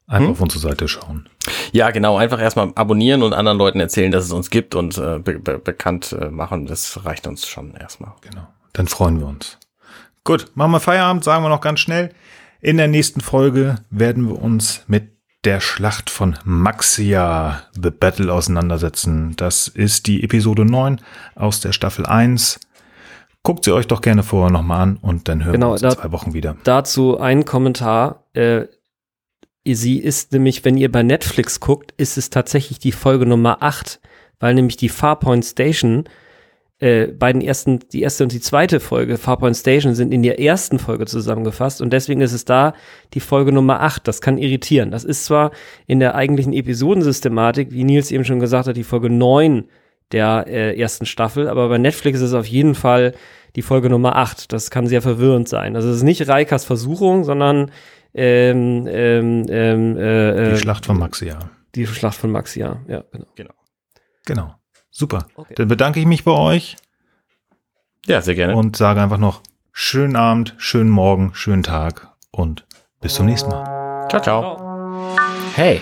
einfach hm? auf unsere Seite schauen. Ja, genau, einfach erstmal abonnieren und anderen Leuten erzählen, dass es uns gibt und äh, be be bekannt äh, machen. Das reicht uns schon erstmal. Genau. Dann freuen wir uns. Gut, machen wir Feierabend, sagen wir noch ganz schnell. In der nächsten Folge werden wir uns mit der Schlacht von Maxia, The Battle, auseinandersetzen. Das ist die Episode 9 aus der Staffel 1. Guckt sie euch doch gerne vorher nochmal an und dann hören Genau, wir uns in zwei Wochen wieder. dazu ein Kommentar. Äh, sie ist nämlich, wenn ihr bei Netflix guckt, ist es tatsächlich die Folge Nummer 8, weil nämlich die Farpoint Station, äh, bei den ersten, die erste und die zweite Folge Farpoint Station sind in der ersten Folge zusammengefasst und deswegen ist es da die Folge Nummer 8. Das kann irritieren. Das ist zwar in der eigentlichen Episodensystematik, wie Nils eben schon gesagt hat, die Folge 9 der äh, ersten Staffel, aber bei Netflix ist es auf jeden Fall die Folge Nummer 8. Das kann sehr verwirrend sein. Also es ist nicht Reikas Versuchung, sondern ähm, ähm, ähm, äh, Die äh, Schlacht von Maxia. die Schlacht von Maxia. Ja, genau. Genau. Super. Okay. Dann bedanke ich mich bei euch Ja, sehr gerne. und sage einfach noch schönen Abend, schönen Morgen, schönen Tag und bis zum nächsten Mal. ciao, ciao. Hey,